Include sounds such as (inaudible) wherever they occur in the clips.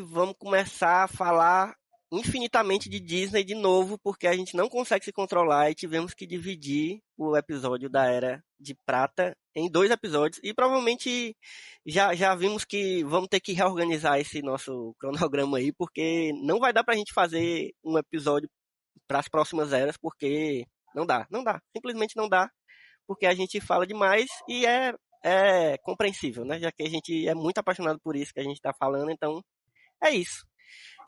vamos começar a falar infinitamente de Disney de novo, porque a gente não consegue se controlar e tivemos que dividir o episódio da Era de Prata em dois episódios. E provavelmente já, já vimos que vamos ter que reorganizar esse nosso cronograma aí, porque não vai dar pra gente fazer um episódio para as próximas eras, porque não dá, não dá, simplesmente não dá, porque a gente fala demais e é é compreensível, né? Já que a gente é muito apaixonado por isso que a gente está falando, então é isso.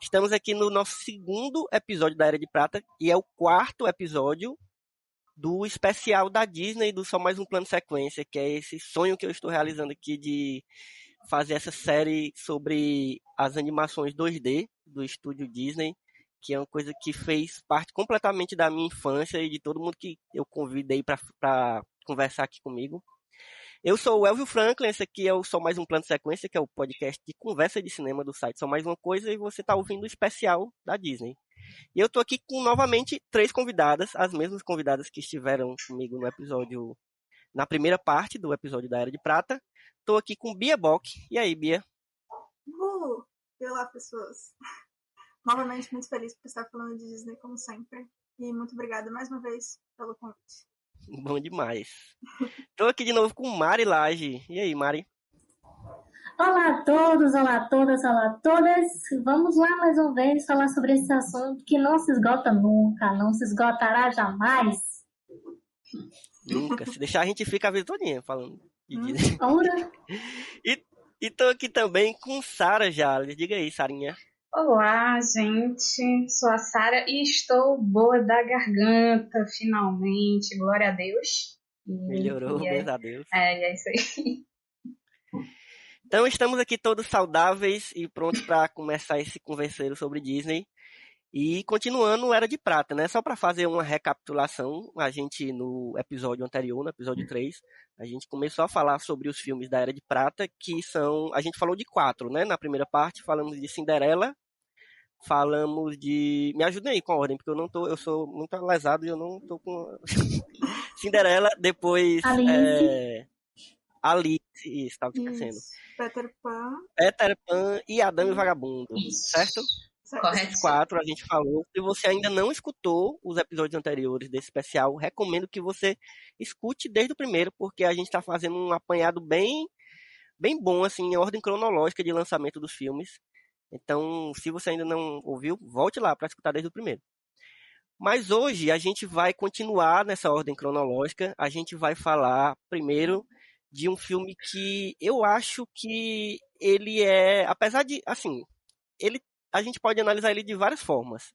Estamos aqui no nosso segundo episódio da Era de Prata e é o quarto episódio do especial da Disney do Só Mais Um Plano Sequência, que é esse sonho que eu estou realizando aqui de fazer essa série sobre as animações 2D do estúdio Disney, que é uma coisa que fez parte completamente da minha infância e de todo mundo que eu convidei para conversar aqui comigo. Eu sou o Elvio Franklin, esse aqui é o Só Mais Um Plano de Sequência, que é o podcast de conversa de cinema do site Só Mais Uma Coisa, e você está ouvindo o especial da Disney. E eu estou aqui com novamente três convidadas, as mesmas convidadas que estiveram comigo no episódio, na primeira parte do episódio da Era de Prata. Estou aqui com Bia Bock. E aí, Bia? Uhul! E olá, pessoas. (laughs) Novamente, muito feliz por estar falando de Disney, como sempre. E muito obrigada mais uma vez pelo convite. (laughs) Bom demais. Estou aqui de novo com Mari Laje. E aí, Mari? Olá a todos, olá a todas, olá a todas. Vamos lá mais uma vez falar sobre esse assunto que não se esgota nunca, não se esgotará jamais. Nunca. Se deixar, a gente fica a vida todinha falando de. Ora, (laughs) E, e tô aqui também com Sara Jales. Diga aí, Sarinha. Olá, gente. Sou a Sara e estou boa da garganta, finalmente. Glória a Deus. Melhorou, e é, graças a Deus. é, é isso aí. (laughs) Então estamos aqui todos saudáveis e prontos para começar esse converseiro sobre Disney. E continuando Era de Prata, né? Só para fazer uma recapitulação, a gente no episódio anterior, no episódio 3, a gente começou a falar sobre os filmes da Era de Prata, que são, a gente falou de quatro, né? Na primeira parte falamos de Cinderela, falamos de, me ajudem aí com a ordem, porque eu não tô, eu sou muito lesado e eu não tô com (laughs) Cinderela, depois Alice. é... Alice, isso, estava esquecendo. Isso. Peter Pan. Peter Pan e Adão e Vagabundo, Isso. certo? Correto. Quatro a gente falou. Se você ainda não escutou os episódios anteriores desse especial, recomendo que você escute desde o primeiro, porque a gente está fazendo um apanhado bem, bem bom, assim, em ordem cronológica de lançamento dos filmes. Então, se você ainda não ouviu, volte lá para escutar desde o primeiro. Mas hoje a gente vai continuar nessa ordem cronológica. A gente vai falar primeiro de um filme que eu acho que ele é, apesar de, assim, ele a gente pode analisar ele de várias formas.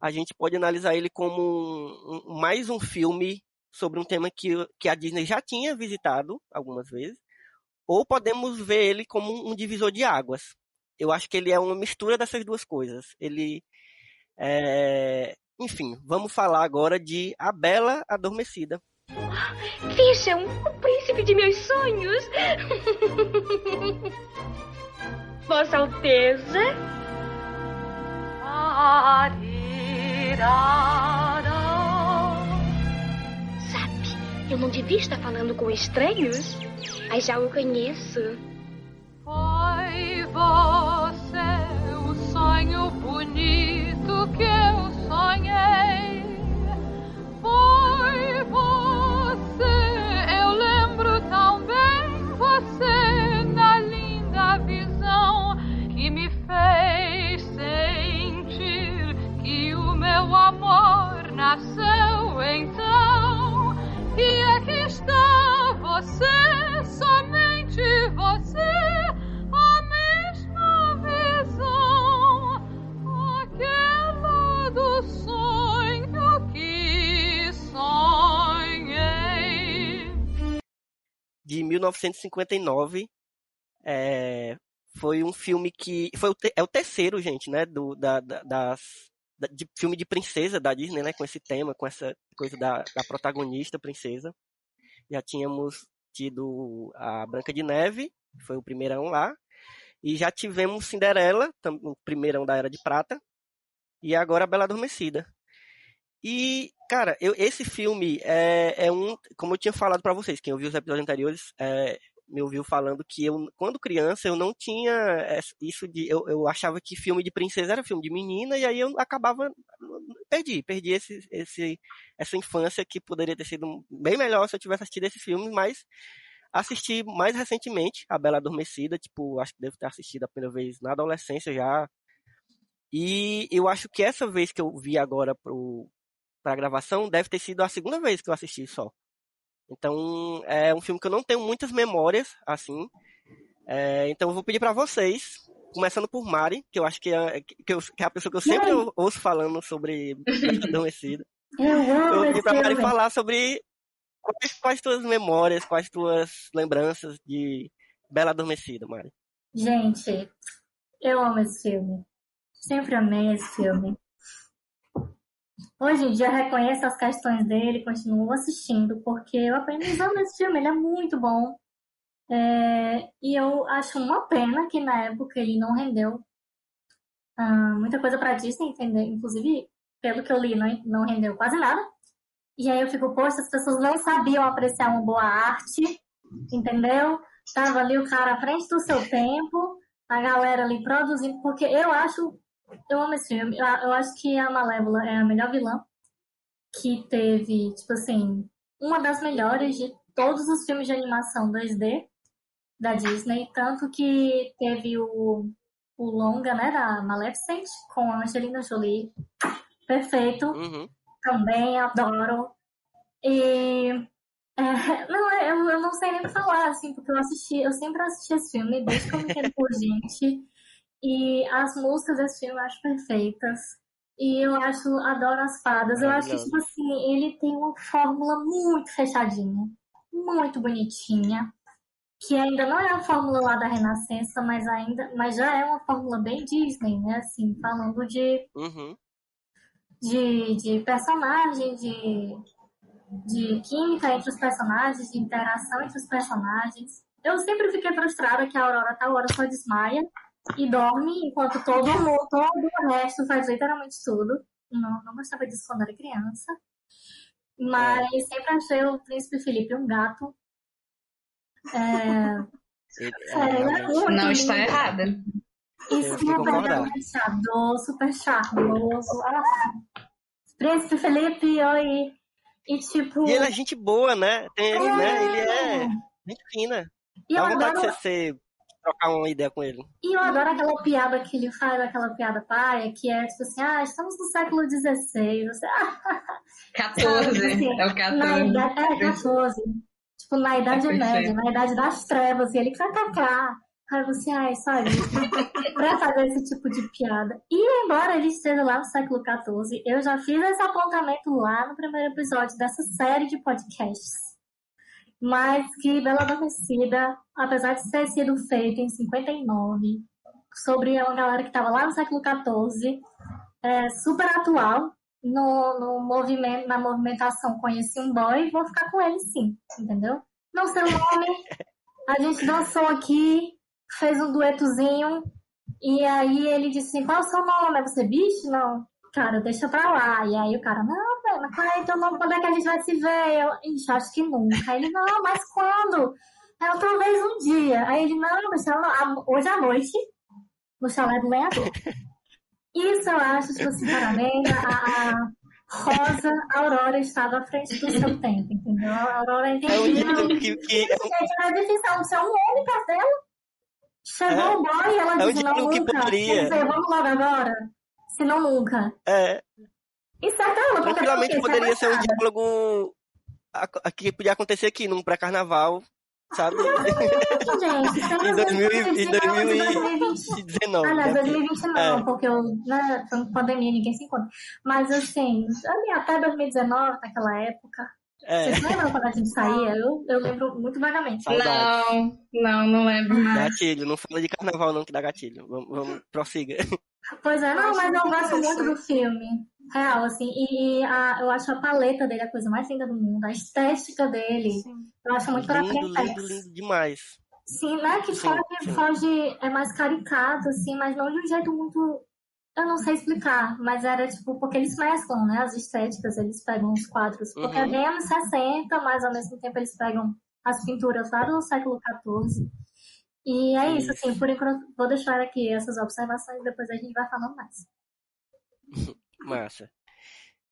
A gente pode analisar ele como um- um- mais um filme sobre um tema que, que a Disney já tinha visitado algumas vezes, ou podemos ver ele como um divisor de águas. Eu acho que ele é uma mistura dessas duas coisas. Ele é... Enfim, vamos falar agora de A Bela Adormecida. Vejam, o príncipe de meus sonhos. (laughs) Vossa Alteza. Sabe, eu não devia estar falando com estranhos, mas já o conheço. Foi você o sonho bonito que eu sonhei. Foi você, eu lembro tão bem você na linda visão que me fez sentir que o meu amor nasceu então. E aqui está você, somente você. 1959. É, foi um filme que. Foi o te- é o terceiro, gente, né? Do, da, da- das, da- de filme de princesa da Disney, né? Com esse tema, com essa coisa da, da protagonista princesa. Já tínhamos tido a Branca de Neve, foi o primeirão lá. E já tivemos Cinderela, o primeirão da Era de Prata. E agora a Bela Adormecida. E, cara, eu, esse filme é, é um. Como eu tinha falado pra vocês, quem ouviu os episódios anteriores é, me ouviu falando que eu, quando criança, eu não tinha isso de. Eu, eu achava que filme de princesa era filme de menina, e aí eu acabava. Perdi, perdi esse, esse, essa infância que poderia ter sido bem melhor se eu tivesse assistido esse filme, mas assisti mais recentemente A Bela Adormecida, tipo, acho que devo ter assistido a primeira vez na adolescência já. E eu acho que essa vez que eu vi agora pro, pra gravação deve ter sido a segunda vez que eu assisti só. Então, é um filme que eu não tenho muitas memórias, assim. É, então, eu vou pedir pra vocês, começando por Mari, que eu acho que é, que eu- que é a pessoa que eu sempre ouço falando sobre Bela (laughs) Adormecida. Eu Eu pedir pra Mari falar sobre quais, quais tuas memórias, quais tuas lembranças de Bela Adormecida, Mari. Gente, eu amo esse filme. Sempre amei esse filme. Hoje em dia reconheço as questões dele continuo assistindo, porque eu apenas amo esse filme, ele é muito bom. É, e eu acho uma pena que na época ele não rendeu ah, muita coisa pra Disney, entendeu? Inclusive, pelo que eu li, não, não rendeu quase nada. E aí eu fico, poxa, as pessoas não sabiam apreciar uma boa arte, entendeu? Tava ali o cara à frente do seu tempo, a galera ali produzindo, porque eu acho, eu amo esse filme, eu, eu acho que a Malévola é a melhor vilã que teve, tipo assim, uma das melhores de todos os filmes de animação 2D da Disney, tanto que teve o, o longa, né, da Maleficent com a Angelina Jolie, perfeito, Uhum. também adoro. E é, (laughs) não, eu, eu não sei nem o que falar, assim, porque eu assisti, eu sempre assisti esse filme desde que eu me entendo por gente. E as músicas desse filme eu acho perfeitas. E eu acho, adoro as fadas. Eu acho que, tipo assim, ele tem uma fórmula muito fechadinha, muito bonitinha. Que ainda não é a fórmula lá da Renascença, mas ainda, mas já é uma fórmula bem Disney, né? Assim, falando de Uhum. de, de personagem, de, de química entre os personagens, de interação entre os personagens. Eu sempre fiquei frustrada que a Aurora tal hora só desmaia e dorme, enquanto todo mundo, todo o resto faz literalmente tudo. Não, não gostava disso quando era criança. Mas sempre achei o Príncipe Felipe um gato. É, (laughs) Ele- é, ele é Não está lindo. errada. E Eu super galanteador, super charmoso. Ah, Príncipe Felipe, oi. E tipo. E ele é gente boa, né? Tem, É. né? Ele é gente fina. E eu Dá vontade adoro, de você ser, trocar uma ideia com ele. e eu adoro aquela piada que ele faz, aquela piada paia, que é tipo assim, ah, estamos no século XVI. Você, (laughs) ah, 14. assim, É o na 14. idade, é 14. Tipo, na Idade É, Média, na Idade das Trevas, e ele kkk. Aí você, ai, só isso. (laughs) pra fazer esse tipo de piada. E embora ele esteja lá no século XIV, eu já fiz esse apontamento lá no primeiro episódio dessa série de podcasts. Mas que Bela Adormecida, apesar de ter sido feita em 59, sobre uma galera que estava lá no século XIV, é super atual. No, no movimento, na movimentação, conheci um boy, vou ficar com ele sim, entendeu? Não sei o nome, a gente dançou aqui, fez um duetozinho, e aí ele disse assim, qual é o seu nome? É você bicho? Não. Cara, deixa pra lá. E aí o cara, não, é teu nome? Quando é que a gente vai se ver? Eu, Ixi, acho que nunca. Ele, não, mas quando? Eu, talvez um dia. Aí ele, não, mas ela- hoje à noite, no chalé do lenhador. Isso eu acho, tipo assim, parabéns, a, a Rosa Aurora estava à frente do seu tempo, entendeu? A Aurora É um entendeu. título que, que é, Gente, não é difícil, ela ser um homem perto dela. Chegou É. o boy e ela É disse, não, que nunca. poderia. Dizer, vamos logo agora. Se não, nunca. é, Isso é porque tranquilamente poderia ser um diálogo que podia acontecer aqui num pré-carnaval, sabe? (laughs) Gente, é em 2000 e- em 2020. 2019. Aliás, né? 2020 não, É. porque eu, né, foi pandemia, ninguém se encontra. Mas assim, ali até 2019, naquela época, É, Vocês lembram quando a gente saía? Eu, eu lembro muito vagamente. Não, não, não lembro mais. gatilho, não fala de carnaval não que dá gatilho. Vamos, vamos prossiga. Pois é, não, mas eu gosto muito do filme. Real, assim, e a, eu acho a paleta dele a coisa mais linda do mundo, a estética dele, Sim. eu acho muito para Lindo, lindo, lindo demais. Sim, né? Que Sim, foge, sim. foge, é mais caricato, assim, mas não de um jeito muito. Eu não sei explicar, mas era tipo, porque eles mesclam, né? As estéticas, eles pegam os quadros, porque é Uhum. bem anos 60, mas ao mesmo tempo eles pegam as pinturas lá do século XIV. E é isso, Isso. assim, por enquanto, vou deixar aqui essas observações, depois a gente vai falando mais. (laughs) Massa.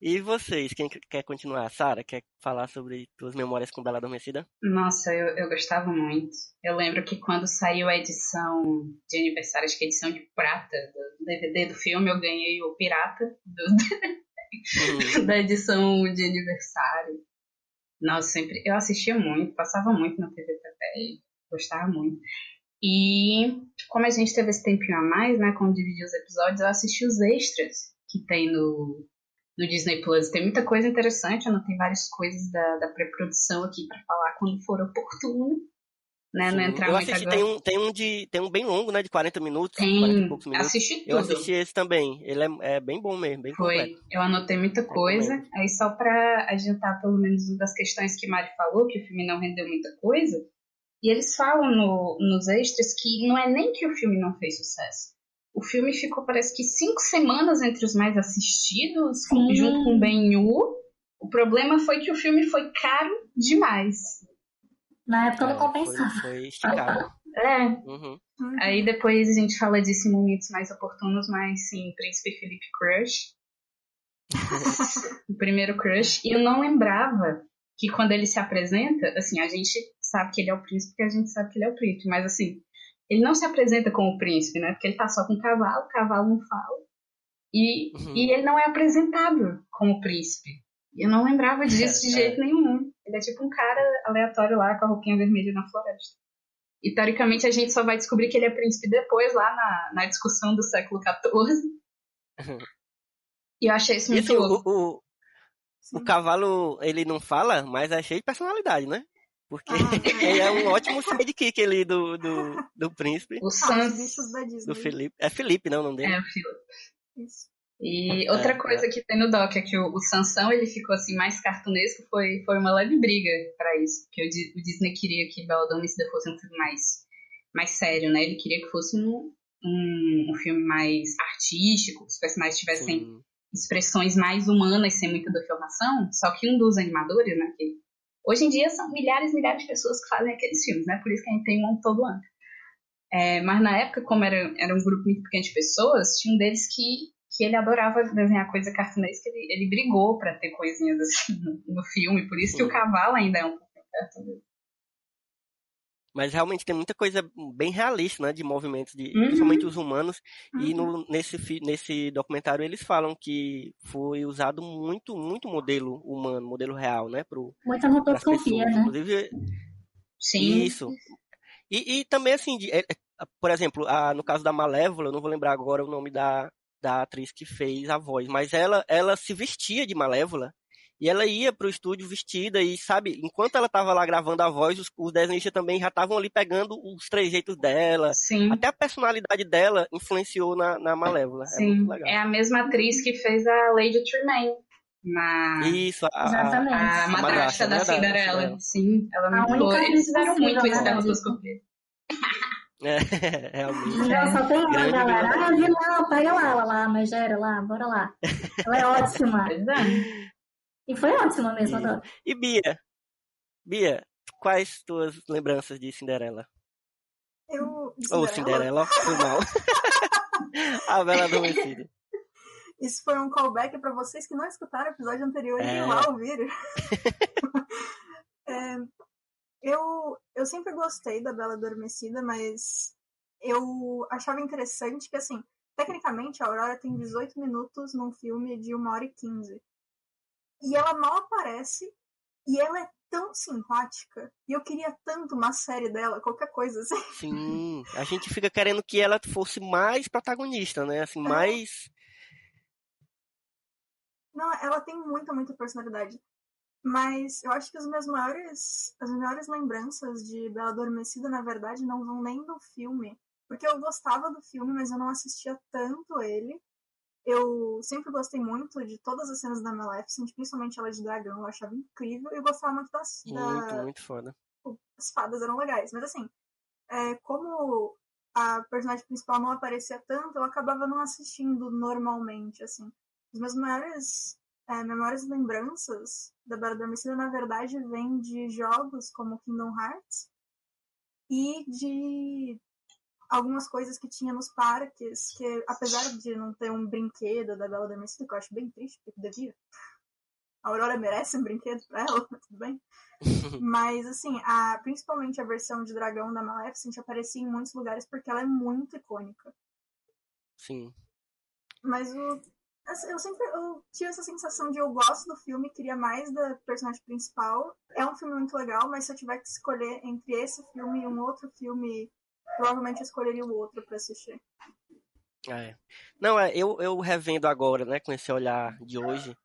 E vocês, quem que- quer continuar? Sara, quer falar sobre suas memórias com Bela Adormecida? Nossa, eu, eu gostava muito. Eu lembro que quando saiu a edição de aniversário, acho que a edição de prata do DVD do filme, eu ganhei o pirata do- (laughs) da edição de aniversário. Nossa, sempre. Eu assistia muito, passava muito na TV também, gostava muito. E como a gente teve esse tempinho a mais, né, como dividir os episódios, eu assisti os extras que tem no, no Disney Plus. Tem muita coisa interessante, eu anotei várias coisas da, da pré-produção aqui pra falar quando for oportuno. Né, não entrar Eu assisti, tem um, tem um de. Tem um bem longo, né? De 40 minutos. 40 e Tem, poucos minutos. assisti Eu tudo. assisti esse também. Ele é, é bem bom mesmo, bem Foi, completo. eu anotei muita coisa. Recomendo. Aí só pra adiantar pelo menos uma das questões que Mari falou, que o filme não rendeu muita coisa. E eles falam no- nos extras que não é nem que o filme não fez sucesso. O filme ficou, parece que, cinco semanas entre os mais assistidos, Sim. junto com Ben-Hur. O problema foi que o filme foi caro demais. Na época não É, foi, compensava. foi esticado. É, Uhum. Uhum. Aí depois a gente fala disso em momentos mais oportunos, mas sim, Príncipe Felipe Crush. (laughs) o primeiro crush. E eu não lembrava que quando ele se apresenta, assim, a gente sabe que ele é o príncipe porque a gente sabe que ele é o príncipe, mas assim, ele não se apresenta como o príncipe, né? Porque ele tá só com o cavalo, o cavalo não fala. E, Uhum. e ele não é apresentado como príncipe. E eu não lembrava disso de (laughs) É, jeito nenhum. Ele é tipo um cara aleatório lá com a roupinha vermelha na floresta. E teoricamente a gente só vai descobrir que ele é príncipe depois, lá na, na discussão do século XIV. E eu achei isso E muito assim, o, louco. o, Sim. o cavalo, ele não fala, mas é cheio de personalidade, né? Porque Ah, é. (laughs) ele é um ótimo sidekick ali do, do, do príncipe, O Ah, os Sans bichos da Disney. do Felipe. É Felipe, não, o nome dele? é o Philip. Isso. E outra É, coisa que tem no doc é que o, o Sansão ele ficou assim mais cartunesco, foi, foi uma leve briga pra isso. Porque o, o Disney queria que Bela Adormecida fosse um filme mais, mais sério, né? Ele queria que fosse um, um, um filme mais artístico, que os personagens tivessem Sim. expressões mais humanas sem muita deformação. Só que um dos animadores, né? Que hoje em dia são milhares e milhares de pessoas que fazem aqueles filmes, né? Por isso que a gente tem um todo ano. É, mas na época, como era, era um grupo muito pequeno de pessoas, tinha um deles que, que ele adorava desenhar coisa cartunesca. Ele, ele brigou pra ter coisinhas assim no, no filme. Por isso que o cavalo ainda é um pouco cartunesco. Mas realmente tem muita coisa bem realista, né? De movimentos, de, Uhum. principalmente os humanos. E Uhum. no, nesse, fi- nesse documentário eles falam que foi usado muito, muito modelo humano, modelo real, né? Pro, Muita rotoscopia, né? Inclusive, Sim. Isso. E, e também, assim, de- é- é, por exemplo, a- no caso da Malévola, eu não vou lembrar agora o nome da, da atriz que fez a voz, mas ela, ela se vestia de Malévola e ela ia pro estúdio vestida e, sabe, enquanto ela tava lá gravando a voz, os, os desenhistas também já estavam ali pegando os trejeitos dela. Sim. Até a personalidade dela influenciou na, na Malévola. É Sim. muito legal. É a mesma atriz que fez a Lady Tremaine na, Isso, a, a- Exatamente. A madrasta madrasta, da Cinderela. Cinderela. Sim, ela é A muito única boa. Eles fizeram muito isso da da rotoscopia. é, realmente. Já só tem uma Grande galera. Ah, vilão, pega lá, ela lá, a megera lá, bora lá. Ela é ótima. E foi ótima mesmo, E- adoro. E Bia? Bia, quais tuas lembranças de Cinderela? Eu. Ou Cinderela, foi mal. (laughs) a Bela Adormecida. Isso foi um callback pra vocês que não escutaram o episódio anterior e É. iam lá ouvir. (laughs) É, eu, eu sempre gostei da Bela Adormecida, mas eu achava interessante que, assim, tecnicamente a Aurora tem 18 minutos num filme de 1 hora e 15. E ela mal aparece e ela é tão simpática. E eu queria tanto uma série dela, qualquer coisa assim. Sim, a gente fica querendo que ela fosse mais protagonista, né? Assim, É. mais. Não, ela tem muita, muita personalidade. Mas eu acho que os meus maiores, as maiores lembranças de Bela Adormecida, na verdade, não vão nem do filme. Porque eu gostava do filme, mas eu não assistia tanto ele. Eu sempre gostei muito de todas as cenas da Maleficent, principalmente ela de dragão, eu achava incrível. E eu gostava muito das. Muito, da... muito foda. As fadas eram legais. Mas assim, é, como a personagem principal não aparecia tanto, eu acabava não assistindo normalmente, assim. Os meus maiores é, memórias e lembranças da Bela Adormecida, na verdade, vêm de jogos como Kingdom Hearts e de algumas coisas que tinha nos parques, que apesar de não ter um brinquedo da Bela Adormecida, que eu acho bem triste, porque devia. A Aurora merece um brinquedo pra ela, mas (laughs) tudo bem. (laughs) Mas, assim, a, principalmente a versão de dragão da Maleficent aparecia em muitos lugares porque ela é muito icônica. Sim. Mas o, eu sempre eu tive essa sensação de eu gosto do filme, queria mais da personagem principal. É um filme muito legal, mas se eu tiver que escolher entre esse filme e um outro filme, provavelmente escolheria o outro para assistir. É. Não, é, eu, eu revendo agora, né, com esse olhar de hoje,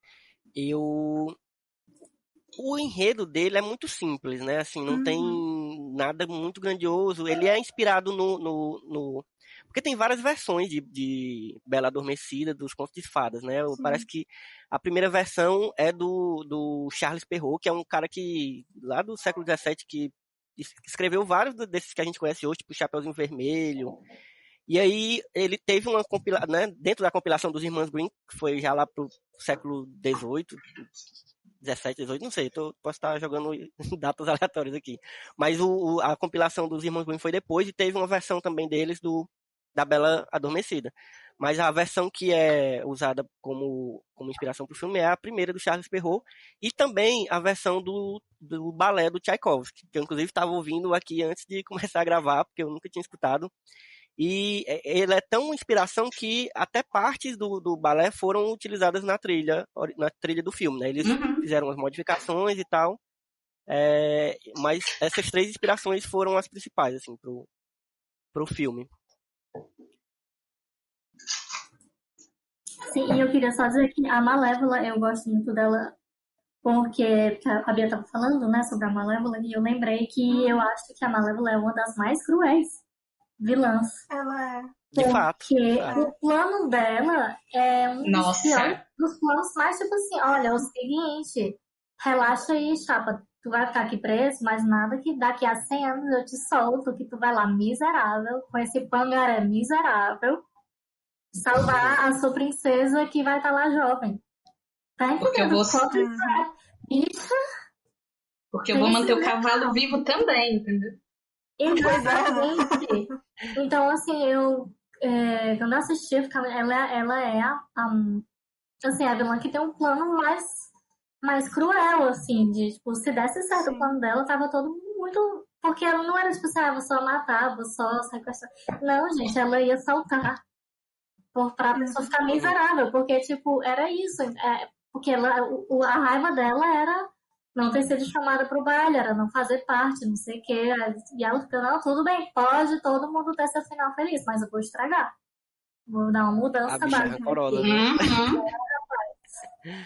eu o enredo dele é muito simples, né? Assim, não uhum. tem nada muito grandioso. Ele é inspirado no, no, no... porque tem várias versões de, de Bela Adormecida dos contos de fadas, né? Sim. Parece que a primeira versão é do, do Charles Perrault, que é um cara que lá do século XVII que escreveu vários desses que a gente conhece hoje, tipo Chapeuzinho Vermelho. E aí ele teve uma compilação, né, dentro da compilação dos Irmãos Green, que foi já lá pro século XVIII, 17, 18, não sei, tô, posso estar jogando (laughs) datas aleatórias aqui. Mas o, a compilação dos Irmãos Grimm foi depois e teve uma versão também deles do da Bela Adormecida. Mas a versão que é usada como, como inspiração para o filme é a primeira do Charles Perrault e também a versão do, do balé do Tchaikovsky, que eu inclusive estava ouvindo aqui antes de (laughs) começar a gravar, porque eu nunca tinha escutado. E é, ele é tão inspiração que até partes do, do balé foram utilizadas na trilha, na trilha do filme, né? Eles uhum. fizeram as modificações e tal. É, mas essas três inspirações foram as principais, assim, pro, pro filme. Sim, e eu queria só dizer que a Malévola, eu gosto muito dela porque a Bia estava falando, né, sobre a Malévola, e eu lembrei que eu acho que a Malévola é uma das mais cruéis vilãs. Ela é. De fato. Porque o plano dela é um dos, piores, dos planos mais tipo assim, olha, é o seguinte, relaxa aí, chapa, tu vai ficar aqui preso, mas nada que daqui a 100 anos eu te solto, que tu vai lá miserável, com esse pangaré miserável, salvar a sua princesa que vai estar tá lá jovem. Tá entendendo? Porque eu vou... Isso. Porque eu vou manter o cavalo vivo também, entendeu? Exatamente. então, assim, eu. É, quando eu assisti, eu ficava, ela, ela é a, a, assim, a vilã que tem um plano mais, mais cruel, assim, de, tipo, se desse certo Sim. o plano dela, tava todo muito. Porque ela não era, tipo assim, ah, vou só matar, vou só sequestrar. Não, gente, ela ia saltar. Por, pra pessoa ficar miserável, porque, tipo, era isso. É, porque ela, o, a raiva dela era não ter sido chamada para o baile, era não fazer parte, não sei o quê. E ela fica, não, tudo bem, pode todo mundo ter seu final feliz, mas eu vou estragar. Vou dar uma mudança a básica. É né? Uhum.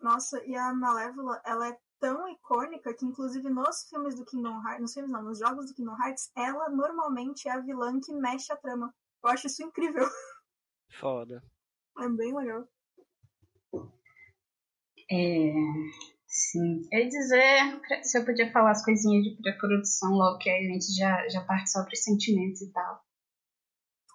Nossa, e a Malévola, ela é tão icônica que, inclusive, nos filmes do Kingdom Hearts, nos filmes não, nos jogos do Kingdom Hearts, ela normalmente é a vilã que mexe a trama. Eu acho isso incrível. Foda. É bem legal. É, Sim. Eu ia dizer se eu podia falar as coisinhas de pré-produção logo que a gente já, já parte sobre os sentimentos e tal.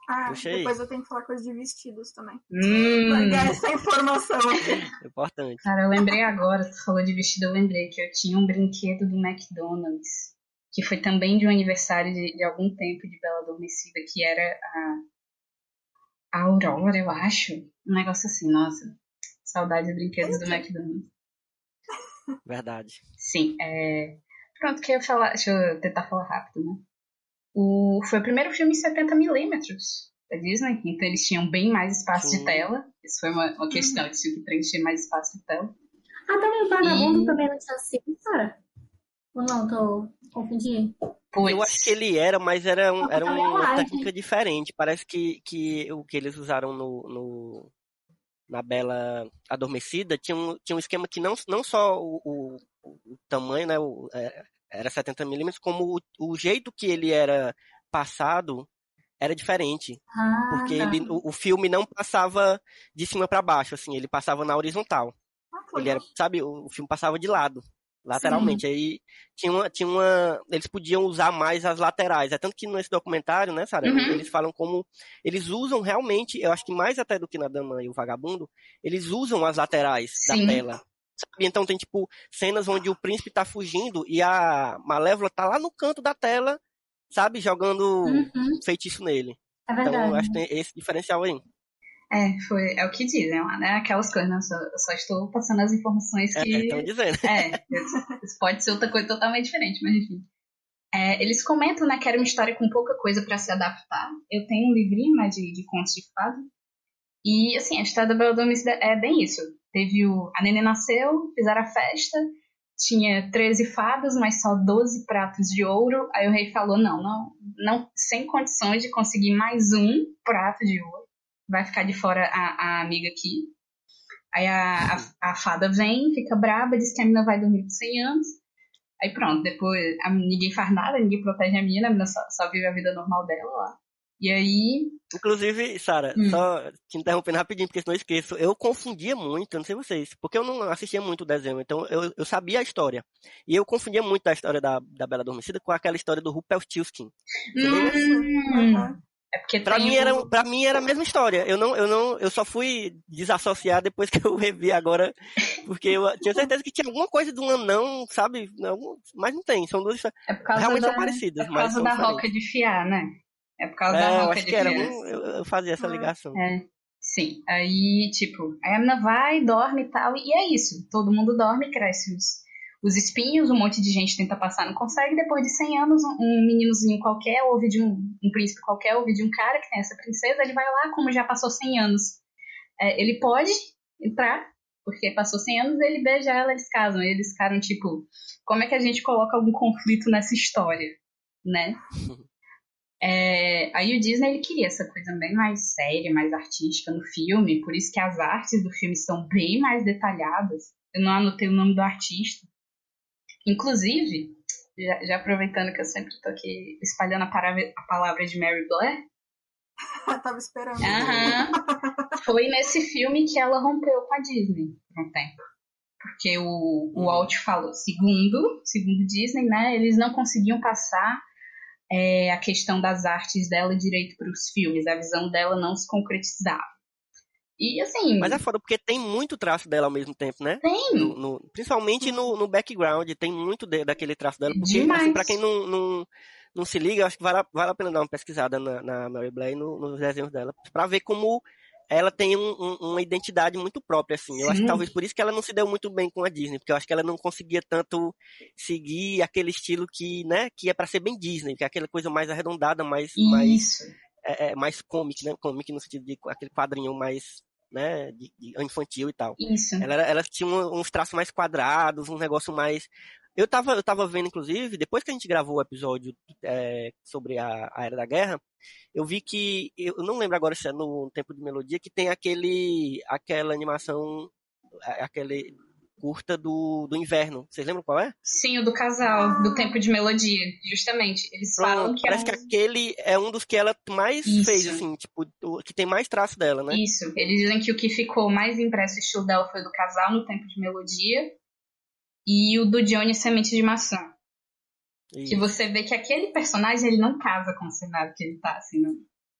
Ah, depois eu tenho que falar coisa de vestidos também. Hum. essa informação aqui. (laughs) Importante. Cara, eu lembrei agora, tu falou de vestido, eu lembrei que eu tinha um brinquedo do McDonald's, que foi também de um aniversário de, de algum tempo de Bela Adormecida, que era a, a Aurora, eu acho. Um negócio assim, nossa. Saudade de brinquedos do McDonald's. Verdade. Sim, é... Pronto, que eu falar. Deixa eu tentar falar rápido, né? O... Foi o primeiro filme em 70mm da Disney, então eles tinham bem mais espaço Sim. de tela. Isso foi uma, uma questão, eles tinham que preencher mais espaço de tela. Ah, também o Vagabundo e... também não tinha sido, cara? Ou não, tô confundindo? Eu acho que ele era, mas era, um, era uma técnica diferente. Parece que, que o que eles usaram no, no, na Bela Adormecida, tinha um, tinha um esquema que não, não só o, o o tamanho, né, o, é, era 70 milímetros, como o, o, jeito que ele era passado era diferente. Ah, porque ele, o, o, filme não passava de cima para baixo, assim, ele passava na horizontal. Ah, ele era, sabe, o, o filme passava de lado lateralmente. Sim. Aí tinha uma, tinha uma. Eles podiam usar mais as laterais. É tanto que nesse documentário, né, Sara? Uhum. Eles falam como. Eles usam realmente, eu acho que mais até do que na Dama e o Vagabundo, eles usam as laterais Sim. da tela. Sabe? Então tem, tipo, cenas onde o príncipe tá fugindo e a Malévola tá lá no canto da tela, sabe? Jogando Uhum. feitiço nele. É Então verdade. eu acho que tem esse diferencial aí. É, foi, é o que dizem lá, né? Aquelas coisas, né? Eu só, eu só estou passando as informações É, que. estão dizendo. É, isso pode ser outra coisa totalmente diferente, mas enfim. É, eles comentam né, que era uma história com pouca coisa para se adaptar. Eu tenho um livrinho né, de, de contos de fada. E, assim, a história da Bela Adormecida é bem isso. Teve o... A neném nasceu, fizeram a festa, tinha 13 fadas, mas só 12 pratos de ouro. Aí o rei falou, não, não, não sem condições de conseguir mais um prato de ouro. Vai ficar de fora a, a amiga aqui. Aí a, a, a fada vem, fica braba, diz que a menina vai dormir por 100 anos. Aí pronto, depois a, ninguém faz nada, ninguém protege a menina, a menina só, só vive a vida normal dela lá. E aí. Inclusive, Sara, Hum. só te interrompendo rapidinho, porque senão eu esqueço. Eu confundia muito, eu não sei vocês, porque eu não assistia muito o desenho, então eu, eu sabia a história. E eu confundia muito a história da, da Bela Adormecida com aquela história do Rumpelstiltskin. Hum. É porque Pra mim, o- era, pra mim era a mesma história. Eu não, eu não, eu só fui desassociar depois que eu (laughs) revi agora, porque eu tinha certeza que tinha alguma coisa de um anão, sabe? Algum- mas não tem, são duas histórias. É por causa Realmente da, são parecidas, é por causa da diferentes. roca de fiar, né? É por causa É, da eu roca acho de que era, fiar. um- eu, eu fazia essa Ah. ligação. É, sim. Aí, tipo, a menina vai, dorme e tal, e é isso. Todo mundo dorme, cresce os, os espinhos, um monte de gente tenta passar, não consegue. Depois de 100 anos, um, meninozinho qualquer, ouve de um, um príncipe qualquer, ouve de um cara que tem essa princesa, ele vai lá, como já passou 100 anos. É, ele pode entrar, porque passou 100 anos, ele beija ela, eles casam. Eles ficaram, tipo, como é que a gente coloca algum conflito nessa história, né? (laughs) É, aí o Disney ele queria essa coisa bem mais séria, mais artística no filme, por isso que as artes do filme são bem mais detalhadas. Eu não anotei o nome do artista. Inclusive, já, já aproveitando que eu sempre tô aqui espalhando a palavra, a palavra de Mary Blair, (laughs) Tava esperando. Aham. (laughs) Foi nesse filme que ela rompeu com a Disney por um tempo. Porque o, o Walt falou, segundo, segundo Disney, né, eles não conseguiam passar é, a questão das artes dela direito para os filmes, a visão dela não se concretizava. E assim, Mas é foda, porque tem muito traço dela ao mesmo tempo, né? tem. No- no- principalmente no, no background, tem muito de- daquele traço dela. Porque, Demais. assim, pra quem não, não, não se liga, eu acho que vale, a- vale a pena dar uma pesquisada na, na Mary Blair no, nos desenhos dela, pra ver como ela tem um- um- uma identidade muito própria, assim. Eu acho Sim. que talvez por isso que ela não se deu muito bem com a Disney, porque eu acho que ela não conseguia tanto seguir aquele estilo que, né, que é pra ser bem Disney, que é aquela coisa mais arredondada, mais, mais, Isso. É, é, mais comic, né? Comic no sentido de aquele quadrinho mais, né, de, de infantil e tal. Isso. Ela, ela tinha uns traços mais quadrados, um negócio mais. Eu tava, eu tava vendo, inclusive, depois que a gente gravou o episódio é, sobre a, a Era da Guerra, eu vi que. Eu não lembro agora se é no Tempo de Melodia, que tem aquele. aquela animação. aquele curta do, do inverno. Vocês lembram qual é? Sim, o do casal, do tempo de melodia, justamente. Eles falam Pronto, que parece é que um... aquele é um dos que ela mais Isso. fez, assim, tipo, o- que tem mais traço dela, né? Isso. Eles dizem que o que ficou mais impresso o estilo dela foi o do casal no tempo de melodia e o do Johnny Semente de Maçã. Que Isso. você vê que aquele personagem ele não casa com o cenário que ele tá, assim, não.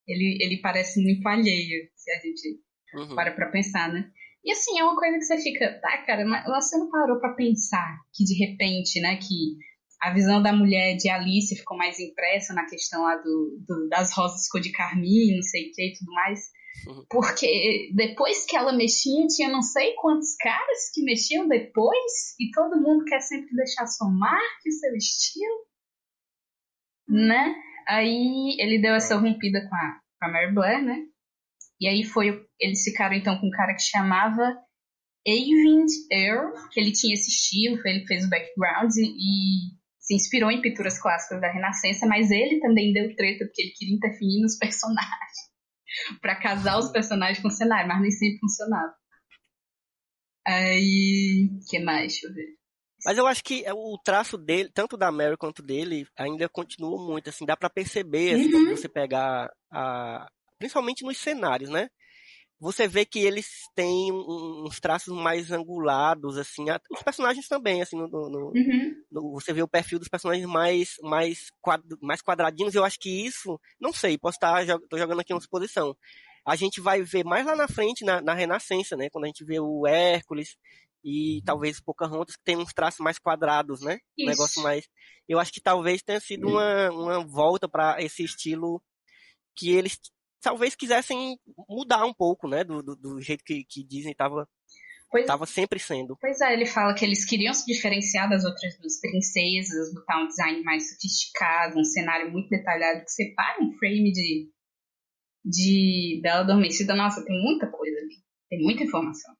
Ele, ele parece muito alheio, se a gente Uhum. para pra pensar, né? E assim, é uma coisa que você fica, tá, cara, mas você não parou pra pensar que de repente, né, que a visão da mulher de Alice ficou mais impressa na questão lá do, do- das rosas cor de carmim, não sei o que e tudo mais. Uhum. Porque depois que ela mexia, tinha não sei quantos caras que mexiam depois, e todo mundo quer sempre deixar sua marca e seu estilo, né? Aí ele deu essa rompida com a, com a Mary Blair, né? E aí foi, eles ficaram então com um cara que chamava Eivind Earl, que ele tinha esse estilo, foi ele que fez o background e, e se inspirou em pinturas clássicas da Renascença, mas ele também deu treta porque ele queria interferir nos (laughs) personagens para casar os personagens com o cenário, mas nem sempre funcionava. Aí, que mais? Deixa eu ver. Mas eu acho que o traço dele, tanto da Mary quanto dele, ainda continua muito, assim, dá para perceber, assim, Uhum. quando você pegar a... Principalmente nos cenários, né? Você vê que eles têm um- uns traços mais angulados, assim, os personagens também, assim, no, no- Uhum. no- você vê o perfil dos personagens mais, mais, quad- mais quadradinhos, eu acho que isso, não sei, posso estar jo- tô jogando aqui uma suposição. A gente vai ver mais lá na frente, na, na Renascença, né? Quando a gente vê o Hércules e talvez Pocahontas, que tem uns traços mais quadrados, né? Um Isso. negócio mais. Eu acho que talvez tenha sido uma, uma volta para esse estilo que eles talvez quisessem mudar um pouco, né? Do, do, do jeito que, que Disney estava Pois, tava sempre sendo. pois é, ele fala que eles queriam se diferenciar das outras duas princesas, botar um design mais sofisticado, um cenário muito detalhado que separa um frame de, de Bela Adormecida. Nossa, tem muita coisa ali. Tem muita informação.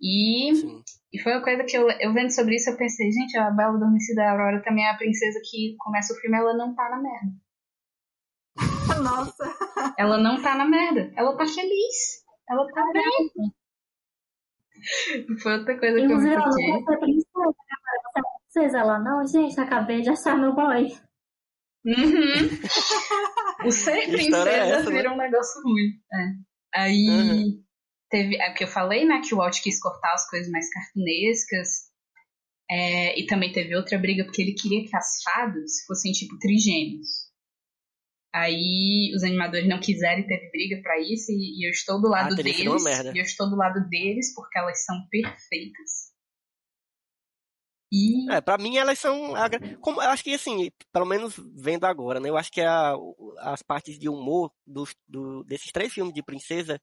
E, Sim. e foi uma coisa que eu, eu vendo sobre isso, eu pensei, gente, a Bela Adormecida, a Aurora também é a princesa que começa o filme, ela não tá na merda. Nossa. Ela não tá na merda. Ela tá feliz. Ela tá bem. Foi outra coisa que eu Inclusive, ela princesa. né? Princesa. Ela, não, gente, acabei de achar meu boy. Uhum. (laughs) O ser é princesa essa, né? um negócio ruim. É. Aí Uhum. teve. É porque eu falei, né, que o Walt quis cortar as coisas mais cartunescas. É, e também teve outra briga porque ele queria que as fadas fossem tipo trigêmeos. Aí os animadores não quiseram e teve briga pra isso, e, eu estou do lado Ah, deles. E eu estou do lado deles porque elas são perfeitas. E É, pra mim elas são. Como, eu acho que assim, pelo menos vendo agora, né? Eu acho que a- as partes de humor dos, do- desses três filmes de princesa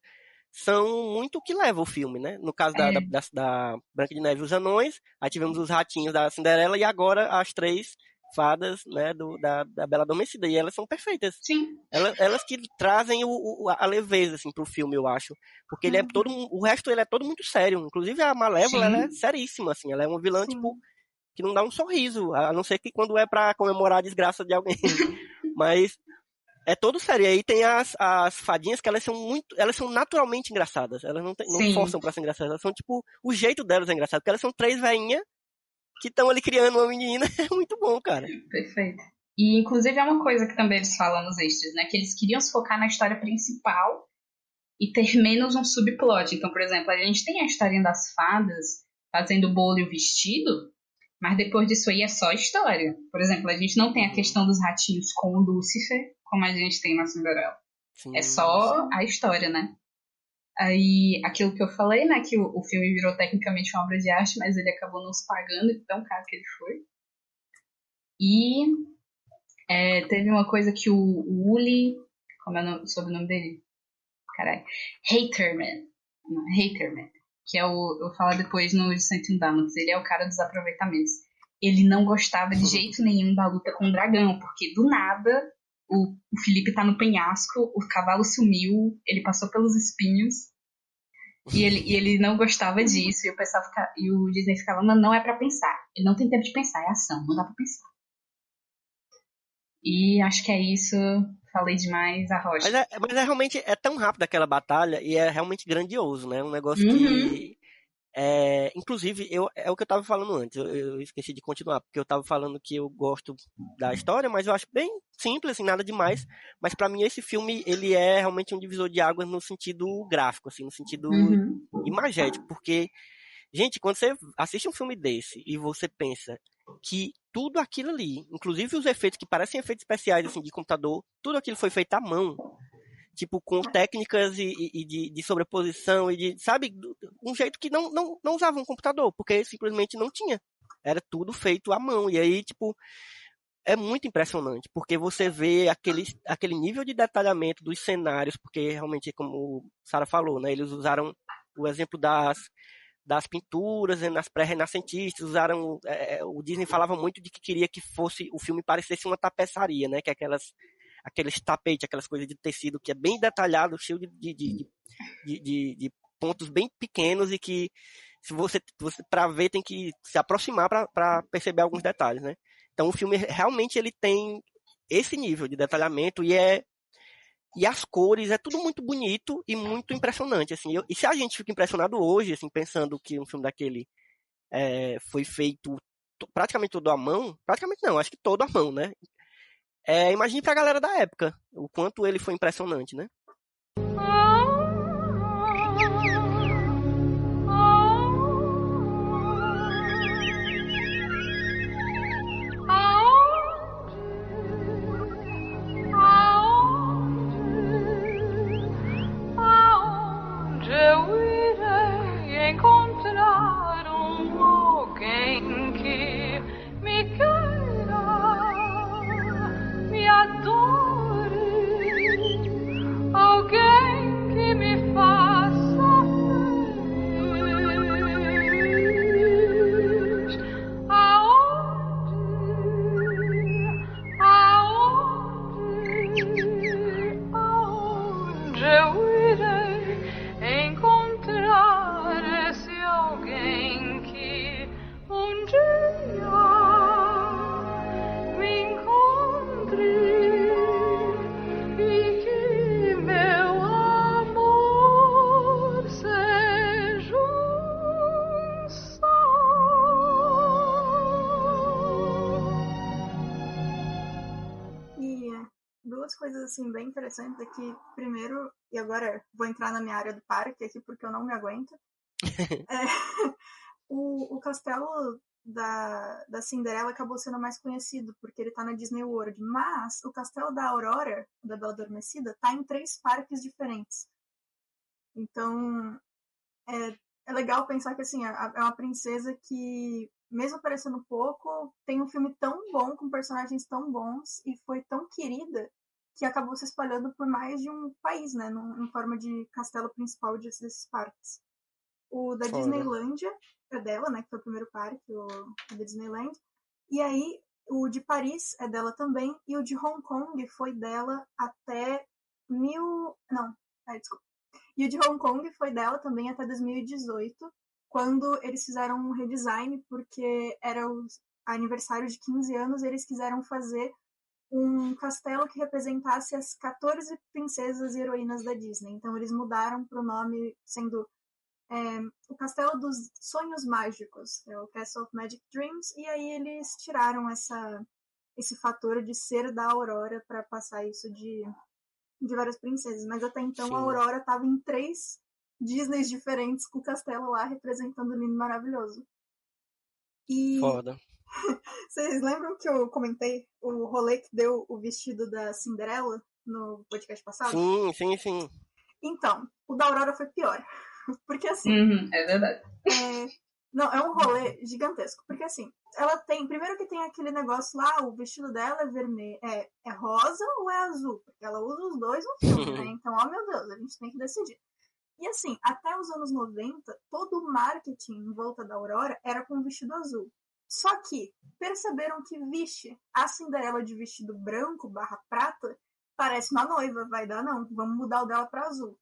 são muito o que leva o filme, né? No caso da, É. da, da- da Branca de Neve e os Anões, aí tivemos os ratinhos da Cinderela e agora as três fadas, né, do, da, da Bela Adormecida. E elas são perfeitas. sim, Elas, elas que trazem o, o- a leveza, assim, pro filme, eu acho. Porque ele é todo, o resto ele é todo muito sério. Inclusive a Malévola, Sim. ela é seríssima, assim. Ela é uma vilã, Sim. tipo, que não dá um sorriso. A não ser que quando é pra comemorar a desgraça de alguém. (laughs) Mas é todo sério. E aí tem as, as fadinhas que elas são muito. Elas são naturalmente engraçadas. Elas não, tem- não forçam pra ser engraçadas. Elas são, tipo, o jeito delas é engraçado. Porque elas são três veinhas que estão ali criando uma menina. (laughs) É muito bom, cara. Perfeito. E, inclusive, é uma coisa que também eles falam nos extras, né? Que eles queriam se focar na história principal e ter (laughs) menos um subplot. Então, por exemplo, a gente tem a historinha das fadas fazendo o bolo e o vestido, mas depois disso aí é só história. Por exemplo, a gente não tem a questão dos ratinhos com o Lúcifer, como a gente tem na Cinderela. Sim. É só a história, né? Aí, aquilo que eu falei, né? Que o, o filme virou tecnicamente uma obra de arte, mas ele acabou nos pagando, de tão caro que ele foi. E é, teve uma coisa que o, o Uli. Como é o nome, sobrenome dele? Caralho. Haterman. Não, Haterman. Que é o. Eu falar depois no de 101 Dálmatas. Ele é o cara dos aproveitamentos. Ele não gostava de jeito nenhum da luta com o dragão, porque do nada o, o Felipe tá no penhasco, o cavalo sumiu, ele passou pelos espinhos. E ele, e ele não gostava disso, e o pessoal fica, e o Disney ficava, não, não é pra pensar. Ele não tem tempo de pensar, é ação, não dá pra pensar. E acho que é isso. Falei demais, a Rocha. Mas é, mas é realmente é tão rápido aquela batalha e é realmente grandioso, né? Um negócio Uhum. que. É, inclusive, eu, é o que eu tava falando antes, eu, eu esqueci de continuar, porque eu tava falando que eu gosto da história, mas eu acho bem simples, assim, nada demais. Mas pra mim esse filme, ele é realmente um divisor de águas no sentido gráfico, assim, no sentido Uhum. imagético, porque, gente, quando você assiste um filme desse e você pensa que tudo aquilo ali, inclusive os efeitos que parecem efeitos especiais, assim, de computador, tudo aquilo foi feito à mão, tipo, com técnicas e, e- de, de sobreposição e de, sabe, um jeito que não, não, não usava um computador, porque simplesmente não tinha. Era tudo feito à mão, e aí, tipo, é muito impressionante, porque você vê aquele, aquele nível de detalhamento dos cenários, porque realmente, como Sara falou, né, eles usaram o exemplo das, das pinturas né, nas pré-renascentistas, usaram, é, o Disney falava muito de que queria que fosse, o filme parecesse uma tapeçaria, né, que é aquelas, aqueles tapetes, aquelas coisas de tecido que é bem detalhado, cheio de, de, de- de pontos bem pequenos e que se você, você para ver tem que se aproximar para perceber alguns detalhes, né? Então o filme realmente ele tem esse nível de detalhamento e é e as cores é tudo muito bonito e muito impressionante assim. Eu- e se a gente fica impressionado hoje assim pensando que um filme daquele é, foi feito praticamente todo à mão, praticamente não, acho que todo à mão, né? É, imagine pra galera da época o quanto ele foi impressionante, né? Assim, bem interessantes aqui. Primeiro, e agora vou entrar na minha área do parque aqui porque eu não me aguento. (laughs) é, (laughs) o, o castelo da, da Cinderela acabou sendo mais conhecido porque ele tá na Disney World. Mas o castelo da Aurora, da Bela Adormecida, tá em três parques diferentes. Então, é, é legal pensar que assim, é, é uma princesa que, mesmo parecendo pouco, tem um filme tão bom, com personagens tão bons, e foi tão querida que acabou se espalhando por mais de um país, né, em forma de castelo principal desses parques. O da Foda. Disneylândia é dela, né, que foi o primeiro parque, o, o da Disneyland. E aí, o de Paris é dela também, e o de Hong Kong foi dela até mil... Não, é, desculpa. E o de Hong Kong foi dela também até 2018, quando eles fizeram um redesign, porque era o aniversário de 15 anos, eles quiseram fazer um castelo que representasse as 14 princesas e heroínas da Disney. Então eles mudaram para o nome sendo é, o Castelo dos Sonhos Mágicos, é o Castle of Magic Dreams, e aí eles tiraram essa, esse fator de ser da Aurora para passar isso de, de várias princesas. Mas até então Sim. a Aurora estava em três Disneys diferentes com o castelo lá representando o lindo maravilhoso. E Foda. (laughs) Vocês lembram que eu comentei o rolê que deu o vestido da Cinderela no podcast passado? Sim, sim, sim. Então, o da Aurora foi pior. (laughs) Porque assim. Uhum, é verdade. É, não, é um rolê gigantesco. Porque assim, ela tem. Primeiro que tem aquele negócio lá, o vestido dela é vermelho. É, é rosa ou é azul? Porque ela usa os dois no filme, né? (laughs) Então, ó meu Deus, a gente tem que decidir. E assim, até os anos 90, todo o marketing em volta da Aurora era com vestido azul. Só que perceberam que, vixe, a Cinderela de vestido branco barra prata parece uma noiva, vai dar não, vamos mudar o dela para azul.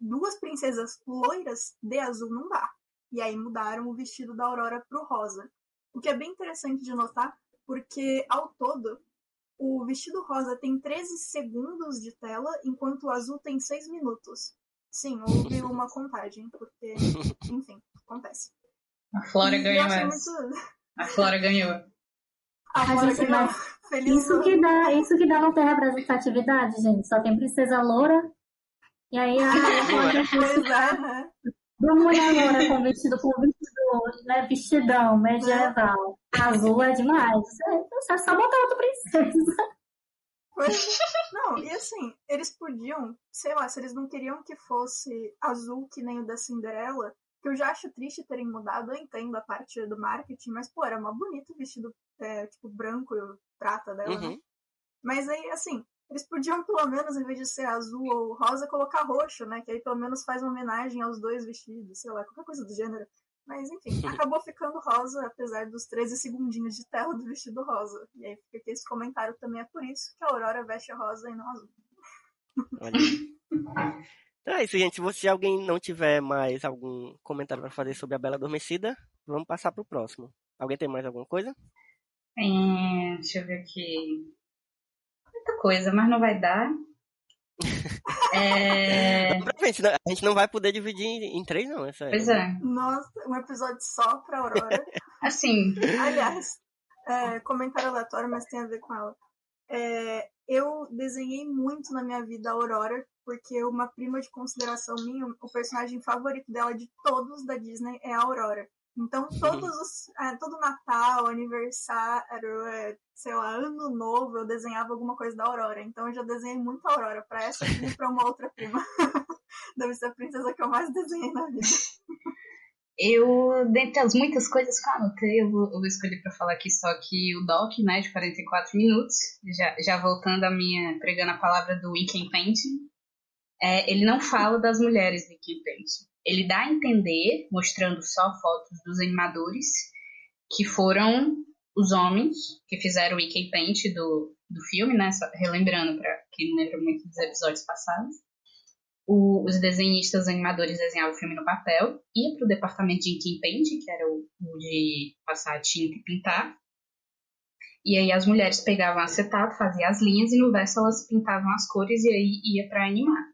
Duas princesas loiras de azul não dá. E aí mudaram o vestido da Aurora pro rosa. O que é bem interessante de notar, porque ao todo o vestido rosa tem 13 segundos de tela, enquanto o azul tem 6 minutos. Sim, houve uma contagem, porque, (laughs) enfim, acontece. A Flora ganhou essa. Muito... A Flora ganhou. A Flora ganhou. Feliz isso que dá, isso que dá não ter representatividade, gente. Só tem princesa loura. E aí a, (laughs) Flora né? Uma mulher loura com vestido com vestido, né, vestidão medieval. Azul é demais. É, é só botar outra princesa. Pois, não, e assim, eles podiam, sei lá, se eles não queriam que fosse azul que nem o da Cinderela, que eu já acho triste terem mudado, eu entendo a parte do marketing, mas, pô, era uma bonito vestido, é, tipo, branco e prata dela, né? uhum. né? Mas aí, assim, eles podiam, pelo menos, em vez de ser azul ou rosa, colocar roxo, né? Que aí, pelo menos, faz uma homenagem aos dois vestidos, sei lá, qualquer coisa do gênero. Mas, enfim, (laughs) acabou ficando rosa, apesar dos 13 segundinhos de tela do vestido rosa. E aí fica aqui esse comentário também é por isso que a Aurora veste rosa e não azul. Olha. (laughs) Então é isso, gente. Se alguém não tiver mais algum comentário para fazer sobre a Bela Adormecida, vamos passar para o próximo. Alguém tem mais alguma coisa? É, deixa eu ver aqui. Muita coisa, mas não vai dar. (laughs) É... Provavelmente, A gente não vai poder dividir em, em três, não. Essa Pois é. Nossa, um episódio só pra Aurora. (laughs) Assim, Aliás, é, comentário aleatório, mas tem a ver com ela. É, eu desenhei muito na minha vida a Aurora, porque uma prima de consideração minha, o personagem favorito dela de todos da Disney é a Aurora. Então, todos os. é, todo Natal, aniversário, é, sei lá, ano novo, eu desenhava alguma coisa da Aurora. Então, eu já desenhei muito a Aurora pra essa e pra uma outra prima. (laughs) Deve ser a princesa que eu mais desenhei na vida. (laughs) eu, dentre as muitas coisas que eu anotei, eu vou, eu vou escolher pra falar aqui só que o Doc, né, de 44 minutos, já, já voltando a minha, pregando a palavra do Weekend Painting, é, ele não fala das mulheres do Weekend Painting. Ele dá a entender, mostrando só fotos dos animadores, que foram os homens que fizeram o Weekend Paint do, do filme, né, só relembrando pra quem não lembra muito dos episódios passados. O- os desenhistas animadores desenhavam o filme no papel, ia para o departamento de ink paint, que era o, o de passar tinta e pintar. E aí as mulheres pegavam acetato, faziam as linhas e no verso elas pintavam as cores e aí ia para animar.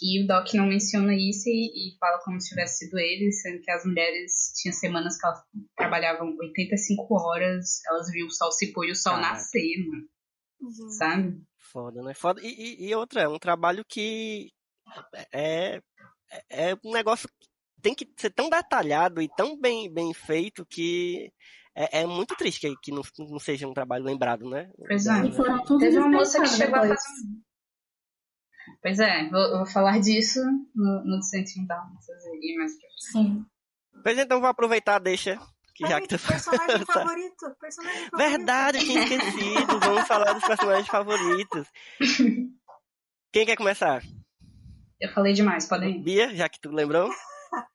E o Doc não menciona isso e, e fala como se tivesse sido ele, sendo que as mulheres tinham semanas que elas trabalhavam 85 horas, elas viam o sol se pôr e o sol Caraca. nascer, mano, Gente, sabe? Foda, né? Foda. E, e- e outra, é um trabalho que é, é, é um negócio que tem que ser tão detalhado e tão bem, bem feito que é, é muito triste que, que não, não seja um trabalho lembrado, né? Pois é. E foram tudo Teve uma moça que chegou a fazer. Pois é, vou, vou falar disso no, no frente. Sim. Pois então vou aproveitar, deixa. Que já que tu personagem favorito, personagem favorito. Verdade, eu tinha esquecido. Vamos falar dos personagens favoritos. Quem quer começar? Eu falei demais, podem ir. Bia, já que tu lembrou? (laughs)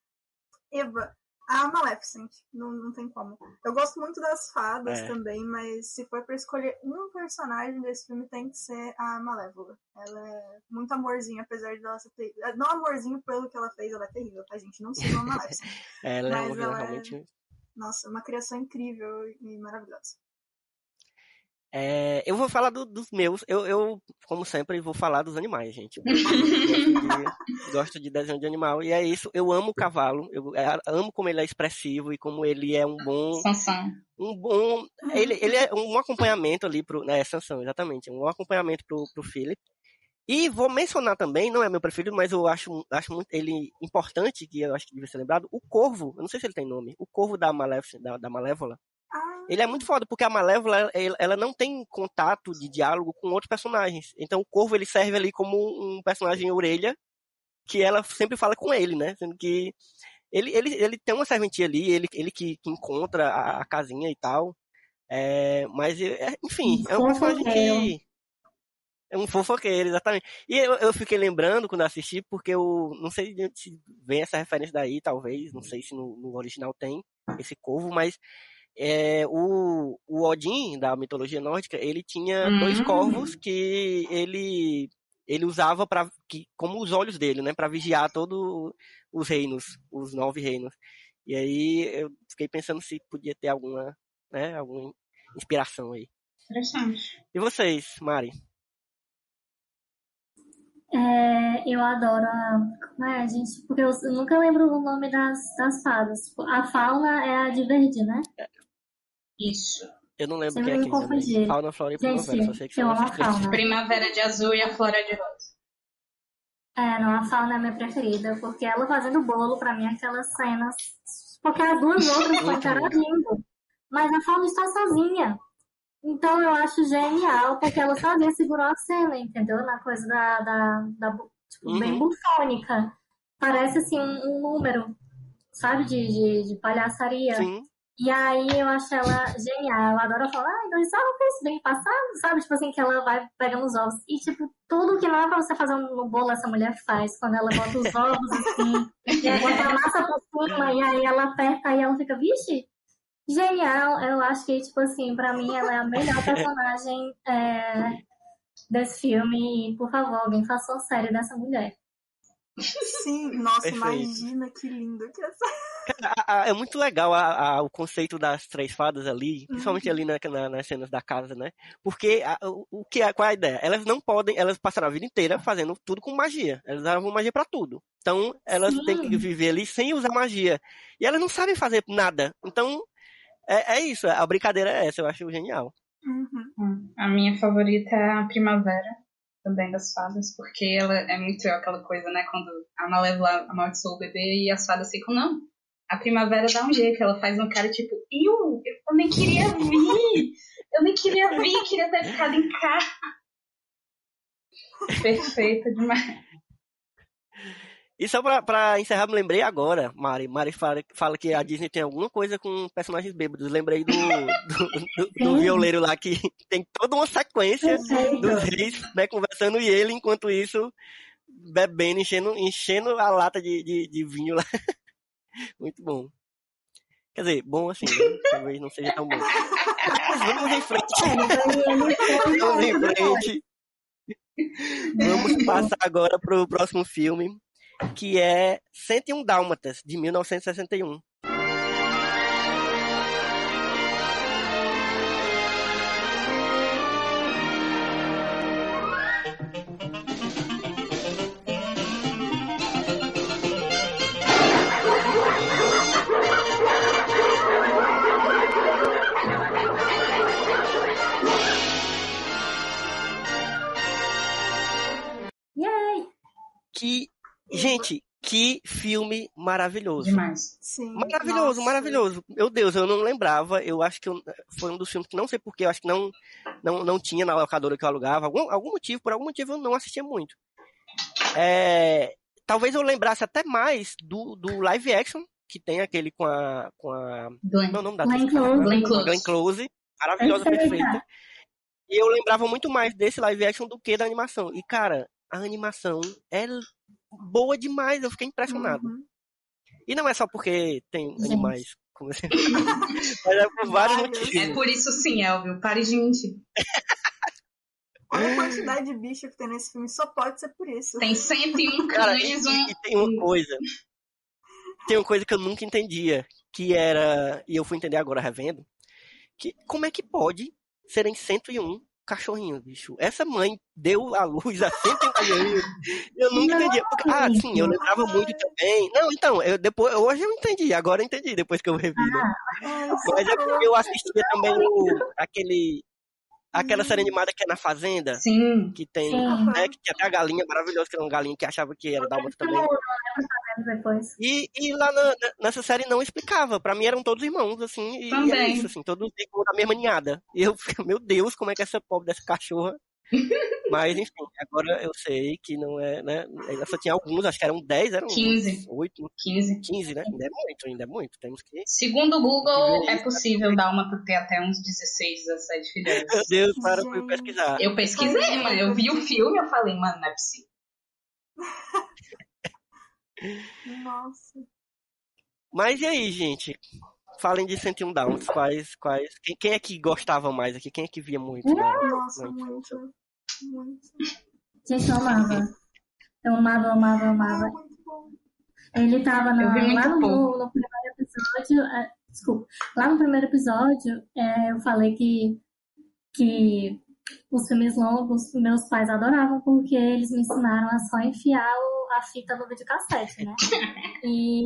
Eva, a Maleficent, não, não tem como. Eu gosto muito das fadas É. também, mas se for pra escolher um personagem desse filme, tem que ser a Malévola. Ela é muito amorzinho, apesar de ela ser terrível. Não amorzinho pelo que ela fez, ela é terrível, tá, gente? Não sigam a Maleficent. Ela é ela é- realmente. Nossa, uma criação incrível e maravilhosa. É, eu vou falar do- dos meus. Eu, eu, como sempre, vou falar dos animais, gente. Gosto de, gosto de desenho de animal. E é isso. Eu amo o cavalo. Eu é, amo como ele é expressivo e como ele é um bom. Sansão. Um bom. Ele, ele é um acompanhamento ali pro. É, Sansão, exatamente. Um acompanhamento pro, pro Philip. E vou mencionar também, não é meu preferido, mas eu acho, acho muito ele importante, que eu acho que devia ser lembrado, o Corvo. Eu não sei se ele tem nome. O Corvo da, da, da Malévola. Ah, Ele é muito foda, porque a Malévola, ela, não tem contato de diálogo com outros personagens. Então o Corvo, ele serve ali como um personagem orelha, que ela sempre fala com ele, né? Sendo que ele, ele, ele tem uma serventia ali, ele, ele que, que encontra a, a casinha e tal. É, mas, é, enfim, é um personagem que... É um fofoqueiro, exatamente. E eu, eu fiquei lembrando quando assisti, porque eu não sei se vem essa referência daí, talvez, não sei se no, no original tem esse corvo, mas é, o, o Odin, da mitologia nórdica, ele tinha Hum. dois corvos que ele ele usava para que como os olhos dele, né, para vigiar todos os reinos, os nove reinos. E aí eu fiquei pensando se podia ter alguma, né, alguma inspiração aí. Interessante. E vocês, Mari? É, eu adoro a. Como é, gente? Porque eu nunca lembro o nome das, das fadas. A fauna é a de verde, né? Isso. Eu não lembro quem é me quem também. Fauna, Flora e Gente, Primavera, só sei que são essas três. fauna. Primavera de azul e a flora de rosa. É, não, a fauna é a minha preferida, porque ela fazendo bolo, pra mim, aquelas cenas. Porque as duas (laughs) outras Muito interagindo. Mas a fauna está sozinha. Então eu acho genial, porque ela sozinha segurou a cena, entendeu? Na coisa da. da, da tipo, Uhum. bem bufônica. Parece assim um, um número, sabe? De, de, de palhaçaria. Sim. E aí eu acho ela genial. Eu adoro falar, ah, então isso ela fez bem passado, sabe? Tipo assim, que ela vai pegando os ovos. E, tipo, tudo que não é pra você fazer no bolo, essa mulher faz. Quando ela bota os ovos assim, (laughs) e aí bota a massa por cima, e aí ela aperta e ela fica, vixe, genial. Eu acho que, tipo assim, pra mim ela é a melhor personagem é, desse filme. E, por favor, alguém faça uma série dessa mulher. sim, nossa, Perfeito. imagina que lindo que essa. É muito legal a, o conceito das três fadas ali, principalmente Uhum. ali na, na- nas cenas da casa, né? Porque o, o que é, qual é a ideia? Elas não podem, elas passaram a vida inteira fazendo tudo com magia. Elas usavam magia pra tudo. Então, elas Sim. têm que viver ali sem usar magia. E elas não sabem fazer nada. Então, é, é isso. A brincadeira é essa. Eu acho genial. Uhum. A minha favorita é a Primavera, também das fadas, porque ela é muito aquela coisa, né? Quando a Malévola amaldiçoou o bebê e as fadas ficam, não. A Primavera dá um jeito, ela faz um cara tipo, eu, eu nem queria vir, eu nem queria vir, queria ter ficado em casa. Perfeita demais. E só pra, pra encerrar, me lembrei agora, Mari. Mari fala, fala que a Disney tem alguma coisa com personagens bêbados. Lembrei do, do, do- do violeiro lá que tem toda uma sequência dos reis, né, conversando e ele, enquanto isso, bebendo, enchendo, enchendo a lata de, de, de vinho lá. Muito bom. Quer dizer, bom assim, né? Talvez não seja tão bom. Mas vamos em frente. É, Vamos em frente. Vamos passar agora pro próximo filme, que é 101 Dálmatas, de 1961. Que, gente, que filme maravilhoso. Demais. Sim. Maravilhoso, Nossa. maravilhoso. Meu Deus, eu não lembrava. Eu acho que eu- foi um dos filmes que não sei porquê, eu acho que não, não, não tinha na locadora que eu alugava. Algum, algum motivo, por algum motivo eu não assistia muito. É, talvez eu lembrasse até mais do, do live action, que tem aquele com a. Com a Glenn. como é o nome da Glenn atriz? Close. Glenn Close. Glenn Close. Maravilhosa, perfeita. E eu lembrava muito mais desse live action do que da animação. E, cara, a animação é boa demais. Eu fiquei impressionado. Uhum. E não é só porque tem Gente. animais. Como você... (laughs) Mas é por vários Vários. motivos. É por isso sim, Elvio. Pare de mentir. (laughs) Olha a quantidade de bicho que tem nesse filme, só pode ser por isso. Tem 101 Cara, e, cães, um... e- e tem uma coisa. Tem uma coisa que eu nunca entendia. Que era. E eu fui entender agora revendo. Que como é que pode serem 101 cachorrinhos, bicho? Essa mãe deu a luz a 101 cachorrinhos. (laughs) Eu nunca Não, entendia. Porque- ah, sim, eu lembrava muito também. Não, então, eu depois, hoje eu entendi, agora eu entendi, depois que eu revi, né? Ai, Mas é porque eu assistia também o, aquele. Aquela série animada que é na Fazenda, Sim. que tem. Sim. Né, que tinha até a galinha maravilhosa, que era uma galinha que achava que era dálmata também. Depois. E, e lá na- nessa série não explicava. Pra mim eram todos irmãos, assim, e, e era Também. isso, assim, todos igual da mesma ninhada. E eu meu Deus, como é que essa pobre dessa cachorra. (laughs) Mas, enfim, agora eu sei que não é, né? Ainda só tinha alguns, acho que eram 10, eram 15. 8, 15. 15, né? Ainda é muito, ainda é muito. Temos que. Segundo o Google, é beleza. possível dar uma ter até uns 16, 17 Meu filhotes. Deus, para eu pesquisar. Eu pesquisei, mano. Eu vi o filme eu falei, mano, não é possível. (laughs) Nossa. Mas e aí, gente? Falem de 101 Downs. Quais. quais quem, quem é que gostava mais aqui? Quem é que via muito? né? Nossa, Muito. muito. Muito. Gente, eu amava. Eu amava, amava, amava. Ele tava na- lá no, no primeiro episódio. é, desculpa. Lá no primeiro episódio, é, eu falei que, que os filmes longos meus pais adoravam porque eles me ensinaram a só enfiar o- a fita no videocassete, né? (laughs) E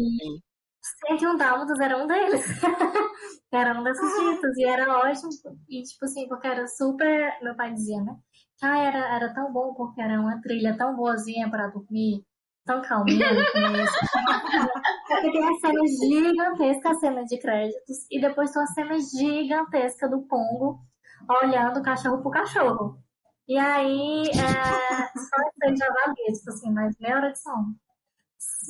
Sim. 101 Dálmatas era um deles. (laughs) era um desses fitas. E era ótimo. E, tipo assim, porque era super. Meu pai dizia, né? Que ah, era, era tão bom porque era uma trilha tão boazinha pra dormir, tão calminha. (laughs) Porque tem a cena gigantesca, a cena de créditos, e depois tem uma cena gigantesca do Pongo olhando o cachorro pro cachorro. E aí, é, só esse já valia, tipo assim, mais meia hora de sono.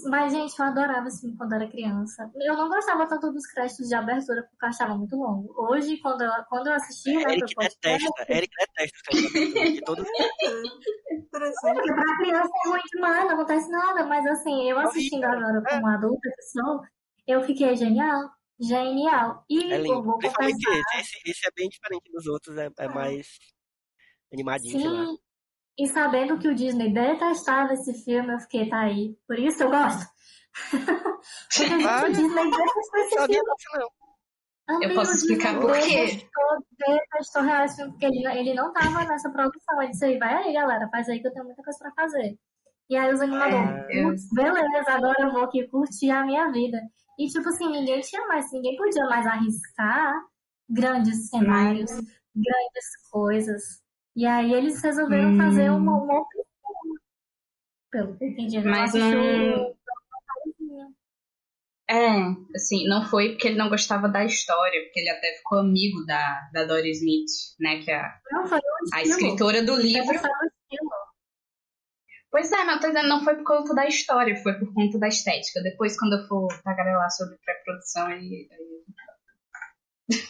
Mas, gente, eu adorava esse filme quando era criança. Eu não gostava tanto dos créditos de abertura porque eu achava muito longo. Hoje, quando eu, quando eu assisti, né, Eric podcast, detesta. Eric detesta. essa de todos. (laughs) Porque pra criança é ruim demais, não acontece nada. Mas assim, eu assistindo agora como adulta sou, eu fiquei genial. Genial. E É eu lindo. vou confessar. esse. esse. Esse é bem diferente dos outros, é, é mais lá. Sim. E sabendo que o Disney detestava esse filme, eu fiquei, tá aí. Por isso eu gosto. Porque, (laughs) gente, o Disney detestou esse Sabia filme. disso, não. Eu posso explicar por quê? Detestou, detestou real esse filme, porque ele, ele não tava nessa produção. Ele disse aí, vai aí, galera, faz aí que eu tenho muita coisa pra fazer. E aí os animadores, É, "Putz, beleza, agora eu vou aqui curtir a minha vida. E tipo assim, ninguém tinha mais, ninguém podia mais arriscar grandes cenários, grandes coisas. E aí eles resolveram Hum. fazer uma, uma outra filme. Pelo que eu entendi. Mas não- o- É, assim, não foi porque ele não gostava da história, porque ele até ficou amigo da, da Dory Smith, né? Que é a, Não, foi o a escritora do livro. Pois é, mas eu tô dizendo, não foi por conta da história, foi por conta da estética. Depois, quando eu for tagarelar sobre pré-produção, aí. aí-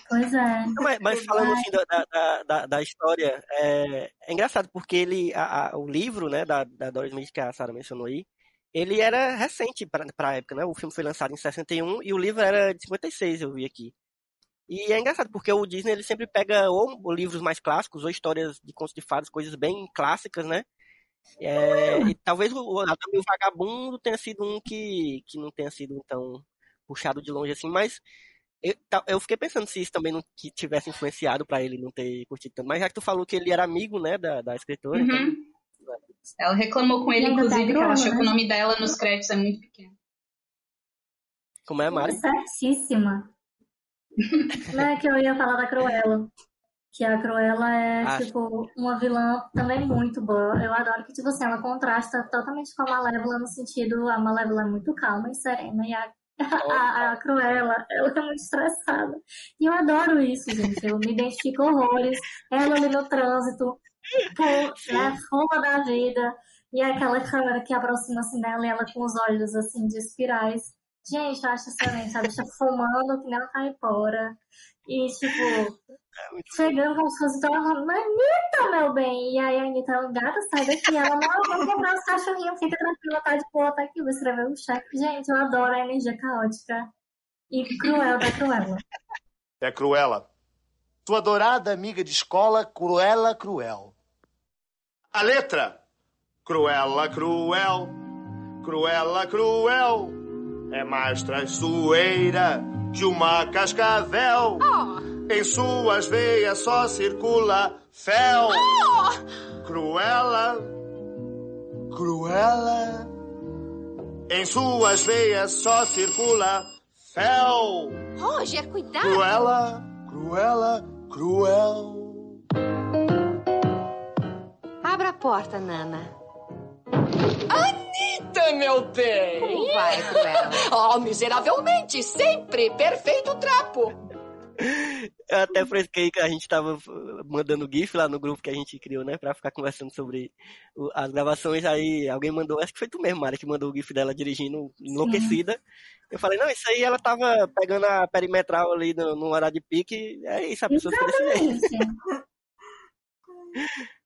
Pois é. Não, Mas, mas falando assim da, da- da, da, história, é, é engraçado porque ele, a- a- o livro, né, da, da Doris Smith, que a Sarah mencionou aí, ele era recente para a época, né? O filme foi lançado em 61 e o livro era de 56, eu vi aqui. E é engraçado porque o Disney ele sempre pega ou livros mais clássicos ou histórias de contos de fadas, coisas bem clássicas, né? É, e talvez o, o o Vagabundo tenha sido um que, que não tenha sido tão puxado de longe assim, mas eu, eu fiquei pensando se isso também não que tivesse influenciado pra ele não ter curtido tanto. Mas já que tu falou que ele era amigo, né, da, da escritora, então, Uhum. Ela reclamou com ele, tá inclusive, que ela achou que o né? nome dela nos créditos é muito pequeno. como é, Mari? Certíssima. (laughs) Não é que eu ia falar da Cruella. Que a Cruella é, Ah. tipo, uma vilã também muito boa. Eu adoro que, tipo assim, ela contrasta totalmente com a Malévola no sentido, a Malévola é muito calma e serena, e a, a, a Cruella, ela é muito estressada. E eu adoro isso, gente. Eu me identifico horrores. Ela ali no trânsito, pô, né, fuma da vida. E aquela câmera que aproxima-se dela e ela com os olhos, assim, de espirais. Gente, eu acho excelente. A bicha fumando que nem uma caipora. E, tipo, chegando como se fosse tão falando, Anitta, meu bem. E aí a Anitta, ela, gata, sai daqui. Ela, não, vamos comprar os cachorrinhos, fica tranquila, tá de boa, tá aqui, vou escrever um cheque. Gente, eu adoro a energia caótica e cruel da Cruella. É Cruella. Tua adorada amiga de escola, Cruella Cruel. A letra. Cruella Cruel. Cruella Cruel. É mais traiçoeira que uma cascavel. Em suas veias só circula fel. Cruella. Cruella. Em suas veias só circula fel. Roger, cuidado! Cruella, Cruella, Cruel. Abra a porta, Nana. Anitta, meu bem! Como vai, Cruella? (laughs) Oh, miseravelmente, sempre perfeito trapo. Eu até fresquei que a gente tava mandando GIF lá no grupo que a gente criou, né? Pra ficar conversando sobre as gravações. Aí alguém mandou, acho que foi tu mesmo, Mari, que mandou o GIF dela dirigindo enlouquecida. Eu falei, não, isso aí ela tava pegando a perimetral ali no, no horário de pique. É isso, a pessoa fica desse jeito. (laughs)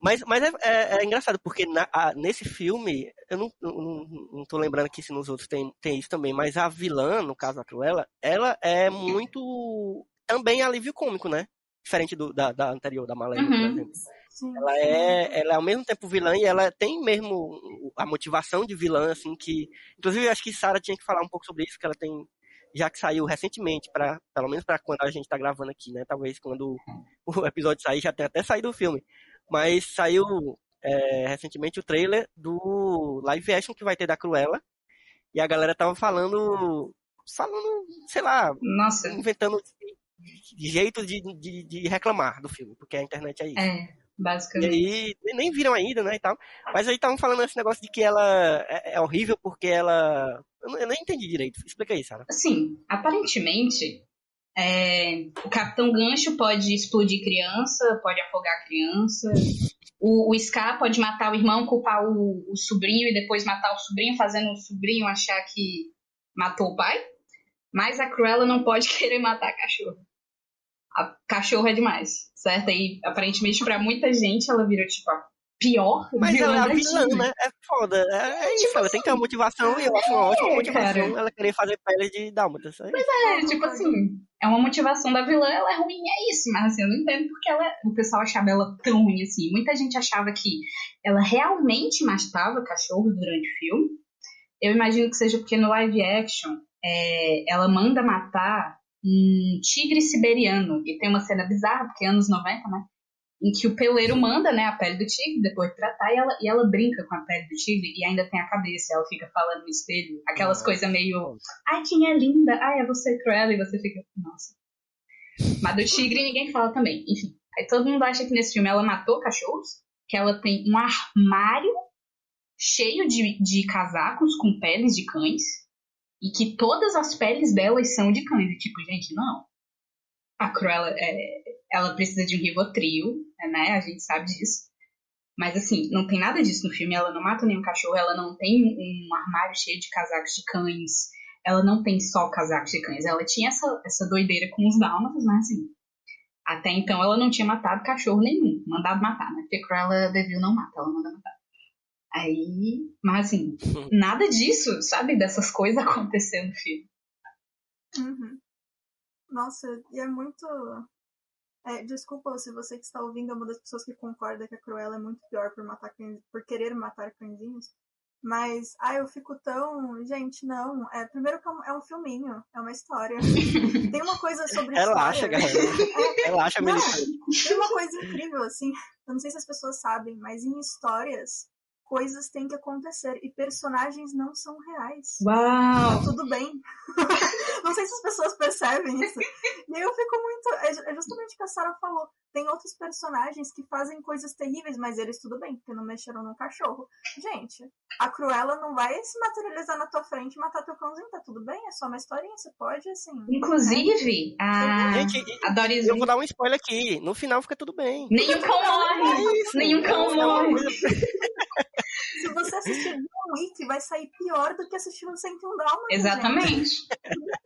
Mas, mas é, é- é engraçado, porque na- a- nesse filme, eu não, não, não tô lembrando aqui se nos outros tem, tem isso também, mas a vilã, no caso a Cruella, ela é muito também alívio cômico, né? Diferente do, da, da anterior, da Malévola, por Uhum. exemplo. Sim. Ela é, ela é ao mesmo tempo vilã e ela tem mesmo a motivação de vilã, assim, que. Inclusive, eu acho que Sarah tinha que falar um pouco sobre isso, que ela tem. Já que saiu recentemente, para pelo menos para quando a gente tá gravando aqui, né? Talvez quando o episódio sair já tenha até saído o filme. Mas saiu é, recentemente o trailer do live action que vai ter da Cruella. E a galera tava falando. Falando, sei lá, Nossa, inventando jeitos de, de, de reclamar do filme, porque a internet é isso. é, E basicamente. aí, nem viram ainda, né, e tal. Mas aí estavam falando esse negócio de que ela é, é horrível porque ela... Eu, não- eu nem entendi direito. Explica aí, Sarah. Assim, aparentemente, é, o Capitão Gancho pode explodir criança, pode afogar criança. O, o Scar pode matar o irmão, culpar o, o sobrinho e depois matar o sobrinho, fazendo o sobrinho achar que matou o pai. Mas a Cruella não pode (laughs) querer matar a cachorro. A cachorro é demais, certo? E aparentemente pra muita gente ela virou tipo a pior Mas vilã ela é a da vilã, né? É foda. É, é isso, Tipo ela tem que ter uma motivação e eu acho uma ótima é, motivação cara. ela querer fazer pele de dálmatas. É isso. É, tipo assim, é uma motivação da vilã, ela é ruim, é isso, mas assim, eu não entendo porque ela, o pessoal achava ela tão ruim assim. Muita gente achava que ela realmente matava cachorros durante o filme, Eu imagino que seja porque no live action é, ela manda matar um tigre siberiano. E tem uma cena bizarra, porque é anos 90, né? Em que o peleiro manda, né, a pele do tigre, depois de tratar, e ela, e ela brinca com a pele do tigre e ainda tem a cabeça, ela fica falando no espelho, aquelas coisas meio, ai, quem é linda? Ai, é você, Cruella, e você fica, nossa. Mas do tigre ninguém fala também, enfim. Aí todo mundo acha que nesse filme ela matou cachorros, que ela tem um armário cheio de, de casacos com peles de cães, e que todas as peles delas são de cães. E tipo, gente, não. A Cruella, é, ela precisa de um Rivotril, né? A gente sabe disso. Mas assim, não tem nada disso no filme. Ela não mata nenhum cachorro, ela não tem um armário cheio de casacos de cães. Ela não tem só casacos de cães. Ela tinha essa, essa doideira com os dálmatas, mas assim. Até então ela não tinha matado cachorro nenhum. Mandado matar, né? Porque Cruella Devil não mata, ela manda matar. Aí, mas assim, (laughs) nada disso, sabe? Dessas coisas acontecendo no filme. Uhum. Nossa, e é muito. É, desculpa se você que está ouvindo é uma das pessoas que concorda que a Cruella é muito pior por matar por querer matar cãezinhos. Mas, ah, eu fico tão. Gente, não. É, primeiro que é um, é filminho, é uma história. (laughs) Tem uma coisa sobre Relaxa, história. galera. É, Relaxa, não, militante. Tem uma coisa incrível, assim. Eu não sei se as pessoas sabem, mas em histórias, coisas têm que acontecer. E personagens não são reais. Uau! Tá tudo bem. (laughs) não sei se as pessoas percebem isso. E aí eu fico muito. É justamente o que a Sarah falou. Tem outros personagens que fazem coisas terríveis, mas eles tudo bem, porque não mexeram no cachorro. Gente, a Cruella não vai se materializar na tua frente e matar teu cãozinho, tá tudo bem? É só uma historinha, você pode, assim. Inclusive, a, Gente, a Doris eu vou dar um spoiler aqui. No final fica tudo bem. Nenhum cão morre! É. Nenhum cão É morre! Você assistir John Wick, vai sair pior do que assistir um 101 Dálmatas. Exatamente.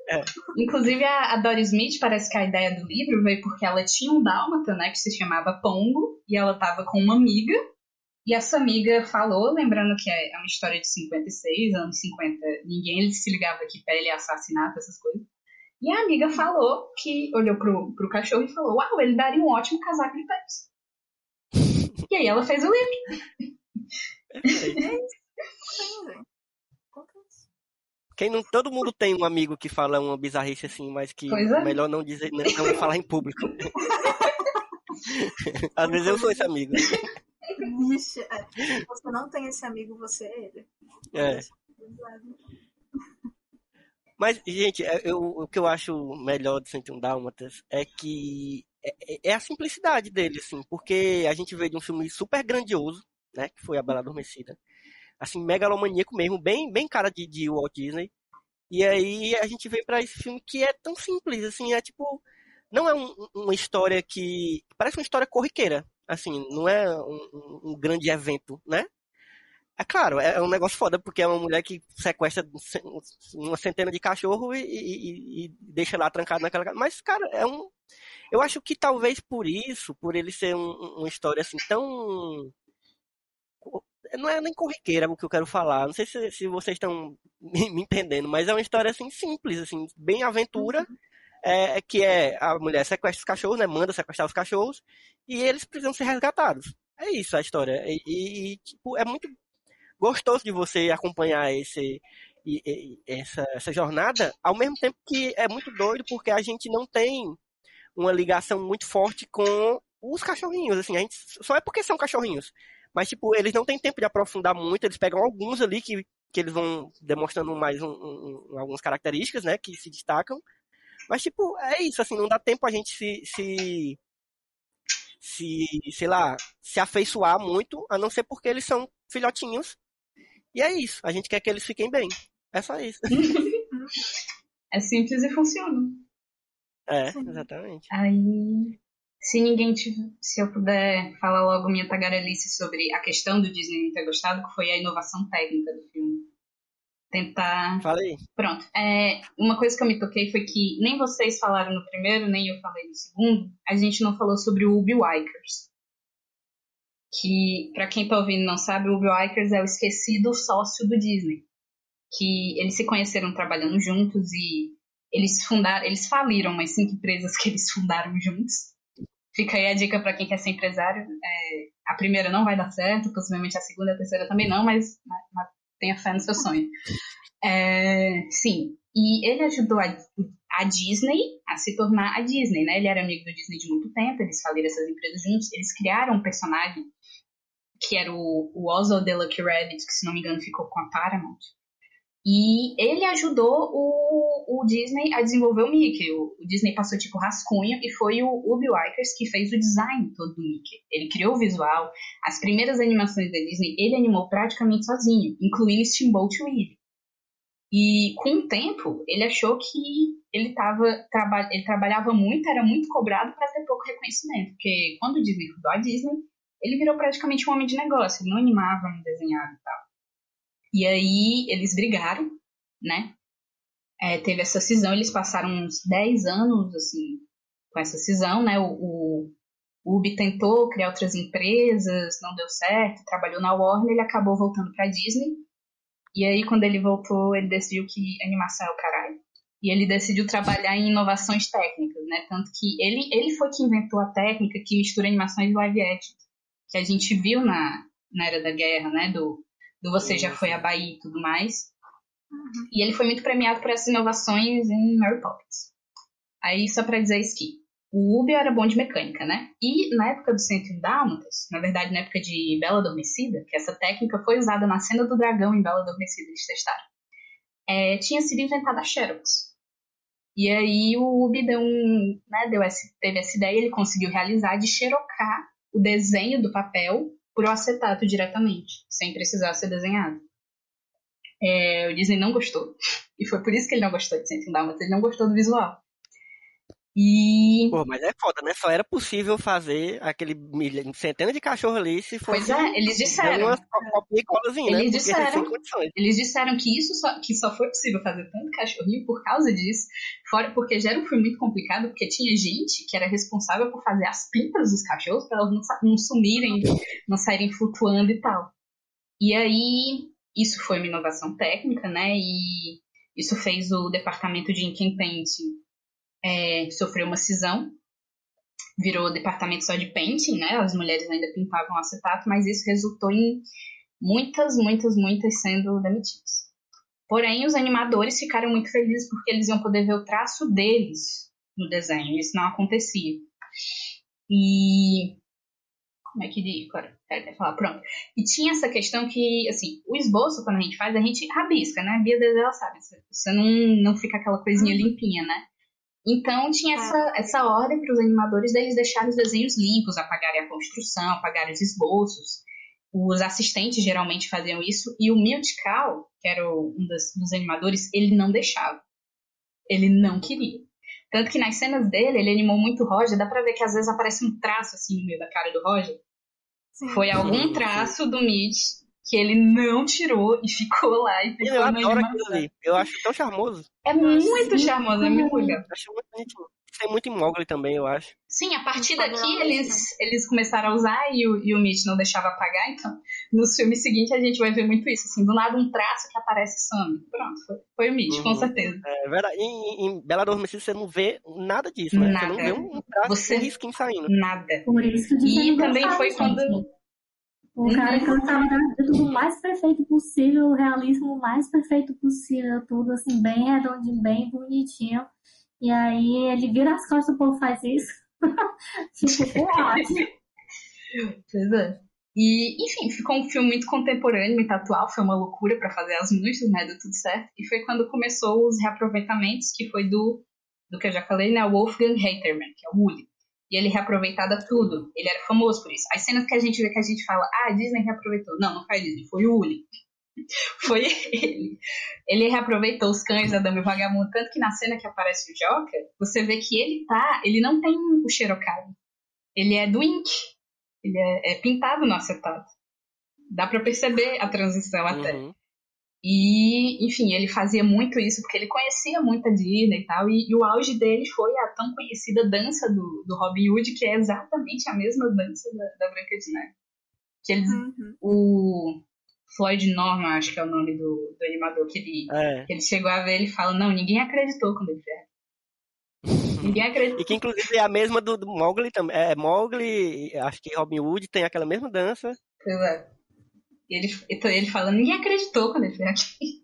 É. (laughs) Inclusive, a, a Doris Smith, parece que a ideia do livro veio porque ela tinha um dálmata, né, que se chamava Pongo, e ela tava com uma amiga, e essa amiga falou, lembrando que é é uma história de 56, anos 50, ninguém se ligava que pele é assassinato, essas coisas. E a amiga falou que olhou pro, pro cachorro e falou: Uau, ele daria um ótimo casaco de peles. (laughs) E aí ela fez o livro. Acontece. Quem não, todo mundo tem um amigo que fala uma bizarrice assim, mas que é. melhor não dizer, não, não falar em público. (laughs) Às vezes eu sou esse amigo. Vixe, é. Se você não tem esse amigo, você é ele. É. Mas, gente, é- eu- o que eu acho melhor de 101 Dálmatas é que é, é- é a simplicidade dele, assim, porque a gente veio de um filme super grandioso, né, que foi A Bela Adormecida, assim, megalomaníaco mesmo, bem, bem cara de, de Walt Disney, e aí a gente vem pra esse filme que é tão simples, assim, é tipo, não é um- uma história que, parece uma história corriqueira, assim, não é um- um- grande evento, né? É claro, é um negócio foda, porque é uma mulher que sequestra uma centena de cachorro e, e- e deixa lá trancado naquela casa. Mas, cara, é um. Eu acho que talvez por isso, por ele ser um- uma história assim tão. Não é nem corriqueira o que eu quero falar. Não sei se, se vocês estão (laughs) me, me entendendo, mas é uma história assim simples, assim, bem aventura. É, que é a mulher sequestra os cachorros, né? Manda sequestrar os cachorros e eles precisam ser resgatados. É isso a história. E, e- e, tipo, é muito gostoso de você acompanhar esse, e- e- essa, essa jornada, ao mesmo tempo que é muito doido porque a gente não tem uma ligação muito forte com os cachorrinhos, assim, a gente só é porque são cachorrinhos. Mas, tipo, eles não têm tempo de aprofundar muito, eles pegam alguns ali que, que eles vão demonstrando mais um, um- um- algumas características, né, que se destacam. Mas, tipo, é isso, assim, não dá tempo a gente se, se, se, sei lá, se afeiçoar muito, a não ser porque eles são filhotinhos. E é isso, a gente quer que eles fiquem bem. É só isso. (laughs) É simples e funciona. É, exatamente. Aí, se ninguém tiver, se eu puder falar logo minha tagarelice sobre a questão do Disney não ter gostado, que foi a inovação técnica do filme. Tentar. Falei. Pronto. É, uma coisa que eu me toquei foi que nem vocês falaram no primeiro, nem eu falei no segundo, a gente não falou sobre o Ubi Wikers. Que, pra quem tá ouvindo e não sabe, o Ubi Wikers é o esquecido sócio do Disney. Que eles se conheceram trabalhando juntos e eles fundaram, eles faliram umas cinco empresas que eles fundaram juntos. Fica aí a dica pra quem quer ser empresário. É, a primeira não vai dar certo, possivelmente a segunda a terceira também não, mas, mas tenha fé no seu sonho. É, sim, e ele ajudou a, a, Disney a se tornar a Disney, né? Ele era amigo do Disney de muito tempo, eles faliram essas empresas juntos, eles criaram um personagem que era o, o Oswald the Lucky Rabbit, que se não me engano ficou com a Paramount. E ele ajudou o, o Disney a desenvolver o Mickey. O, o, Disney passou tipo rascunho e foi o Ubi Wikers que fez o design todo do Mickey. Ele criou o visual, as primeiras animações da Disney ele animou praticamente sozinho, incluindo Steamboat Willie. E com o tempo, ele achou que ele, tava, traba ele trabalhava muito, era muito cobrado para ter pouco reconhecimento. Porque quando o Disney fundou a Disney, ele virou praticamente um homem de negócio, ele não animava, não desenhava e tal. E aí eles brigaram, né? É, teve essa cisão, eles passaram uns 10 anos, assim, com essa cisão, né? O, o, Ubi tentou criar outras empresas, não deu certo, trabalhou na Warner, ele acabou voltando pra Disney. E aí, quando ele voltou, ele decidiu que animação é o caralho. E ele decidiu trabalhar em inovações técnicas, né? Tanto que ele, ele foi que inventou a técnica que mistura animações live action, que a gente viu na, na Era da Guerra, né? Do, do Você Já Foi a Bahia e tudo mais. Uhum. E ele foi muito premiado por essas inovações em Mary Poppins. Aí, só pra dizer isso aqui. O Ubi era bom de mecânica, né? E na época do 101 Dálmatas, na verdade na época de Bela Adormecida, que essa técnica foi usada na cena do dragão em Bela Adormecida, eles testaram, é, tinha sido inventada a Xerox. E aí o Ubi deu um, né, deu essa, teve essa ideia, ele conseguiu realizar de xerocar o desenho do papel por acetato diretamente, sem precisar ser desenhado. É, o Disney não gostou. E foi por isso que ele não gostou de 101 Dálmatas, ele não gostou do visual. E. Pô, mas é foda, né? Só era possível fazer aquele milha, centena de cachorro ali se fosse. Pois é, eles disseram. Uma colazinha, eles né? disseram. Eles disseram que isso só, que só foi possível fazer tanto cachorrinho por causa disso. Fora, porque já era um filme muito complicado, porque tinha gente que era responsável por fazer as pintas dos cachorros para elas não, não sumirem, não saírem flutuando e tal. E aí, isso foi uma inovação técnica, né? E isso fez o departamento de Ink and Painting é, sofreu uma cisão, virou departamento só de painting, né? As mulheres ainda pintavam acetato, mas isso resultou em muitas, muitas, muitas sendo demitidas. Porém, os animadores ficaram muito felizes porque eles iam poder ver o traço deles no desenho. Isso não acontecia. E como é que digo? Agora, quero até falar, pronto. E tinha essa questão que, assim, o esboço, quando a gente faz, a gente rabisca, né? A Bia ela sabe, você não, não fica aquela coisinha limpinha, né? Então tinha essa, essa ordem para os animadores deles deixarem os desenhos limpos, apagarem a construção, apagarem os esboços. Os assistentes geralmente faziam isso, e o Milt Kahl, que era um dos, dos animadores, ele não deixava. Ele não queria. Tanto que nas cenas dele, ele animou muito o Roger, dá pra ver que às vezes aparece um traço assim no meio da cara do Roger. Sim. Foi algum traço do Mitch que ele não tirou e ficou lá e ficou Eu adoro aquilo ali. Eu acho tão charmoso. É muito charmoso, é muito legal. Acho muito bonito. Tem muito em Mowgli também, eu acho. Sim, a partir daqui eles, eles começaram a usar e o, e o Mitch não deixava apagar, então nos filmes seguintes a gente vai ver muito isso, assim, do nada um traço que aparece e some. Pronto, foi, foi o Mitch, uhum. com certeza. É verdade. Em, em Bela Adormecida você não vê nada disso, né? Nada. Você não vê um traço você... um risquinho saindo. Nada. Por isso e também foi quando... O cara que gostava de tudo mais perfeito possível, o realismo mais perfeito possível, tudo assim, bem redondinho, bem bonitinho. E aí ele vira as costas, o povo faz isso. (laughs) tipo, ótimo. Pois é. E, enfim, ficou um filme muito contemporâneo, muito atual, foi uma loucura para fazer as luzes, né, deu tudo certo. E foi quando começou os reaproveitamentos, que foi do, do que eu já falei, né, Wolfgang Haterman, que é o Woody e ele reaproveitava tudo. Ele era famoso por isso. As cenas que a gente vê que a gente fala, ah, Disney reaproveitou. Não, não foi Disney, foi o Uli. (laughs) Foi ele. Ele reaproveitou os cães da Dama e o Vagabundo, tanto que na cena que aparece o Joker, você vê que ele tá, ele não tem o xerocado. Ele é do ink. Ele é, é pintado no acetato. Dá para perceber a transição até. Uhum. E, enfim, ele fazia muito isso porque ele conhecia muito a Disney e tal. E, e, o auge dele foi a tão conhecida dança do, do Robin Hood, que é exatamente a mesma dança da, da Branca de Neve. Que eles, uhum. O Floyd Norman, acho que é o nome do, do animador, que ele, é. que ele chegou a ver, ele fala: Não, ninguém acreditou quando ele fez. Ninguém acreditou. E que inclusive é a mesma do, do Mowgli também. É, Mowgli, acho que Robin Hood tem aquela mesma dança. Pois é. E ele, então ele falando, ninguém acreditou quando ele foi aqui.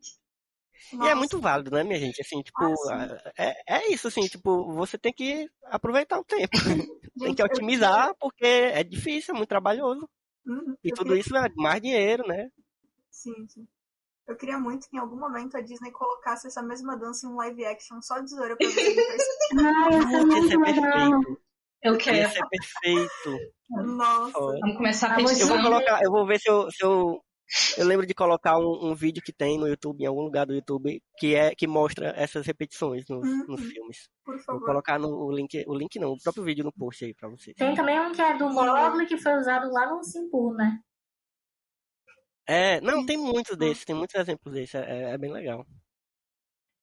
E é muito válido, né, minha gente? Assim, tipo, Ah, é, é isso, assim, tipo, você tem que aproveitar o tempo. (laughs) tem que eu otimizar, porque é difícil, é muito trabalhoso. Uhum, E eu tudo queria- isso é mais dinheiro, né? Sim, sim. Eu queria muito que em algum momento a Disney colocasse essa mesma dança em um live action só de zoeira pra ver Ai, (laughs) ser Putz, ia muito legal. Eu Ia quero. ser perfeito. Nossa. Vamos começar a Ah, petição. Eu vou colocar, eu vou ver se eu, se eu, eu lembro de colocar um, um vídeo que tem no YouTube, em algum lugar do YouTube, que é que mostra essas repetições nos, Uhum. nos filmes. Por Vou favor. colocar no o link, o link não, o próprio vídeo no post aí pra vocês. Tem também um que é do Mogli, que foi usado lá no Simpur, né? É, não, tem muitos desses, tem muitos exemplos desses, é, é bem legal.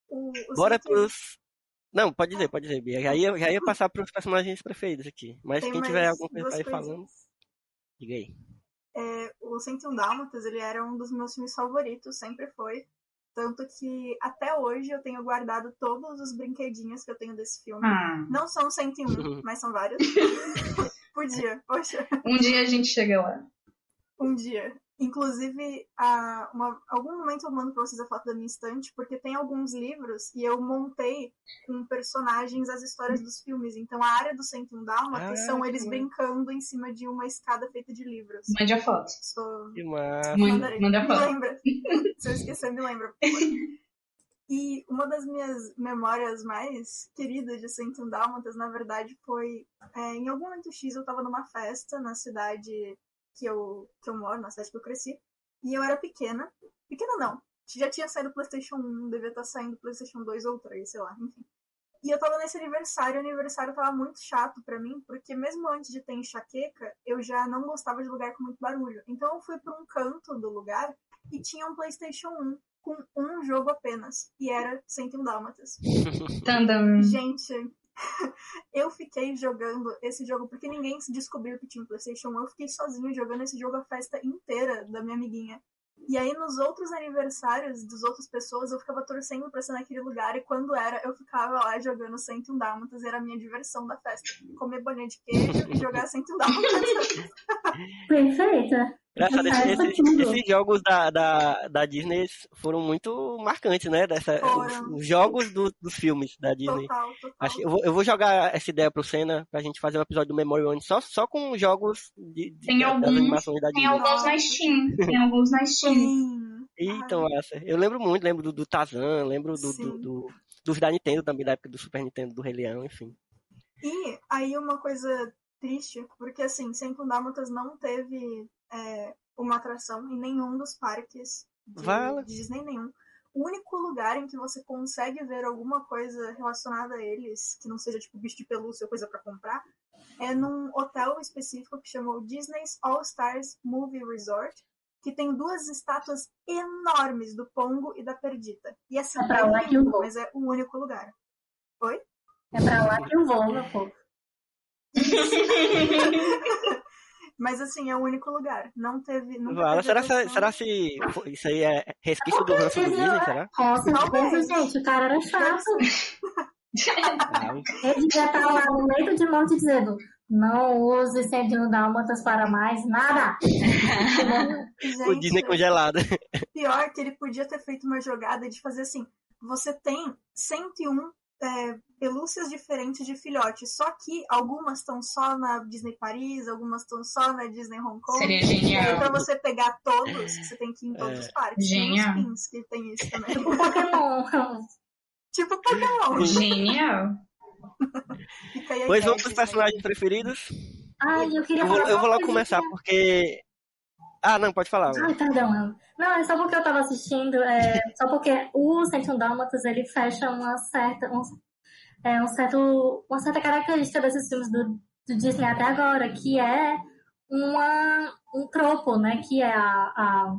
O, o Bora pros. Não, pode dizer, pode dizer, Bia. Já ia, já ia passar pros personagens preferidos aqui. Mas Tem quem tiver alguma coisa coisinhas. falando, diga aí. É, o 101 Dálmatas, ele era um dos meus filmes favoritos, sempre foi. Tanto que até hoje eu tenho guardado todos os brinquedinhos que eu tenho desse filme. Ah, Não são 101, (laughs) mas são vários. (laughs) Podia, poxa, um dia a gente chega lá. um dia. Inclusive, a, uma, algum momento eu mando pra vocês a foto da minha estante, porque tem alguns livros e eu montei com personagens as histórias dos filmes. Então a área do 101 Dálmatas Ah, são eles que brincando em cima de uma escada feita de livros. Mande a foto. Sou. Manda, manda a Me foto. lembra. (laughs) Se eu esquecer, me lembra. E uma das minhas memórias mais queridas de 101 Dálmatas, na verdade, foi é, em algum momento X eu tava numa festa na cidade que eu, que eu moro, na cidade que eu cresci, e eu era pequena. Pequena não. Já tinha saído o PlayStation 1, devia estar saindo o PlayStation 2 ou 3, sei lá, enfim. E eu tava nesse aniversário, e o aniversário tava muito chato pra mim, porque mesmo antes de ter enxaqueca, eu já não gostava de lugar com muito barulho. Então eu fui pra um canto do lugar e tinha um PlayStation 1 com um jogo apenas, e era 101 Dálmatas. (laughs) Tandam. Gente, (laughs) eu fiquei jogando esse jogo porque ninguém descobriu que tinha um PlayStation 1. Eu fiquei sozinho jogando esse jogo a festa inteira da minha amiguinha. E aí, nos outros aniversários das outras pessoas, eu ficava torcendo pra ser naquele lugar. E quando era, eu ficava lá jogando 101 Dálmatas. Era a minha diversão da festa. Comer bolinha de queijo e jogar 101 Dálmatas. Perfeita. Engraçado, esses, foi esses- esses jogos da, da, da Disney foram muito marcantes, né? Dessa, Foram. os, os jogos do- dos filmes da Disney. Total, total. Acho, eu, vou, eu vou jogar essa ideia pro Senna pra gente fazer um episódio do Memory One só, só com jogos de, de- Tem das alguns, animações da Tem Disney. alguns na Steam. Tem alguns na Steam. Então, essa. Eu lembro muito, lembro do, do Tarzan, lembro do, do, do- dos da Nintendo também, da época do Super Nintendo, do Rei Leão, enfim. E aí uma coisa triste, porque assim, 101 Dálmatas não teve é, uma atração em nenhum dos parques de, Vala. de Disney nenhum. O único lugar em que você consegue ver alguma coisa relacionada a eles, que não seja tipo bicho de pelúcia ou coisa pra comprar, é num hotel específico que chamou Disney's All Stars Movie Resort, que tem duas estátuas enormes do Pongo e da Perdita. E assim, É pra lá que eu vou. mas é o único lugar. Oi? É pra lá que eu vou, meu povo. (laughs) Mas assim, é o único lugar. Não teve. Nunca Vala, teve será, se, será se isso aí é resquício do ranço do Disney, será? Certeza, Talvez. gente, o cara era chato. (laughs) Ele devia estar lá no leito de morte dizendo: não use 101 dálmatas para mais nada. (laughs) o Gente, Disney congelado. pior que ele podia ter feito uma jogada de fazer assim: você tem 101 é, pelúcias diferentes de filhotes, só que algumas estão só na Disney Paris, algumas estão só na Disney Hong Kong. Seria E aí, genial. pra você pegar todos, você tem que ir em todos É. os parques. Genial. Tem os pins que tem isso também. O Pokémon. tipo Pokémon. Genial. Pois vamos pros Disney. personagens preferidos. Ai, eu queria Eu vou, falar eu vou logo começar, porque. Ah, não, pode falar. Ai, perdão. Não, é só porque eu tava assistindo, é, só porque o 101 Dálmatas, ele fecha uma certa, um, é, um certo, uma certa característica desses filmes do, do Disney até agora, que é uma, um tropo, né, que é a, a,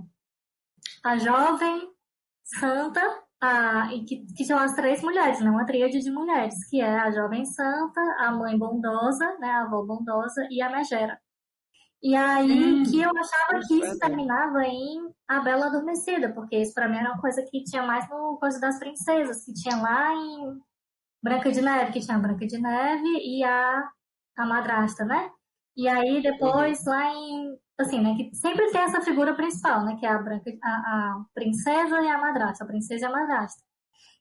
a jovem santa, a, e que, que são as três mulheres, né, uma tríade de mulheres, que é a jovem santa, a mãe bondosa, né, a avó bondosa e a megera. E aí Hum. que eu achava que isso terminava em A Bela Adormecida, porque isso pra mim era uma coisa que tinha mais no Coisa das Princesas, que tinha lá em Branca de Neve, que tinha a Branca de Neve e a, a madrasta, né? E aí depois lá em assim, né, que sempre tem essa figura principal, né, que é a branca, a, a princesa e a madrasta, a princesa e a madrasta.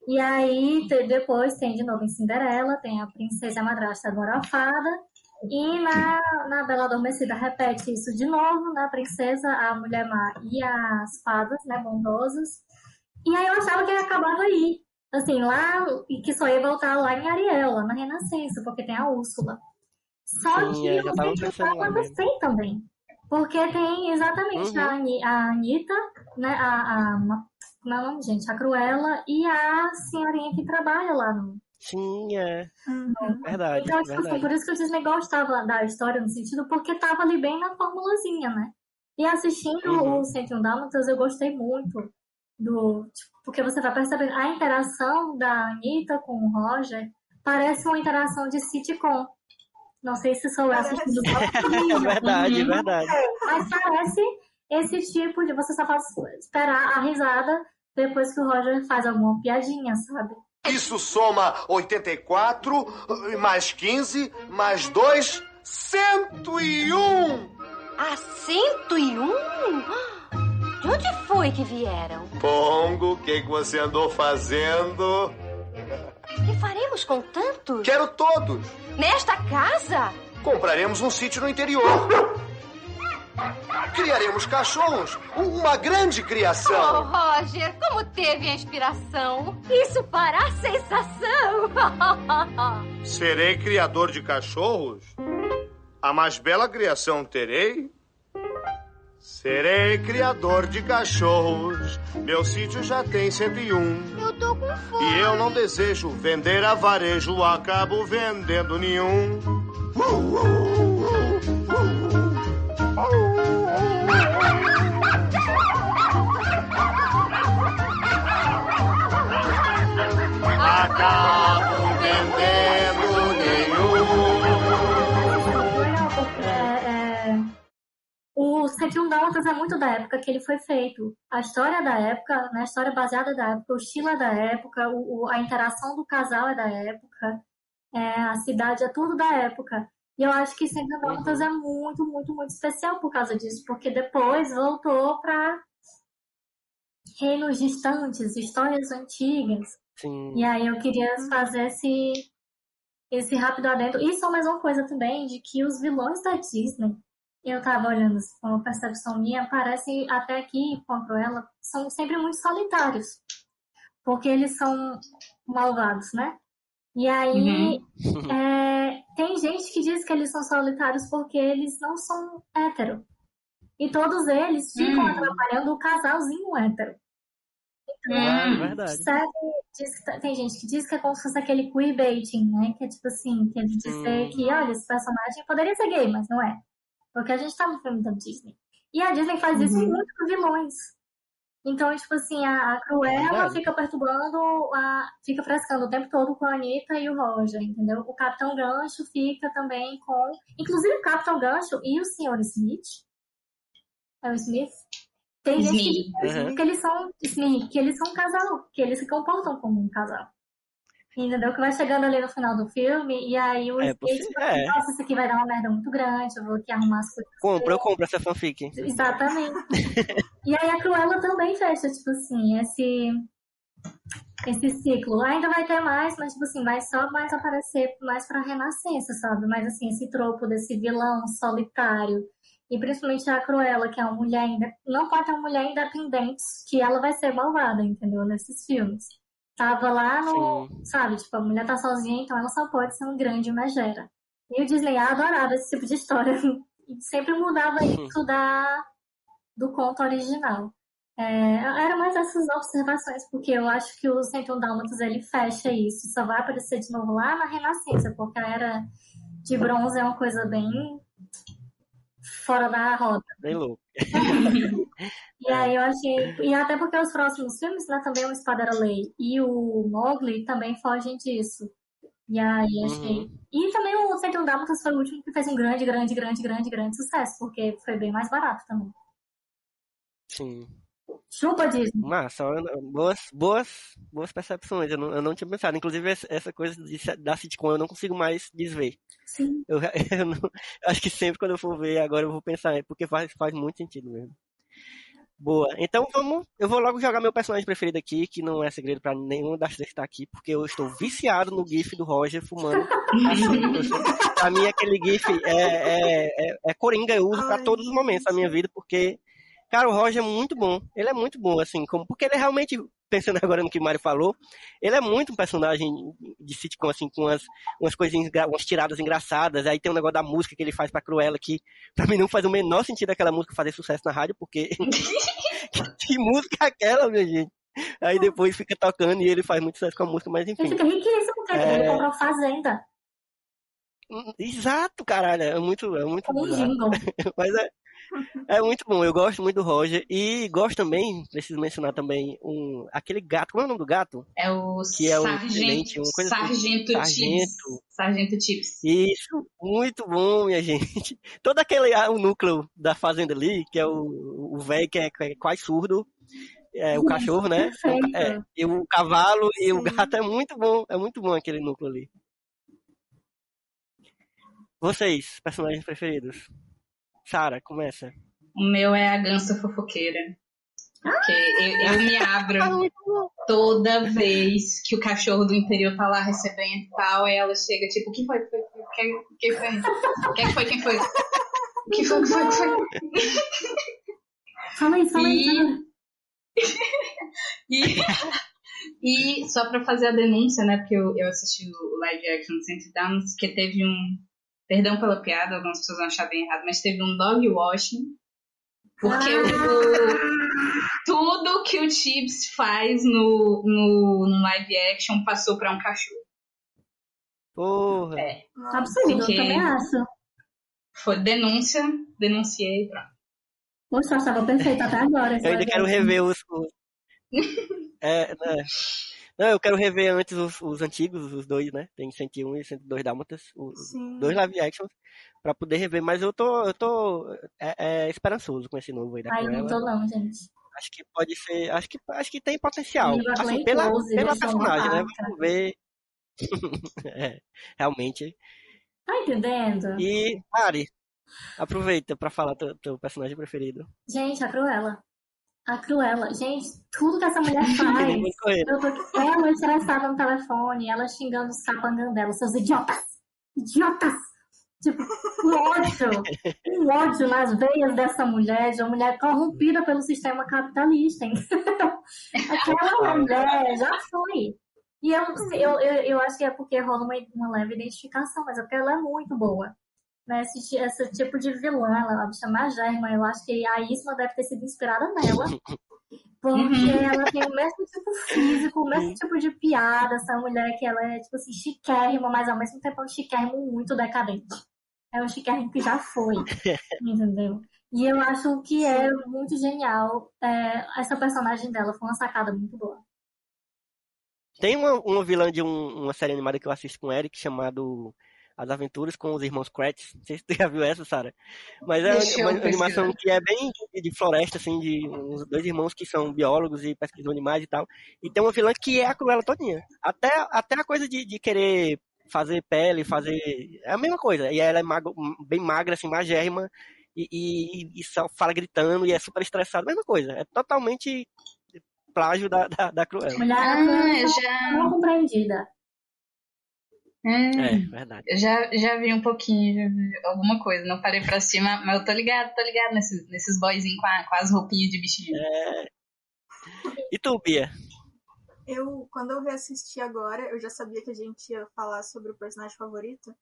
E aí depois tem de novo em Cinderela, tem a princesa e a madrasta agora a fada. E na, na Bela Adormecida repete isso de novo, na princesa, a mulher má e as fadas, né, bondosas. E aí eu achava que acabava aí. Assim, lá, e que só ia voltar lá em Ariel, lá na Renascença, porque tem a Úrsula. Só Sim, que já o tava Centro pensando lá Dálmatas tem também. Porque tem exatamente Uhum. a, a Anitta, né, a, a, como é o nome, gente? A Cruella e a senhorinha que trabalha lá no, É. Uhum. Verdade, então, tipo assim, verdade. por isso que o Disney gostava da história no sentido, porque tava ali bem na formulazinha, né? E assistindo Uhum. o 101 Dálmatas, eu gostei muito do. Tipo, porque você vai percebendo a interação da Anitta com o Roger parece uma interação de sitcom. Não sei se sou eu assistindo (laughs) É verdade, Uhum. verdade. Mas parece esse tipo de você só faz esperar a risada depois que o Roger faz alguma piadinha, sabe? Isso soma 84, mais 15, mais 2, 101! Ah, 101? De onde foi que vieram? Pongo, o que, que você andou fazendo? Que faremos com tantos? Quero todos! Nesta casa? Compraremos um sítio no interior. Criaremos cachorros. Uma grande Oh, criação. Roger, como teve a inspiração? Isso fará sensação! (laughs) Serei criador de cachorros? A mais bela criação terei? Serei criador de cachorros. Meu sítio já tem 101. Eu tô com fome. E eu não desejo vender a varejo, acabo vendendo nenhum. Acabo vendendo nenhum. É, é, o 101 Dálmatas é muito da época que ele foi feito. A história da época, né, a história baseada da época, o estilo é da época, o- a interação do casal é da época, é, a cidade é tudo da época. E eu acho que 101 Dálmatas é muito, muito, muito especial por causa disso, porque depois voltou para reinos distantes, histórias antigas. Sim. E aí eu queria fazer esse, esse rápido adendo. E só mais uma coisa também, de que os vilões da Disney, eu tava olhando assim, com uma percepção minha, parecem até aqui com a Cruella, são sempre muito solitários. Porque eles são malvados, né? E aí é, tem gente que diz que eles são solitários porque eles não são hétero. E todos eles ficam Hum. atrapalhando o casalzinho hétero. É Hum. verdade. Sabe, que tá- tem gente que diz que é como se fosse aquele queerbaiting, né? Que é tipo assim, que é de dizer Hum. que, olha, esse personagem poderia ser gay, mas não é. Porque a gente tá no filme da Disney. E a Disney faz isso Uhum. muito com vilões. Então, tipo assim, a, a Cruella Verdade. fica perturbando, a, fica frescando o tempo todo com a Anitta e o Roger, entendeu? O Capitão Gancho fica também com. Inclusive o Capitão Gancho e o Sr. Smith. É o Smith? Tem gente que Smith. diz Uhum. que eles são Smith, que eles são um casal, que eles se comportam como um casal. Entendeu? Que vai chegando ali no final do filme e aí o É Smith é. nossa, isso aqui vai dar uma merda muito grande, eu vou aqui arrumar as coisas. Compra, eu compro essa fanfic. Exatamente. (laughs) e aí a Cruella também fecha, tipo assim, esse esse ciclo. Ainda vai ter mais, mas tipo assim, vai só mais aparecer mais pra renascença, sabe? Mas assim, esse tropo desse vilão solitário. E principalmente a Cruella, que é uma mulher ainda. Não pode ter uma mulher independente, que ela vai ser malvada, entendeu? Nesses filmes. Tava lá no. Sim. Sabe, tipo, a mulher tá sozinha, então ela só pode ser um grande megera. E o Disney adorava esse tipo de história. (laughs) E sempre mudava isso da, (laughs) do conto original. É, era mais essas observações, porque eu acho que o 101 Dálmatas ele fecha isso. Só vai aparecer de novo lá na Renascença, porque a era de bronze é uma coisa bem fora da roda. Bem louco. (laughs) (laughs) E aí eu achei. E até porque os próximos filmes, né, também o Espada Lei e o Mowgli também fogem disso. E aí achei. Uhum. E também o 101 Dálmatas foi o último que fez um grande, grande, grande, grande, grande sucesso, porque foi bem mais barato também. Sim. Chupa Disney. Massa, boas, boas, boas percepções. Eu não, eu não tinha pensado. Inclusive, essa- coisa de, da sitcom eu não consigo mais desver. Sim. Eu, (laughs) eu não- acho que sempre quando eu for ver, agora eu vou pensar, porque faz, faz muito sentido mesmo. Boa. Então vamos. Eu vou logo jogar meu personagem preferido aqui, que não é segredo pra nenhum das três que tá aqui, porque eu estou viciado no GIF do Roger fumando. (laughs) Pra mim, aquele GIF é, é, é, é coringa, eu uso pra Ai, todos os momentos da minha vida, porque, cara, o Roger é muito bom. Ele é muito bom, assim, como, porque ele é realmente, pensando (laughs) agora no que o Mário falou, ele é muito um personagem de sitcom, assim, com umas, umas coisinhas, umas tiradas engraçadas. Aí tem um negócio da música que ele faz pra Cruella, que pra mim não faz o menor sentido aquela música fazer sucesso na rádio, porque (laughs) que música é aquela, minha gente? Aí depois fica tocando e ele faz muito sucesso com a música, mas Ele enfim. fica riquíssimo, porque É. ele comprou fazenda. Exato, caralho, é muito, é muito jingle. (laughs) Mas é, (laughs) é muito bom, eu gosto muito do Roger. E gosto também, preciso mencionar também, um, aquele gato, como é o nome do gato? É o Que é o Sargento, tenente, uma coisa assim. Sargento Chips. Sargento. Sargento Chips. Isso, muito bom, minha (laughs) gente. Todo aquele ah, o núcleo da fazenda ali, que é o o velho que, é, que é quase surdo, é o cachorro, né? (laughs) É, e o cavalo e o gato é muito bom, é muito bom aquele núcleo ali. Vocês, personagens preferidos? Sara, começa. O meu é a gansa fofoqueira. Porque eu, eu me abro toda vez que o cachorro do interior tá lá recebendo e tal, aí ela chega, tipo, o que foi? Foi- foi- Quem, quem foi? Quem foi? Quem foi? O que foi? O que foi? O que foi? (laughs) Fala aí, fala aí. E-. (laughs) E, e só pra fazer a denúncia, né? Porque eu, eu assisti o live action do Saint Downs, que teve um. Perdão pela piada, algumas pessoas vão achar bem errado, mas teve um dog washing. Porque o, tudo que o Chips faz no, no, no live action passou pra um cachorro. Porra. É. Absurdo, eu também acho. Foi denúncia, denunciei, pronto. Poxa, eu achava perfeito até agora. Eu ainda quero rever os. (laughs) os- É, né? Não, eu quero rever antes os, os antigos, os dois, né? Tem 101 e 102 Dálmatas, os Sim. dois live actions, pra poder rever, mas eu tô, eu tô é, é, esperançoso com esse novo aí da Ai, não tô não, gente. Acho que pode ser, acho que, acho que tem potencial. Assim, pela, pela personagem, né? Vamos ver. (laughs) É, realmente. Tá entendendo? E, Mari, aproveita pra falar teu, teu personagem preferido. Gente, a Cruella. A Cruella. Gente, tudo que essa mulher (laughs) faz. Eu tô ela estressada no telefone, ela xingando os capangas dela, seus idiotas! Idiotas! Tipo, um ódio, um ódio nas veias dessa mulher, de uma mulher corrompida pelo sistema capitalista? (laughs) Aquela mulher já foi. E eu, eu, eu, eu acho que é porque rola uma, uma leve identificação, mas é porque ela é muito boa. Né? Esse, esse tipo de vilã, ela a bicha magérrima, eu acho que a Isma deve ter sido inspirada nela. (laughs) Porque ela tem o mesmo tipo físico, o mesmo tipo de piada, essa mulher que ela é, tipo assim, chiquérrima, mas ao mesmo tempo é um chiquérrimo muito decadente. É um chiquérrimo que já foi, (laughs) entendeu? E eu acho que é muito genial. é, essa personagem dela foi uma sacada muito boa. Tem uma, uma vilã de um- uma série animada que eu assisto com o Eric, chamado As Aventuras com os Irmãos Kratz. Não sei se tu já viu essa, Sara. Mas é Deixa eu uma animação que é bem de, de floresta, assim, de uns dois irmãos que são biólogos e pesquisam animais e tal. E tem uma vilã que é a Cruella todinha. Até, até a coisa de, de querer fazer pele, fazer... É a mesma coisa. E ela é mago- bem magra, assim, magérrima. E, e, e só fala gritando e é super estressada. Mesma coisa. É totalmente plágio da, da, da Cruella. Mulher Ah, eu já, mal compreendida. Hum, É, verdade. eu já, já vi um pouquinho, já vi alguma coisa. Não parei pra cima, mas eu tô ligado, tô ligado nesses, nesses boyzinhos com, a- com as roupinhas de bichinho. E tu, Bia? Eu, quando eu reassisti agora, eu já sabia que a gente ia falar sobre o personagem favorito.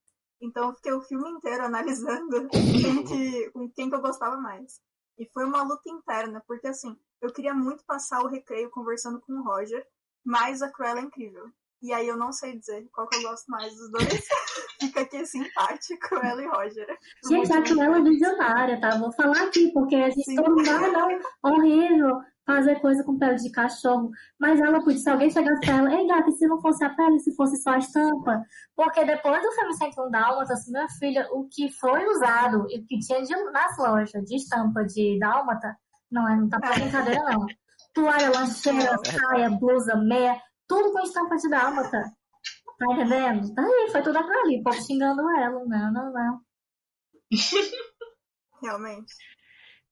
Então eu fiquei o filme inteiro analisando (laughs) quem que, com quem que eu gostava mais. E foi uma luta interna, porque assim, eu queria muito passar o recreio conversando com o Roger, mas a Cruella é incrível. E aí eu não sei dizer qual que eu gosto mais dos dois. (laughs) Fica aqui empate, Cruella e Roger. Gente, a Cruella é visionária, tá? Vou falar aqui, porque a gente Sim. todo mundo, ah, não, horrível fazer coisa com pele de cachorro. Mas ela podia, se alguém chegasse pra ela, ei gata, se não fosse a pele, se fosse só a estampa? Porque depois do filme 101 Dálmatas, assim, minha filha, o que foi usado e o que tinha de, nas lojas de estampa de Dálmata, não, é, não tá pra brincadeira, não. toalha, lancheira, saia, blusa, meia, tudo com estampa de dálmata. Tá entendendo? Daí foi tudo aquilo ali, o povo xingando ela. Não, não, não. (laughs) Realmente.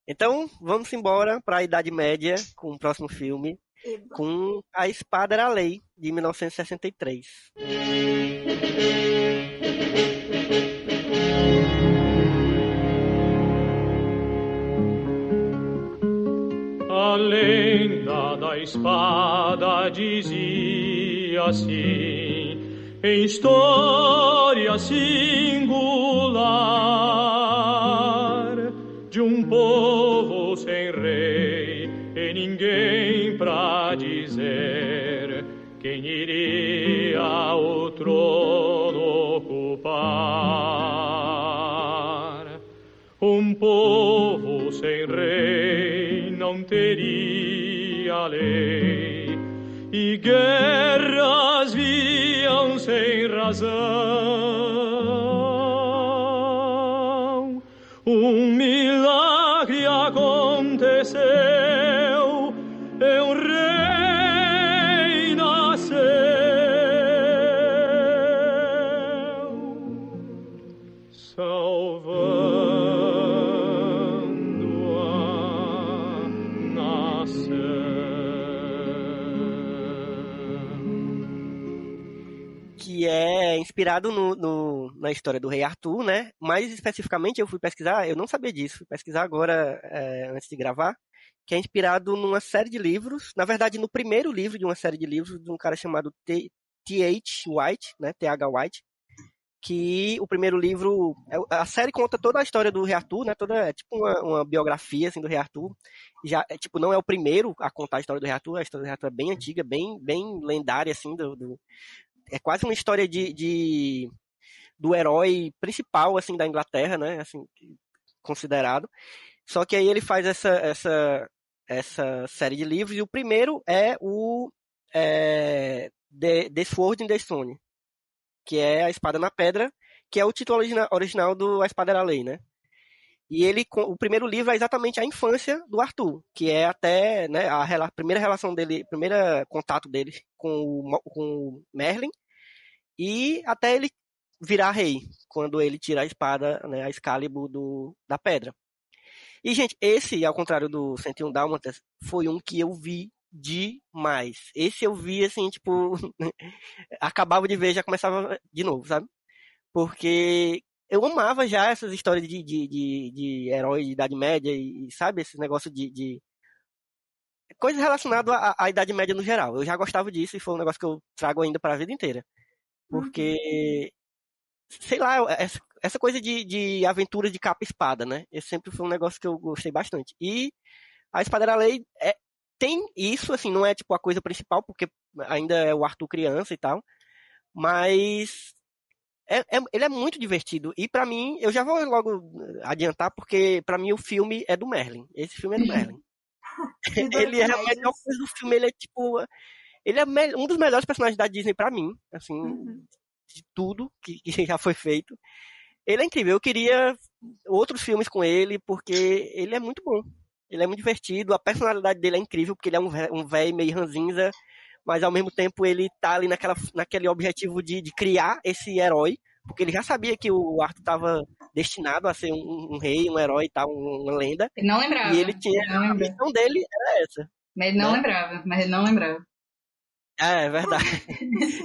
Então, vamos embora para a Idade Média com o próximo filme, Eba. com A Espada era a Lei, de 1963. Da espada dizia assim, em história singular, de um povo sem rei e ninguém pra dizer quem iria o trono Um povo sem rei não teria lei e guerras viam sem razão. Inspirado no, no- na história do rei Arthur, né? Mais especificamente, eu fui pesquisar, eu não sabia disso, fui pesquisar agora, é, antes de gravar, que é inspirado numa série de livros, na verdade, no primeiro livro de uma série de livros de um cara chamado T.H. White, né? T.H. White, que o primeiro livro, é- a série conta toda a história do rei Arthur, né? Toda, é tipo uma, uma biografia, assim, do rei Arthur. Já, é, tipo, não é o primeiro a contar a história do rei Arthur, a história do rei Arthur é bem antiga, bem, bem lendária, assim, do, do- é quase uma história de, de- do herói principal assim da Inglaterra, né? Assim, considerado. Só que aí ele faz essa essa essa série de livros e o primeiro é o é, The, the Sword in the Stone, que é a espada na pedra, que é o título origina- original do A Espada era a Lei, né? E ele, o primeiro livro é exatamente a infância do Arthur, que é até né, a rela- primeira relação dele, primeiro contato dele com o, com o Merlin, e até ele virar rei, quando ele tira a espada, né, a Excalibur do, da pedra. E, gente, esse, ao contrário do 101 Dálmatas, foi um que eu vi demais. Esse eu vi, assim, tipo, (laughs) acabava de ver, já começava de novo, sabe? Porque eu amava já essas histórias de, de, de, de herói de Idade Média e, sabe, esse negócio de, de coisas relacionadas à, à Idade Média no geral. Eu já gostava disso e foi um negócio que eu trago ainda para a vida inteira. Porque, sei lá, essa, essa coisa de, de aventuras de capa e espada, né? Esse sempre foi um negócio que eu gostei bastante. E a Espada Lei é, tem isso, assim, não é tipo a coisa principal, porque ainda é o Arthur criança e tal, mas é, é- ele é muito divertido. E pra mim, eu já vou logo adiantar, porque pra mim o filme é do Merlin. Esse filme é do (laughs) Merlin. (laughs) ele é a melhor coisa do filme, ele é tipo. Ele é um dos melhores personagens da Disney pra mim, assim, de tudo que, que (laughs) já foi feito. Ele é incrível. Eu queria outros filmes com ele, porque ele é muito bom. Ele é muito divertido, a personalidade dele é incrível, porque ele é um um velho meio ranzinza, mas ao mesmo tempo ele tá ali naquela, naquele objetivo de, de criar esse herói, porque ele já sabia que o Arthur estava destinado a ser um, um rei, um herói e tal, um- uma lenda. Ele não lembrava. E ele tinha. Não A missão dele era essa. Mas ele não né? lembrava, mas ele não lembrava. É, é verdade.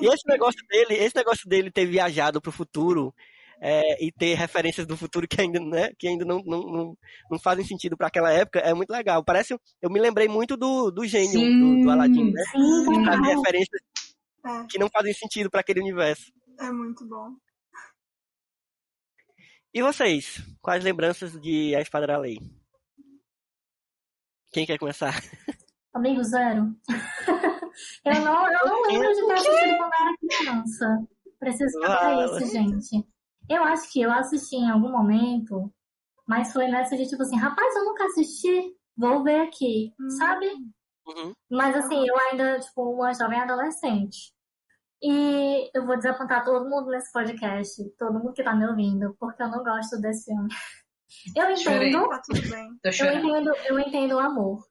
E esse negócio dele, esse negócio dele ter viajado pro futuro é, e ter referências do futuro que ainda, né, que ainda não, não, não, não fazem sentido para aquela época é muito legal. Parece, eu me lembrei muito do, do gênio do, do Aladdin, né? Sim, total. referências É, que não fazem sentido para aquele universo. é muito bom. E vocês? Quais lembranças de A Espada da Lei? Quem quer começar? Amigo zero. (laughs) eu não, eu não lembro de ter assistido quando eu era criança. Preciso falar Fala. isso, gente. Eu acho que eu assisti em algum momento, mas foi nessa de tipo assim, rapaz, eu nunca assisti, vou ver aqui, sabe? Uhum. Mas assim, eu ainda, tipo, uma jovem adolescente. E eu vou desapontar todo mundo nesse podcast, todo mundo que tá me ouvindo, porque eu não gosto desse filme. (laughs) Eu Chorei. entendo, Tá eu entendo, eu entendo o amor.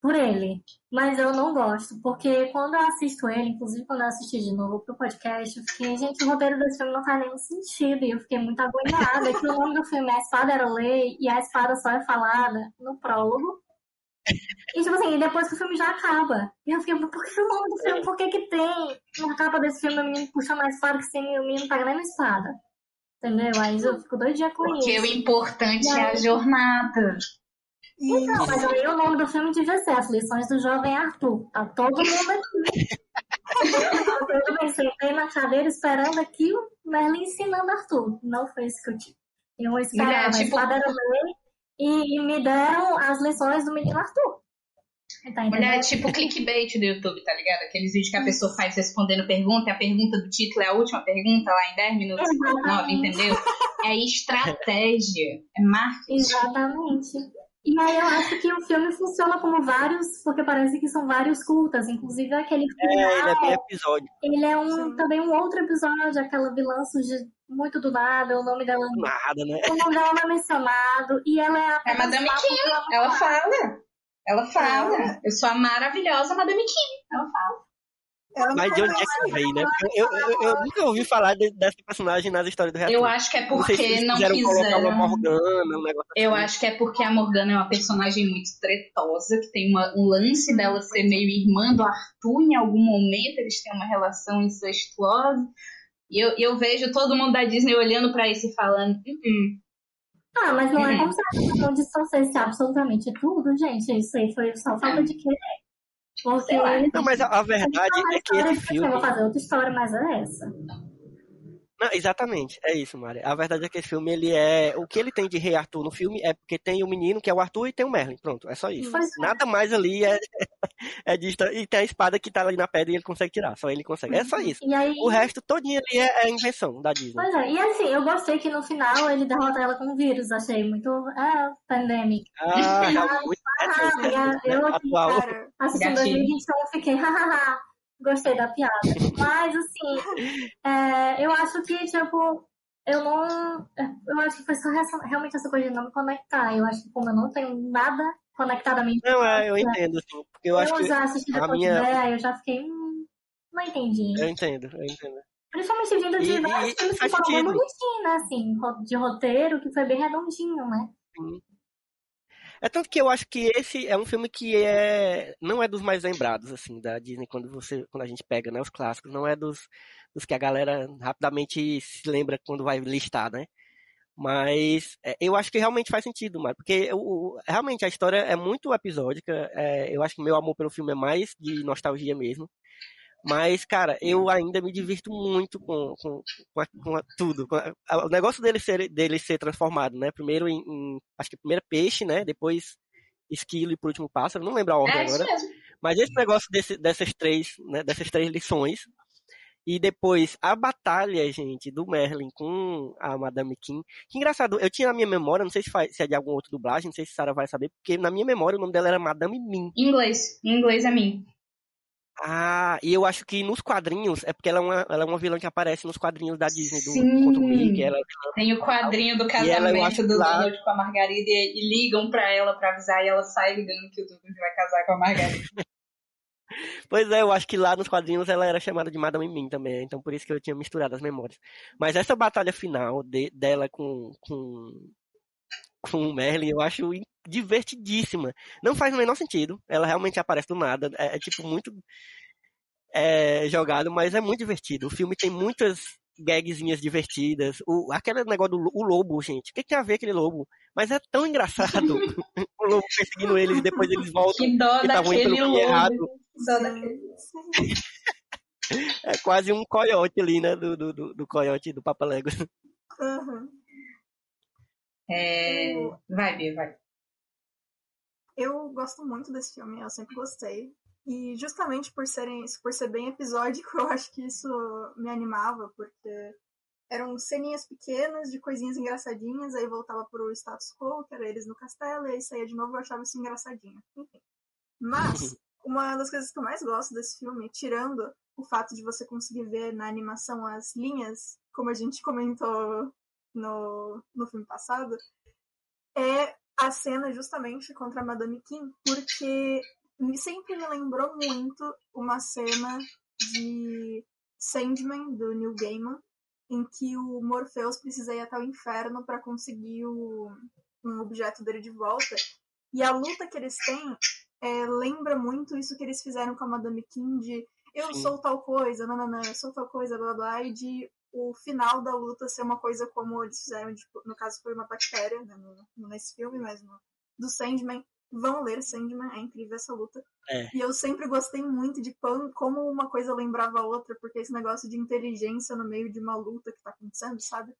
Por ele. Mas eu não gosto, porque quando eu assisto ele, inclusive quando eu assisti de novo pro podcast, eu fiquei, gente, o roteiro desse filme não faz nenhum sentido. E eu fiquei muito agoniada. que o nome do filme é A Espada Era Lei e a espada só é falada no prólogo. E tipo assim, depois que o filme já acaba. E eu fiquei, por que o nome do filme? Por que que tem na capa desse filme o menino puxando a espada que sem o menino tá ganhando espada? Entendeu? Aí eu fico doidinha com Porque isso. o importante é a jornada. Então, mas aí o nome do filme devia ser As Lições do Jovem Arthur. Tá todo mundo aqui. eu também sentei na cadeira esperando aqui o Merlin ensinando Arthur. Não foi isso que eu tive. Eu esperava, a tipo- espada era lei e, e me deram as lições do menino Arthur. Tá é tipo clickbait do YouTube, tá ligado? Aqueles vídeos que a pessoa faz respondendo pergunta e a pergunta do título é a última pergunta lá em 10 minutos e 59, entendeu? É estratégia, é marketing. Exatamente. E aí eu acho que o filme funciona como vários, porque parece que são vários curtas, inclusive aquele É, ele é bem episódio. Ele é um, também um outro episódio, aquela vilã surge muito do nada, o nome dela, Nada, né? o nome dela não é mencionado, e ela é a É a Madame Kim, ela fala. Ela fala. Eu sou a maravilhosa Madame Kim. Ela fala. Mas de onde é que veio, né? Porque Eu, eu, eu, nunca ouvi falar de- dessa personagem nas histórias do Reator. Eu acho que é Não sei se porque não quiseram colocar uma. Morgana, um negócio Eu assim. acho que é porque a Morgana é uma personagem muito tretosa, que tem uma- um lance dela ser meio irmã do Arthur em algum momento, eles têm uma relação incestuosa. E eu, eu vejo todo mundo da Disney olhando pra isso e falando, "Uh-uh." Ah, mas não é Hum. como se não dissociasse absolutamente tudo, gente. Isso aí foi só falta de querer. Porque Sei lá. ele Não, mas a, a verdade é que esse Eu filme. vou fazer outra história, mas é essa. Não, exatamente, é isso, Mari. A verdade é que esse filme, ele é. O que ele tem de Rei Arthur no filme é porque tem o menino, que é o Arthur, e tem o Merlin. Pronto, é só isso. Pois é. Nada mais ali é, (laughs) é história. E tem a espada que tá ali na pedra e ele consegue tirar. Só ele consegue. É só isso. E aí. O resto todinho ali é, é invenção da Disney. Pois é, e assim, eu gostei que no final ele derrota ela com um vírus, achei muito. É, pandemic. Ah, já (laughs) muito. Ah, eu aqui, atual. Cara, assistindo Gatilho. 2021, fiquei, (laughs) hahaha, gostei da piada. Mas, assim, é, eu acho que, tipo, eu não. Eu acho que foi só essa- realmente essa coisa de não me conectar. Eu acho que, como eu não tenho nada conectado a mim. Não, é, eu entendo, assim. Porque eu Eu, acho que. já assisti a depois minha- de ideia, eu já fiquei. Hum, não entendi. Eu entendo, eu entendo. Principalmente vindo de vários filmes que foram bem bonitinhos, né? Assim, de roteiro, que foi bem redondinho, né? É tanto que eu acho que esse é um filme que é não é dos mais lembrados assim da Disney quando você quando a gente pega né os clássicos não é dos, dos que a galera rapidamente se lembra quando vai listar né? Mas é, eu acho que realmente faz sentido mano porque o- realmente a história é muito episódica é, eu acho que meu amor pelo filme é mais de nostalgia mesmo mas cara eu ainda me divirto muito com, com, com, a- com a- tudo com a- o negócio dele ser dele ser transformado né primeiro em, em- acho que primeiro peixe né depois esquilo e por último pássaro não lembro a ordem É agora mesmo. mas esse negócio desse, dessas três, né, dessas três lições, e depois a batalha, gente, do Merlin com a Madame Kim. Que engraçado, eu tinha na minha memória, não sei se, faz, se é de algum outro dublagem, não sei se a Sarah vai saber, porque na minha memória o nome dela era Madame Min. Em inglês. Em inglês é mim. Ah, e eu acho que nos quadrinhos, é porque ela é uma, ela é uma vilã que aparece nos quadrinhos da Disney, do Sim. contra o Mickey, ela Tem o quadrinho do acho casamento do lá- Donald com a Margarida e, e ligam pra ela pra avisar e ela sai ligando que o Donald vai casar com a Margarida. (laughs) (laughs) Pois é, eu acho que lá nos quadrinhos ela era chamada de Madame Mim também, então por isso que eu tinha misturado as memórias. Mas essa batalha final de- dela com, com, com o Merlin eu acho divertidíssima. Não faz o menor sentido, ela realmente aparece do nada, é, é tipo muito é, jogado, mas é muito divertido. O filme tem muitas gagzinhas divertidas. O, aquele negócio do o lobo, gente, o que, que tem a ver aquele lobo? Mas é tão engraçado. (laughs) o lobo perseguindo eles e depois eles voltam Que dó e indo daquele pelo caminho errado. lobo. Que dó daquele (laughs) É quase um coiote ali, né? Do, do, do, do coiote do Papa Lego. Uhum. É... Vai, Bia, vai. Eu gosto muito desse filme, eu sempre gostei. E justamente por, serem, por ser bem episódico, (laughs) eu acho que isso me animava, porque eram ceninhas pequenas de coisinhas engraçadinhas, aí voltava pro status quo, que era eles no castelo, e aí saía de novo, eu achava isso engraçadinho. Enfim. Mas, (laughs) uma das coisas que eu mais gosto desse filme, tirando o fato de você conseguir ver na animação as linhas, como a gente comentou no, no filme passado, é a cena justamente contra a Madame Kim, porque sempre me lembrou muito uma cena de Sandman, do Neil Gaiman, em que o Morpheus precisa ir até o inferno para conseguir o, um objeto dele de volta. E a luta que eles têm é, lembra muito isso que eles fizeram com a Madame King de eu Sim. sou tal coisa, não, não, não, eu sou tal coisa, blá blá, e de o final da luta ser uma coisa como eles fizeram, tipo, no caso foi uma bactéria, né, no, nesse filme, mas no, do Sandman. Vão ler Sandman, é incrível essa luta. É. E eu sempre gostei muito de como uma coisa lembrava a outra, porque esse negócio de inteligência no meio de uma luta que tá acontecendo, sabe?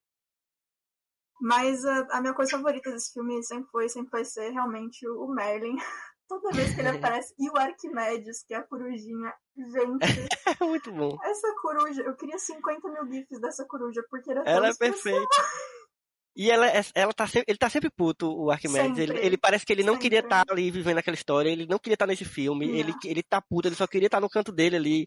Mas a, a minha coisa favorita desse filme sempre foi, sempre vai ser realmente o Merlin. (laughs) Toda vez que ele aparece. E o Arquimedes, que é a corujinha. Gente. É (laughs) muito bom. Essa coruja, eu queria 50 mil gifs dessa coruja, porque era Ela é perfeita. E ela, é, ela tá sempre, ele tá sempre puto, o Arquimedes. Ele, ele, parece que ele não sempre. queria estar tá ali vivendo aquela história, ele não queria estar tá nesse filme, ele, ele tá puto, ele só queria estar tá no canto dele ali.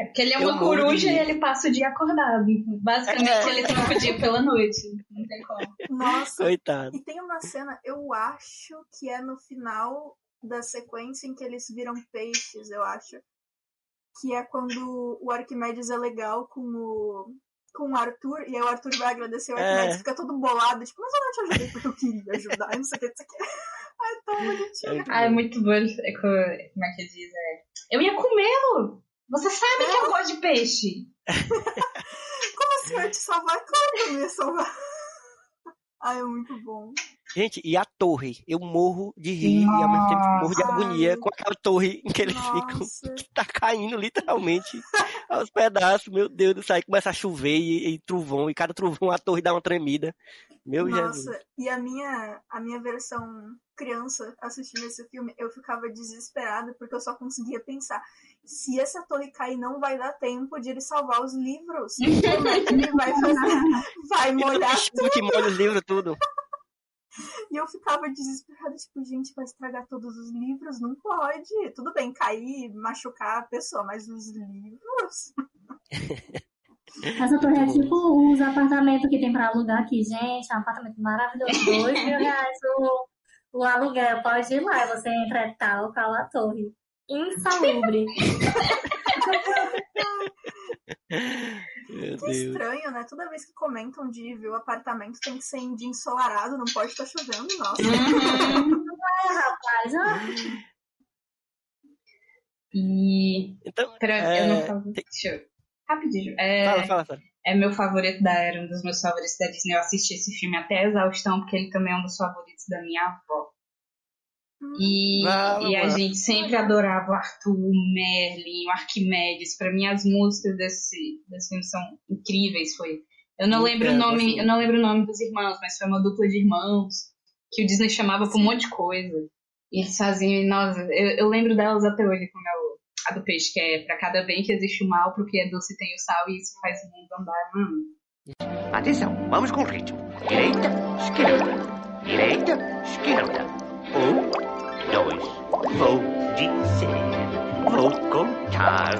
É porque ele é uma coruja de... e ele passa o dia acordado. Basicamente, é. ele troca o dia pela noite. Não tem como. Nossa. Coitado. E tem uma cena, eu acho que é no final da sequência em que eles viram peixes, eu acho. Que é quando o Arquimedes é legal com o com o Arthur, e aí o Arthur vai agradecer o Arquimedes, é. fica todo bolado, tipo, mas eu não te ajudei porque eu queria ajudar, não sei o que, não sei o que. Ai, tão bonitinho. Ah, é muito bom. É como é que diz? É, eu ia comê-lo! Você sabe é. que eu gosto de peixe! (laughs) como assim eu ia te salvar? Claro que eu não ia salvar. Ai, é muito bom. Gente, e a torre? Eu morro de rir Nossa. e ao mesmo tempo morro de agonia com aquela torre em que eles Nossa. ficam. (laughs) Que tá caindo literalmente aos pedaços. Meu Deus do céu. Aí começa a chover e, e trovão. E cada trovão a torre dá uma tremida. Meu Nossa, Jesus. e a minha, a minha versão criança assistindo esse filme, eu ficava desesperada porque eu só conseguia pensar: se essa torre cair, não vai dar tempo de ele salvar os livros. (laughs) Como é que ele vai fazer? Vai molhar tudo. que molha os livros tudo. (laughs) E eu ficava desesperada, tipo, gente, vai estragar todos os livros? Não pode. Tudo bem, cair, machucar a pessoa, mas os livros. Essa torre é tipo os apartamentos que tem pra alugar aqui, gente. É um apartamento maravilhoso. Dois mil reais o, o aluguel. Pode ir lá você entra e tal, cala a torre. Insalubre. (laughs) Meu que Deus. estranho, né? Toda vez que comentam de ver o apartamento tem que ser em dia ensolarado, não pode estar chovendo, nossa. é, (laughs) rapaz, ah. E. Então, Pera, é... eu não falo. Deixa eu. Rapidinho. É... Fala, fala, fala. É meu favorito da era, um dos meus favoritos da Disney. Eu assisti esse filme até a exaustão, porque ele também é um dos favoritos da minha avó. E, Ah, e a gente sempre adorava o Arthur, o Merlin, o Arquimedes. Pra mim, as músicas desse, desse filme são incríveis. Foi. Eu não lembro o nome, eu não lembro o nome dos irmãos, mas foi uma dupla de irmãos que o Disney chamava por um monte de coisa. E eles faziam, nossa, eu, eu lembro delas até hoje, como é o, a do peixe, que é pra cada bem que existe o mal, pro que é doce tem o sal, e isso faz o mundo andar. Hum. Atenção, vamos com ritmo. Direita, esquerda. Direita, esquerda. Um, dois. Vou dizer, vou contar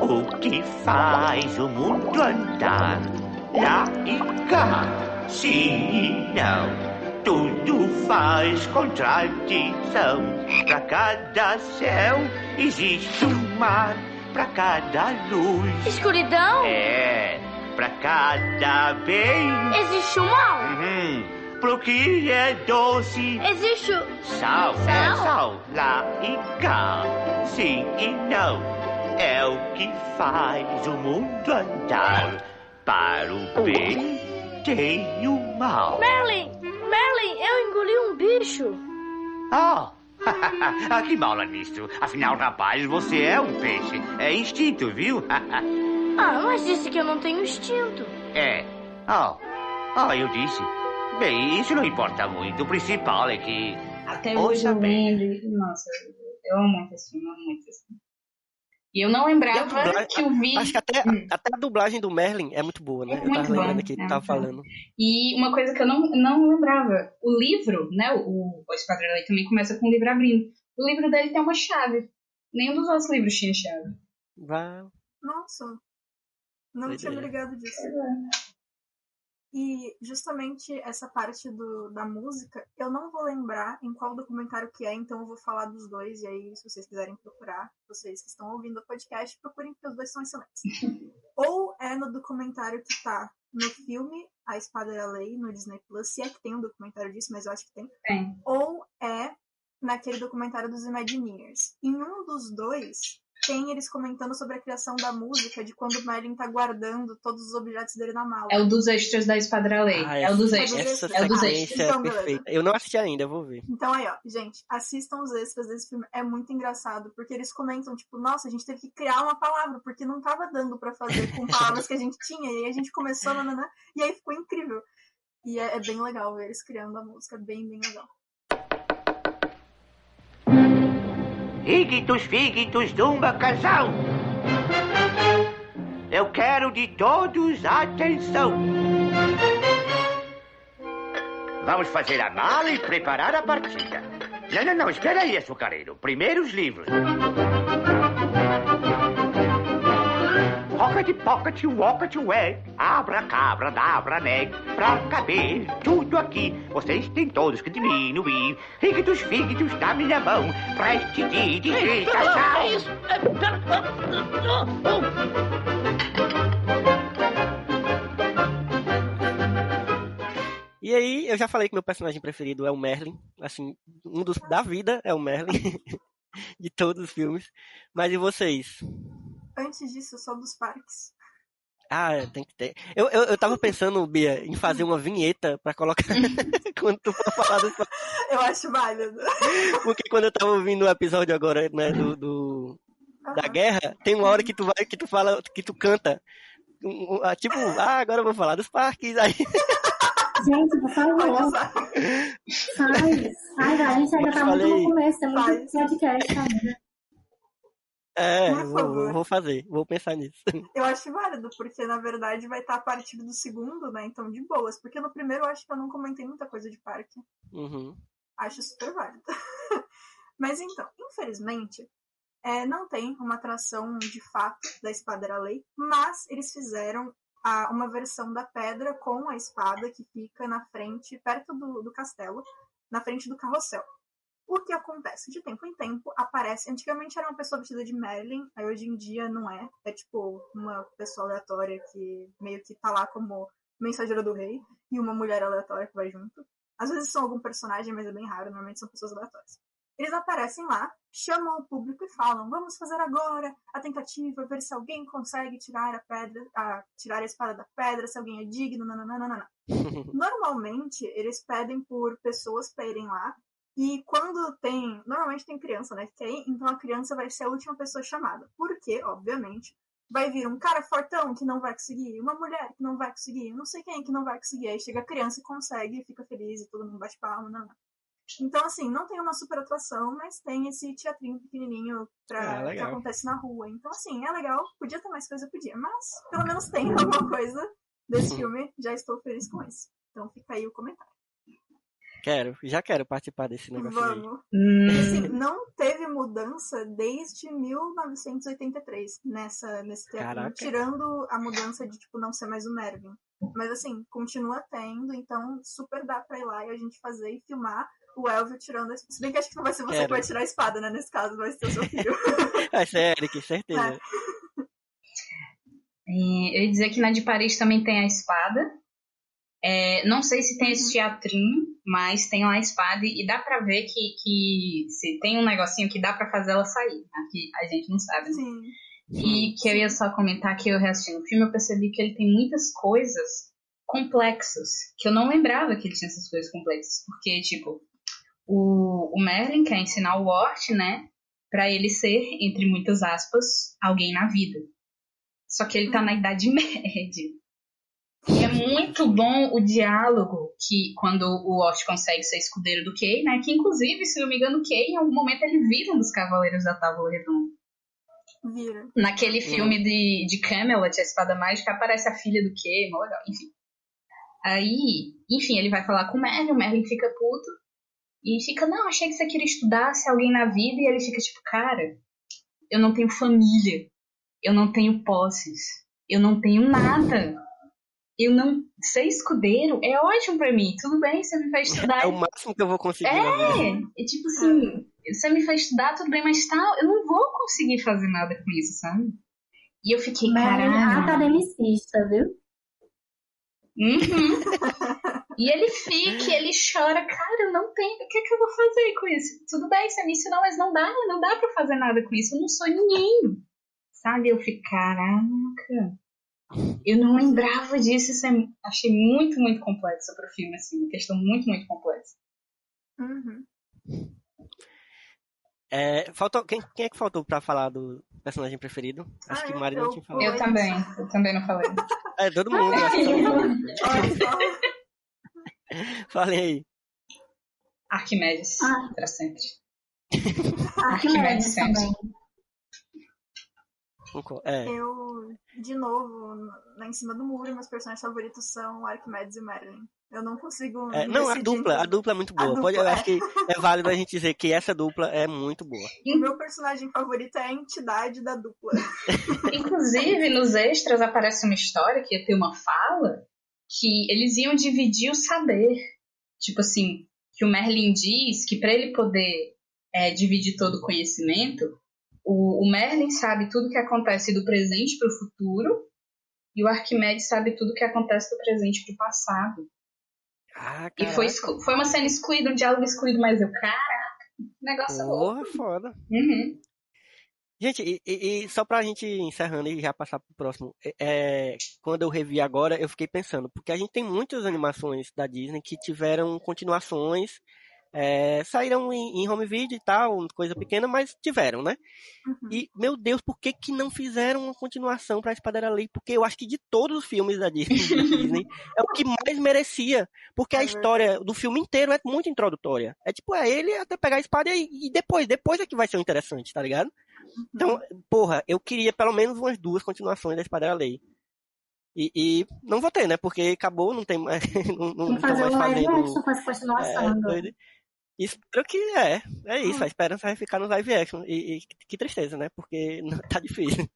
o que faz o mundo andar. Lá e cá, sim e não. Tudo faz contradição. Pra cada céu existe um mar. Pra cada luz. Escuridão? É, pra cada bem. Existe o mal? Uhum. Pro que é doce. Existe o. Sal, é sal, lá e cá. Sim e não. É o que faz o mundo andar. Para o bem tem o mal. Merlin! Merlin, eu engoli um bicho. Ah! (laughs) ah, que mal nisso. Afinal, rapaz, você é um peixe. É instinto, viu? (laughs) Ah, mas disse que eu não tenho instinto. é. Oh. Oh, eu disse. Bem, isso não importa muito. O principal é que. Até hoje eu lembro. e, Nossa, eu amo muito esse filme, eu amo muito esse filme. E eu não lembrava dublagem- que o vi. Acho que até, até a dublagem do Merlin é muito boa, né? É eu tava muito lembrando bom, aqui, é tava muito bom. falando. E uma coisa que eu não, não lembrava, o livro, né, o, o Esquadrão Lei também começa com o livro abrindo. O livro dele tem uma chave. Nenhum dos outros livros tinha chave. Vai. Nossa. Não Pois tinha é. me ligado disso. E justamente essa parte do, da música, eu não vou lembrar em qual documentário que é, então eu vou falar dos dois, e aí se vocês quiserem procurar, vocês que estão ouvindo o podcast, procurem porque os dois são excelentes. (laughs) Ou é no documentário que tá no filme A Espada da Lei, no Disney Plus, se é que tem um documentário disso, mas eu acho que tem. Tem. Ou é naquele documentário dos Imagineers. Em um dos dois, tem eles comentando sobre a criação da música, de quando o Merlin tá guardando todos os objetos dele na mala. É o dos extras da Espada da Lei. Ah, é o dos extras. Essa É o dos extras. é Então, beleza. perfeita. Eu não assisti ainda, eu vou ver. Então aí, ó, gente, assistam os extras desse filme. É muito engraçado, porque eles comentam, tipo, nossa, a gente teve que criar uma palavra, porque não tava dando pra fazer com (laughs) palavras que a gente tinha, e aí a gente começou, nananã, e aí ficou incrível. E é, é bem legal ver eles criando a música, é bem, bem legal. Ígitos, fígitos de uma canção. Eu quero de todos atenção. Vamos fazer a mala e preparar a partida. Não, não, não, espera aí, açucareiro. Primeiro os livros. Pocket, pocket, walket, way. Abra, cabra, dabra, né? Pra caber tudo aqui, vocês têm todos que diminuir. Fígitos, fígitos na minha mão. Preste de digitação. É isso. É, pera. E aí, eu já falei que meu personagem preferido é o Merlin. Assim, um dos da vida é o Merlin. (laughs) de todos os filmes. Mas e vocês? Antes disso, só dos parques. Ah, é, tem que ter. Eu, eu, eu tava pensando, Bia, em fazer uma vinheta pra colocar (laughs) quando tu for falar do Eu acho válido. Porque quando eu tava ouvindo o episódio agora, né, do, do- da guerra, tem uma hora que tu vai, que tu fala, que tu canta. ah, Tipo, (laughs) ah, agora eu vou falar dos parques. Aí, (laughs) Gente, por favor. Faz. Ai, a gente ainda Eu tá muito no começo, tem muito podcast ainda. É, vou, vou fazer, vou pensar nisso. (laughs) Eu acho válido, porque na verdade vai estar a partir do segundo, né? Então, de boas. Porque no primeiro eu acho que eu não comentei muita coisa de parque. Uhum. Acho super válido. (laughs) Mas então, infelizmente, é, não tem uma atração de fato da espada era lei, mas eles fizeram a- uma versão da pedra com a espada que fica na frente, perto do, do castelo, na frente do carrossel. O que acontece? De tempo em tempo aparece. Antigamente era uma pessoa vestida de Merlin, aí hoje em dia não é. É tipo uma pessoa aleatória que meio que tá lá como mensageira do rei e uma mulher aleatória que vai junto. Às vezes são algum personagem, mas é bem raro, normalmente são pessoas aleatórias. Eles aparecem lá, chamam o público e falam: vamos fazer agora a tentativa, ver se alguém consegue tirar a pedra, a, tirar a espada da pedra, se alguém é digno, nananana. (laughs) Normalmente, eles pedem por pessoas pra irem lá. E quando tem. Normalmente tem criança, né? Que quer ir, então a criança vai ser a última pessoa chamada. Porque, obviamente, vai vir um cara fortão que não vai conseguir, uma mulher que não vai conseguir, não sei quem que não vai conseguir. Aí chega a criança e consegue, fica feliz e todo mundo bate palma, não, não. Então, assim, não tem uma super atuação, mas tem esse teatrinho pequenininho pra, Ah, que acontece na rua. Então, assim, é legal. Podia ter mais coisa, podia. Mas, pelo menos tem (laughs) alguma coisa desse (laughs) filme. Já estou feliz com isso. Então, fica aí o comentário. Quero, já quero participar desse negócio. Vamos. Hum. E, assim, não teve mudança desde 1983 nessa, nesse teatrinho, Caraca. tirando a mudança de, tipo, não ser mais o Mervyn. Mas, assim, continua tendo, então super dá pra ir lá e a gente fazer e filmar o Elvio tirando a espada. Se bem que acho que não vai ser você Quero. que vai tirar a espada, né? Nesse caso, vai ser o seu (laughs) filho. Vai ser Eric, certeza. É, eu ia dizer que na de Paris também tem a espada. É, não sei se tem esse teatrinho, mas tem lá a espada e dá pra ver que, que se tem um negocinho que dá pra fazer ela sair. Aqui a gente não sabe. né? Sim. E que eu ia só comentar que eu reassistindo o filme, eu percebi que ele tem muitas coisas complexas, que eu não lembrava que ele tinha essas coisas complexas. Porque, tipo, o, o Merlin quer ensinar o Wart, né, pra ele ser, entre muitas aspas, alguém na vida. Só que ele tá na Idade (laughs) Média. É muito bom o diálogo que quando o Wart consegue ser escudeiro do Kay, né? Que inclusive, se não me engano, o Kay, em algum momento ele vira um dos Cavaleiros da Tábua Redonda. Vira. Naquele filme de, de Camelot, a espada mágica, aparece a filha do Kay, mó legal, enfim. Aí, enfim, ele vai falar com o Merlin, o Merlin fica puto. E fica, não, achei que você queria estudar, ser alguém na vida. E ele fica tipo, cara, eu não tenho família. Eu não tenho posses. Eu não tenho nada. Eu não ser escudeiro é ótimo pra mim. Tudo bem, você me faz estudar. É o máximo que eu vou conseguir. É, é tipo assim, você me faz estudar, tudo bem, mas tal, eu não vou conseguir fazer nada com isso, sabe? E eu fiquei, caralho. academicista, viu? Uhum. (laughs) e ele fica, ele chora, cara, eu não tenho, o que, é que eu vou fazer com isso? Tudo bem, você me ensinou, mas não dá, não dá pra fazer nada com isso, eu não sou ninguém. Sabe? Eu fiquei, caraca. Eu não lembrava disso, isso é, achei muito, muito complexo pro filme, assim, uma questão muito, muito complexa. Uhum. É, faltou, quem, quem é que faltou pra falar do personagem preferido? Acho que Ah, Maria não eu- tinha falado. Eu também, eu também não falei. É, todo mundo. acho que todo mundo. (laughs) Falem aí. Arquimedes, Ah. pra sempre. Arquimedes sempre. também. É. Eu, de novo, lá em cima do muro, meus personagens favoritos são Arquimedes e Merlin. Eu não consigo. É, não, a dupla, a dupla é muito boa. Pode, eu dupla, acho que é válido a gente dizer que essa dupla é muito boa. O meu personagem favorito é a entidade da dupla. (laughs) Inclusive, nos extras aparece uma história que ia ter uma fala que eles iam dividir o saber. Tipo assim, que o Merlin diz que para ele poder é, dividir todo o conhecimento, o, o Merlin sabe tudo que acontece do presente para o futuro e o Arquimedes sabe tudo que acontece do presente para o passado. Ah, E foi, foi uma cena excluída, um diálogo excluído, mas eu, caraca, negócio louco. Porra, foda. Uhum. Gente, e, e- só pra gente ir encerrando e já passar pro próximo, é, é, quando eu revi agora, eu fiquei pensando, porque a gente tem muitas animações da Disney que tiveram continuações, é, saíram em, em home video e tal, coisa pequena, mas tiveram, né? Uhum. E, meu Deus, por que que não fizeram uma continuação pra Espada da Lei? Porque eu acho que de todos os filmes da Disney, da (laughs) Disney, é o que mais merecia. Porque a É história do filme inteiro é muito introdutória. É tipo, é ele até pegar a espada e, e depois, depois é que vai ser o interessante, tá ligado? Então, porra, eu queria pelo menos umas duas continuações da Espada da Lei. E, e não vou ter, né? Porque acabou, não tem mais. (laughs) Não, não estão fazer mais fazendo. action continuação É. Espero que é. É isso, a esperança vai ficar no live action. E, e que tristeza, né? Porque (laughs) tá difícil.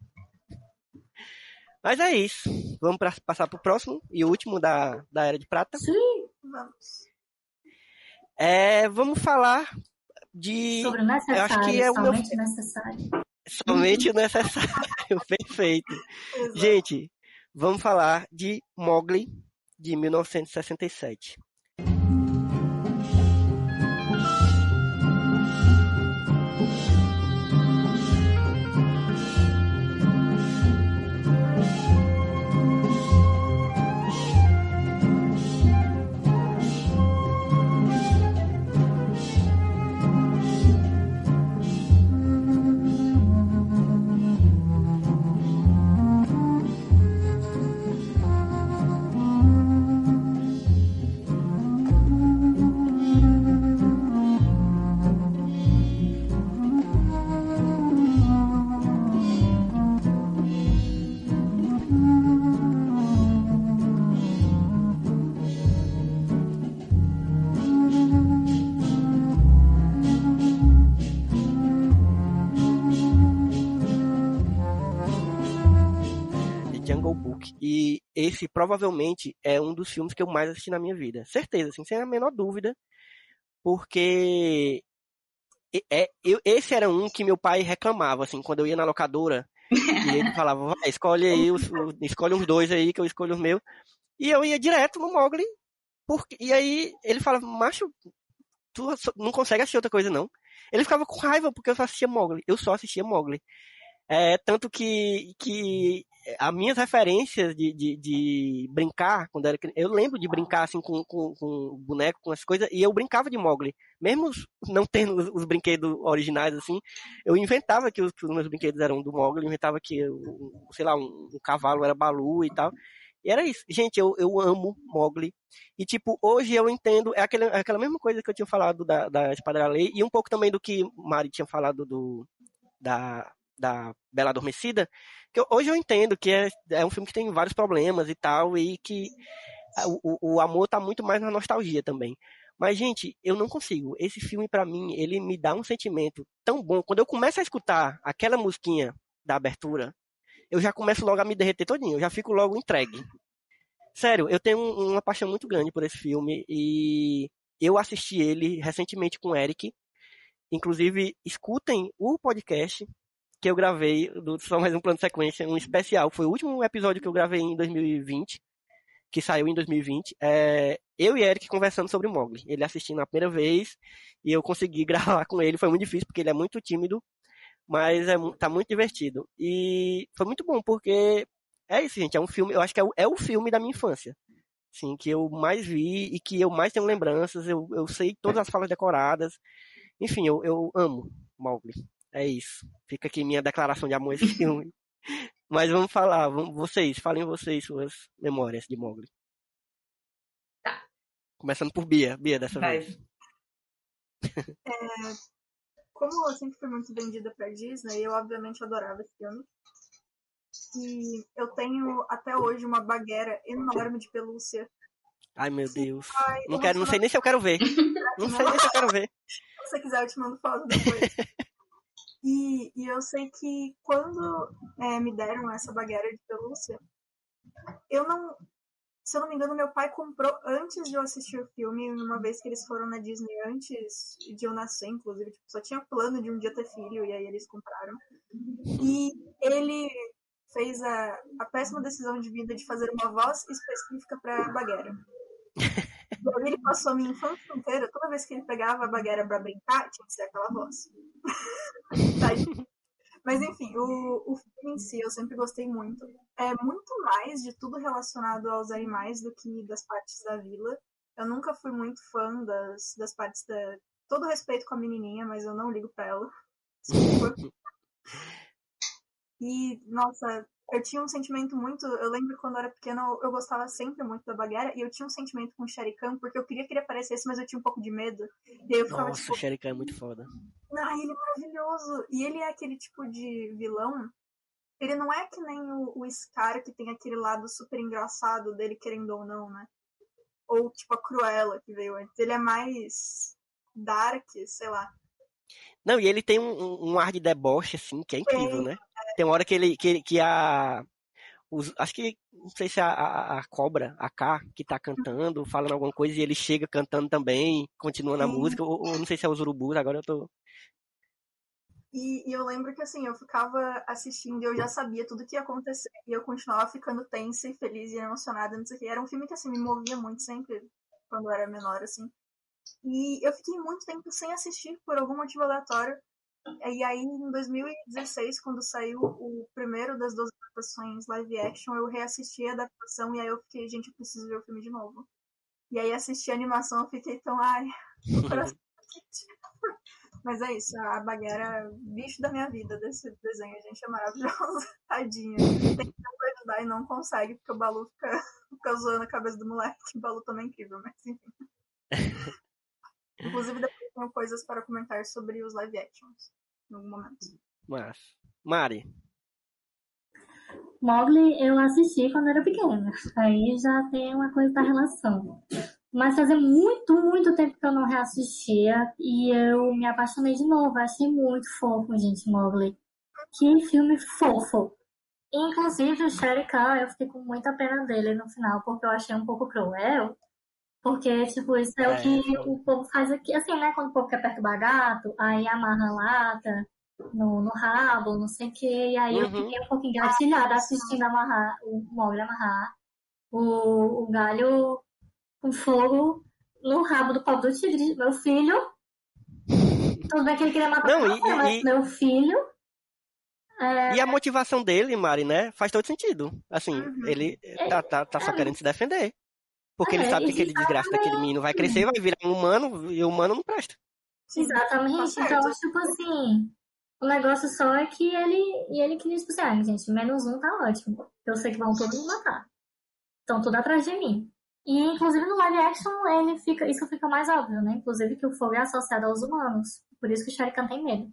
Mas é isso. Vamos pra, passar pro próximo e último da, da Era de Prata. Vamos. É, vamos falar de Sobre o eu acho que necessário, é o meu somente necessário. somente o necessário. (laughs) Perfeito. Exato. Gente, vamos falar de Mowgli de 1967. Provavelmente é um dos filmes que eu mais assisti na minha vida. Certeza, assim, sem a menor dúvida. Porque é, eu, esse era um que meu pai reclamava, assim, quando eu ia na locadora. E ele (laughs) falava, vai, escolhe aí, os, escolhe uns dois aí que eu escolho os meus. E eu ia direto no Mogli. Porque, e aí ele falava, macho, tu não consegue assistir outra coisa não. Ele ficava com raiva porque eu só assistia Mogli. Eu só assistia Mogli. É, tanto que, que as minhas referências de, de, de brincar, quando era eu lembro de brincar assim com, com, com boneco, com as coisas, e eu brincava de Mogli. Mesmo não tendo os, os brinquedos originais, assim, eu inventava que os, que os meus brinquedos eram do Mogli, inventava que, sei lá, um, um cavalo era Balu e tal. E era isso. Gente, eu, eu amo Mogli. E, tipo, hoje eu entendo, é aquele, é aquela mesma coisa que eu tinha falado da, da Espada da Lei, e um pouco também do que Mari tinha falado do, da, da Bela Adormecida, que eu- hoje eu entendo que é, é um filme que tem vários problemas e tal, e que o, o- amor tá muito mais na nostalgia também. Mas, gente, eu não consigo. Esse filme, pra mim, ele me dá um sentimento tão bom. Quando eu começo a escutar aquela musiquinha da abertura, eu já começo logo a me derreter todinho. Eu já fico logo entregue. Sério, eu tenho uma paixão muito grande por esse filme e eu assisti ele recentemente com o Eric. Inclusive, escutem o podcast que eu gravei do Só Mais Um Plano de Sequência, um especial. Foi o último episódio que eu gravei em 2020, que saiu em 2020. É, eu e Eric conversando sobre Mogli. Ele assistindo a primeira vez e eu consegui (laughs) gravar com ele. Foi muito difícil porque ele é muito tímido, mas é, tá muito divertido. E foi muito bom porque é isso, gente. É um filme, eu acho que é o, é o filme da minha infância sim, que eu mais vi e que eu mais tenho lembranças. Eu, eu sei todas as falas decoradas. Enfim, eu, eu amo Mowgli. É isso. Fica aqui minha declaração de amor a esse (laughs) filme. Mas vamos falar, vamos, vocês, falem vocês suas memórias de Mowgli. Tá. Começando por Bia, Bia dessa Vai. vez. (laughs) É, como eu sempre fui muito vendida pra Disney, eu obviamente adorava esse filme. E eu tenho até hoje uma bagueira enorme de pelúcia. Ai meu Deus. Ai, não, quero, não sei nem se eu quero ver. Não sei nem se eu quero ver. Se você quiser, eu te mando foto depois. (laughs) e, e eu sei que quando é, me deram essa bagueira de pelúcia, eu não. Se eu não me engano, meu pai comprou antes de eu assistir o filme, uma vez que eles foram na Disney antes de eu nascer, inclusive. Tipo, só tinha plano de um dia ter filho, e aí eles compraram. E ele fez a, a péssima decisão de vida de fazer uma voz específica pra bagueira. (laughs) Ele passou a minha infância inteira, toda vez que ele pegava a bagueira pra brincar, tinha que ser aquela voz. Tá? (laughs) Mas enfim, o, o filme em si eu sempre gostei muito. É muito mais de tudo relacionado aos animais do que das partes da vila. Eu nunca fui muito fã das, das partes da. Todo respeito com a menininha, mas eu não ligo pra ela. (laughs) (laughs) E, nossa, eu tinha um sentimento muito. Eu lembro quando eu era pequena, eu, eu gostava sempre muito da Baguera, e eu tinha um sentimento com o Sherry Khan, porque eu queria que ele aparecesse, mas eu tinha um pouco de medo. E aí eu ficava Nossa, tipo, o Sherry Khan é muito foda. ah, ele é maravilhoso. E ele é aquele tipo de vilão. Ele não é que nem o, o Scar, que tem aquele lado super engraçado dele, querendo ou não, né? Ou tipo a Cruella que veio antes. Ele é mais dark, sei lá. Não, e ele tem um, um- ar de deboche, assim, que é incrível, né? Tem uma hora que ele, que, que a. os- acho que, não sei se é a, a, a cobra, a K, que tá cantando, falando alguma coisa, e ele chega cantando também, continua na Sim. música, ou, ou não sei se é os urubus, agora eu tô. E, e eu lembro que assim, eu ficava assistindo e eu já sabia tudo que ia acontecer. E eu continuava ficando tensa e feliz e emocionada, não sei o que. Era um filme que assim, me movia muito sempre quando eu era menor, assim. E eu fiquei muito tempo sem assistir por algum motivo aleatório. E aí, em 2016, quando saiu o primeiro das duas adaptações live action, eu reassisti a adaptação e aí eu fiquei, gente, eu preciso ver o filme de novo. E aí assisti a animação, eu fiquei tão, ai, (laughs) coração (laughs) Mas é isso, a Baguera, bicho da minha vida desse desenho, gente, é maravilhoso. (laughs) Tadinha. Tem que ajudar e não consegue, porque o Balu fica, fica zoando a cabeça do moleque. O Balu também é incrível, mas enfim. Inclusive, depois tenho coisas para comentar sobre os live actions, em algum momento. Mas. Mari. Mogli eu assisti quando era pequena. Aí já tem uma coisa da relação. Mas fazia muito, muito tempo que eu não reassistia e eu me apaixonei de novo. Achei muito fofo, gente, Mogli. Que filme fofo. Inclusive o Sherry Khan, eu fiquei com muita pena dele no final, porque eu achei um pouco cruel. Porque, tipo, isso é, É, o que o povo faz aqui. Assim, né? Quando o povo quer perturbar gato, aí amarra a lata no, no rabo, não sei o quê. E aí eu Uhum. fiquei um pouco engatilhada assistindo amarrar, o Mogli amarrar o, o galho com fogo no rabo do pobre do tigre. Meu filho. Tudo bem que ele queria matar Não, você, e- mas e- meu filho. É, E a motivação dele, Mari, né? Faz todo sentido. Assim, Uhum. ele tá, tá, tá só querendo se defender. Porque ele É, sabe que aquele desgraça daquele menino vai crescer, vai virar um humano, e o humano não presta. Tá Exatamente. certo. Então, tipo assim, o negócio só é que ele, e ele queria, tipo assim, ah, gente, menos um tá ótimo. Eu sei que vão todos me matar. Estão tudo atrás de mim. E, inclusive, no live action, ele fica, isso fica mais óbvio, né? Inclusive que o fogo é associado aos humanos. Por isso que o Sherry Khan tem medo.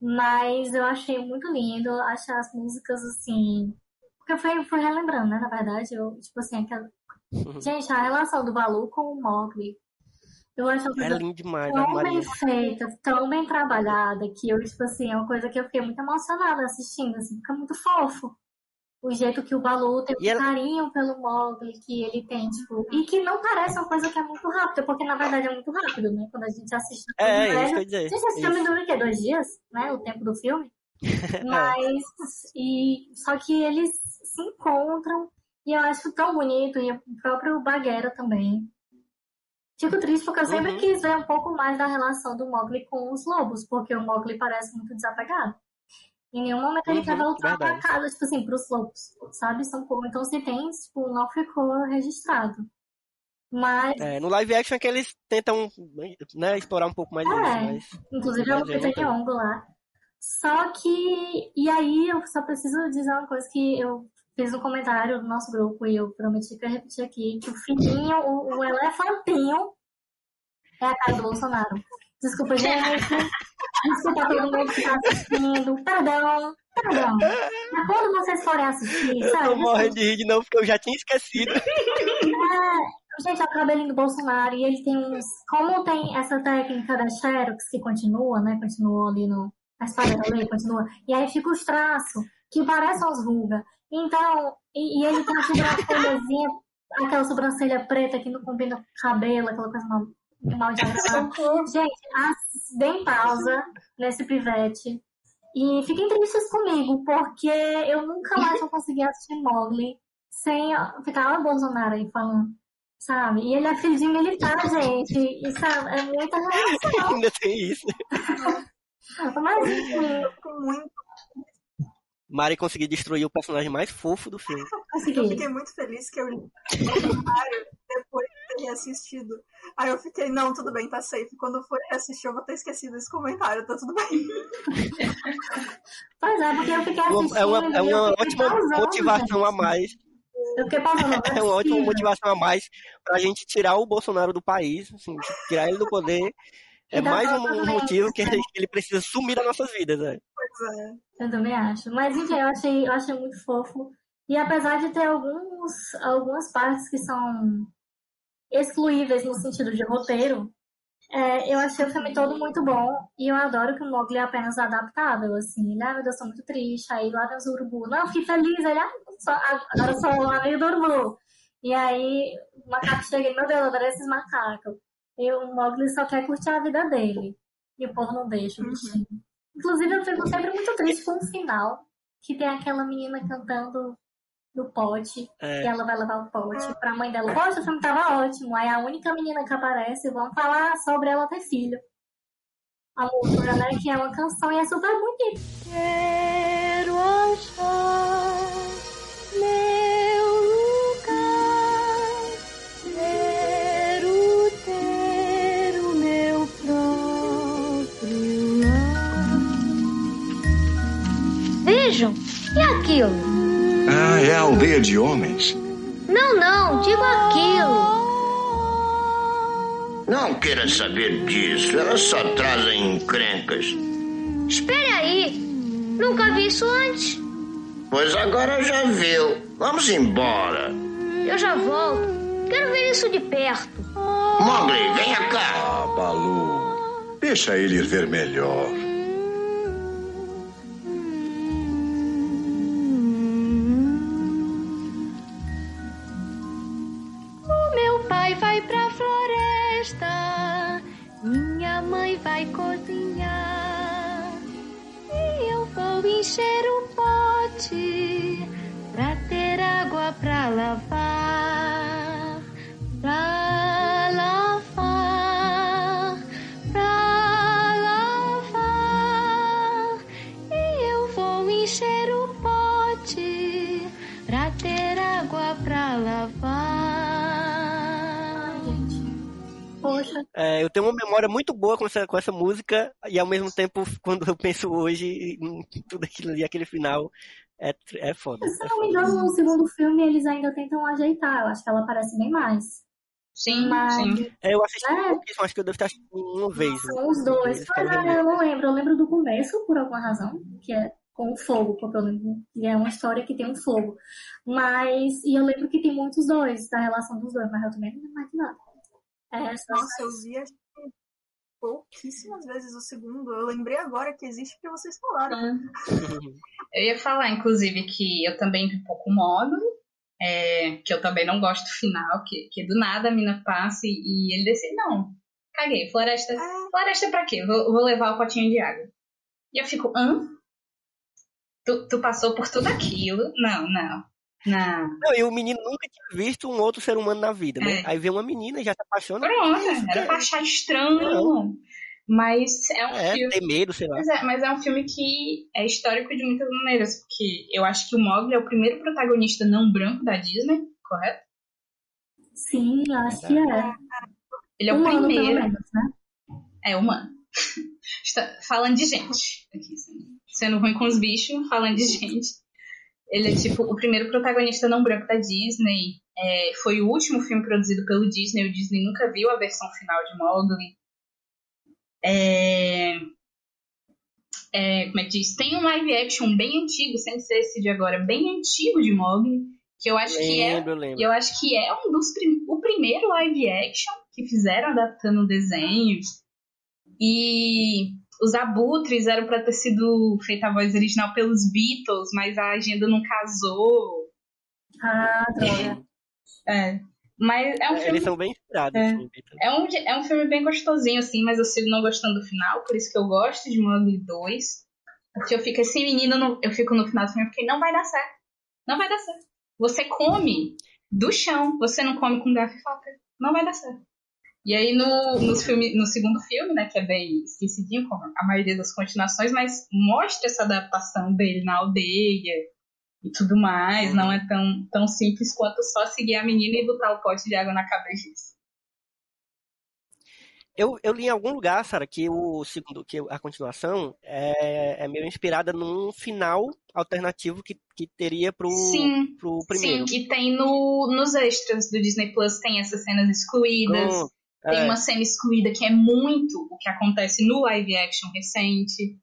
Mas eu achei muito lindo, achei as músicas, assim... Porque eu fui, fui relembrando, né? Na verdade, eu, tipo assim, aquela... Gente, a relação do Balu com o Mowgli, eu acho uma É lindo demais, tão bem feita, tão bem trabalhada, que eu, tipo assim, é uma coisa que eu fiquei muito emocionada assistindo, assim, fica muito fofo. o jeito que o Balu tem um ela- carinho pelo Mogli que ele tem, tipo, e que não parece uma coisa que é muito rápida, porque na verdade é muito rápido, né? Quando a gente assiste. É, é, isso que eu dizer, Gente, esse filme dura o quê? Dois dias, né? O tempo do filme. É. (laughs) Mas, e, só que eles se encontram e eu acho tão bonito, e o próprio Baguera também. Fico triste porque eu sempre Uhum. quis ver um pouco mais da relação do Mogli com os lobos, porque o Mogli parece muito desapegado. Em nenhum momento ele Uhum, quer voltar pra verdade. casa, tipo assim, pros lobos, sabe? São como, então se tem, tipo, não ficou registrado. Mas, É, no live action é que eles tentam né, explorar um pouco mais isso, É, mas. inclusive é eu não Lupita tenho. Nyong'o lá. Só que, e aí eu só preciso dizer uma coisa que eu fiz um comentário no nosso grupo e eu prometi que eu ia repetir aqui, que o filhinho, o, o elefantinho é a cara do Bolsonaro. Desculpa, (laughs) gente. Desculpa todo mundo que tá assistindo. Perdão, perdão. Mas quando vocês forem assistir, Eu sabe? tô morrendo de rir de novo porque eu já tinha esquecido. É, gente, é o cabelinho do Bolsonaro e ele tem uns. Como tem essa técnica da Xerox que continua, né? Continuou ali no. A espada da lei continua. E aí fica os traços, que parecem umas rugas. Então, e, e ele tem uma sobrancelhazinha, aquela sobrancelha preta que não combina com o cabelo, aquela coisa mal, mal diagramada. Gente, as- deem pausa nesse pivete. E fiquem tristes comigo, porque eu nunca mais vou conseguir assistir Mogli sem ficar o Bolsonaro aí falando, sabe? E ele é filho de militar, gente. Isso é, é muita relação. (laughs) Ainda tem isso. (laughs) Mas enfim, Eu fico muito, Mari conseguiu destruir o personagem mais fofo do filme. (laughs) eu consegui. fiquei muito feliz que eu li o comentário depois de ter reassistido. Aí eu fiquei, não, tudo bem, tá safe. Quando eu for reassistir, eu vou ter esquecido esse comentário, tá tudo bem. Pois é, porque eu fiquei assistindo. É uma, é eu uma fiquei ótima pausando, motivação a mais. Eu fiquei pausando. É uma ótima motivação a mais pra gente tirar o Bolsonaro do país, assim, tirar ele do poder. É mais um, um motivo que ele, ele precisa sumir das nossas vidas, né? É. Eu também acho. Mas enfim, eu achei, eu achei muito fofo. E apesar de ter alguns, algumas partes que são excluíveis no sentido de roteiro, é, eu achei o filme todo muito bom. E eu adoro que o Mowgli é apenas adaptável, assim. Ele, ah, meu Deus, sou muito triste. Aí lá vem os urubu. Não, fiquei feliz. Ele, ah, só, agora eu sou amigo do urubu. E aí o macaco chega e, meu Deus, eu adoro esses macacos. E o Mowgli só quer curtir a vida dele. E o povo não deixa o bichinho. Inclusive, eu fico sempre muito triste com o final, que tem aquela menina cantando no pote, É. e ela vai levar o pote pra mãe dela. Poxa, o filme tava ótimo. Aí a única menina que aparece, vão falar sobre ela ter filho. A música, né? Que é uma canção e é super bonita. Quero achar meu e aquilo? Ah, é a aldeia de homens. Não, não, digo aquilo. Não queira saber disso, elas só trazem encrencas. Espere aí, nunca vi isso antes. Pois agora já viu. Vamos embora. Eu já volto. Quero ver isso de perto. Mogli, venha cá. Ah, Balu. Deixa ele ir ver melhor. Vai cozinhar. E eu vou encher o pote pra ter água pra lavar. É, eu tenho uma memória muito boa com essa, com essa música, e ao mesmo tempo, (laughs) quando eu penso hoje em tudo aquilo ali, aquele final, é, é foda. se é não me engano, no segundo filme eles ainda tentam ajeitar. Eu acho que ela aparece bem mais. Sim, Mas- sim. É, eu assisti É. pouquíssimo, acho que eu devo estar assistindo uma vez. São os dois. Mas ah, eu não lembro. Eu lembro do começo, por alguma razão, que é com o fogo, porque eu lembro que é uma história que tem um fogo. Mas, e eu lembro que tem muitos dois, da relação dos dois, mas eu também não lembro mais de nada. É, Nossa, eu vi acho que pouquíssimas vezes o segundo. Eu lembrei agora que existe porque vocês falaram. (laughs) Eu ia falar, inclusive, que eu também vi pouco modo, é, que eu também não gosto do final, que, que do nada a mina passa e, e ele decide, não, caguei, floresta, floresta pra quê? Vou, vou levar o potinho de água. E eu fico, hã? Tu, tu passou por tudo aquilo? Não, não. Não. Não, e o menino nunca tinha visto um outro ser humano na vida, né? É. Aí vê uma menina e já se apaixona. Pronto, era pra achar estranho. Mas é um É, filme. ter medo, sei lá. Mas é, mas é um filme que é histórico de muitas maneiras, porque eu acho que o Mogli é o primeiro protagonista não branco da Disney, correto? Sim, acho que é. Ele é o Humano, primeiro. menos, né? É humano. (laughs) Está falando de gente. Aqui, sendo- sendo ruim com os bichos, falando de (laughs) gente. Ele é tipo o primeiro protagonista não branco da Disney. É, foi o último filme produzido pelo Disney. O Disney nunca viu a versão final de Mowgli. É, é, como é que diz? Tem um live action bem antigo, sem ser esse de agora, bem antigo de Mowgli, que eu acho que é Lembro, lembro. eu acho que é um dos prim- o primeiro live action que fizeram adaptando o desenho. E os abutres eram para ter sido feita a voz original pelos Beatles, mas a agenda não casou. Ah, droga. É. Mas é um É, filme Eles são bem inspirados. É. assim, Beatles. é um, é um filme bem gostosinho, assim, mas eu sigo não gostando do final, por isso que eu gosto de Mowgli 2. Porque eu fico assim, menino, no- eu fico no final do filme porque não vai dar certo. Não vai dar certo. Você come do chão, você não come com garfo e faca. Não vai dar certo. E aí no, nos filme, no segundo filme, né, que é bem esquecidinho, como a maioria das continuações, mas mostra essa adaptação dele na aldeia e tudo mais. Não é tão, tão simples quanto só seguir a menina e botar o pote de água na cabeça. Eu, eu li em algum lugar, Sara, que o segundo, que a continuação é, é meio inspirada num final alternativo que, que teria pro, Sim, pro primeiro. Sim, e tem no, nos extras do Disney Plus, tem essas cenas excluídas. Pronto, Tem é. uma cena excluída que é muito o que acontece no live action recente.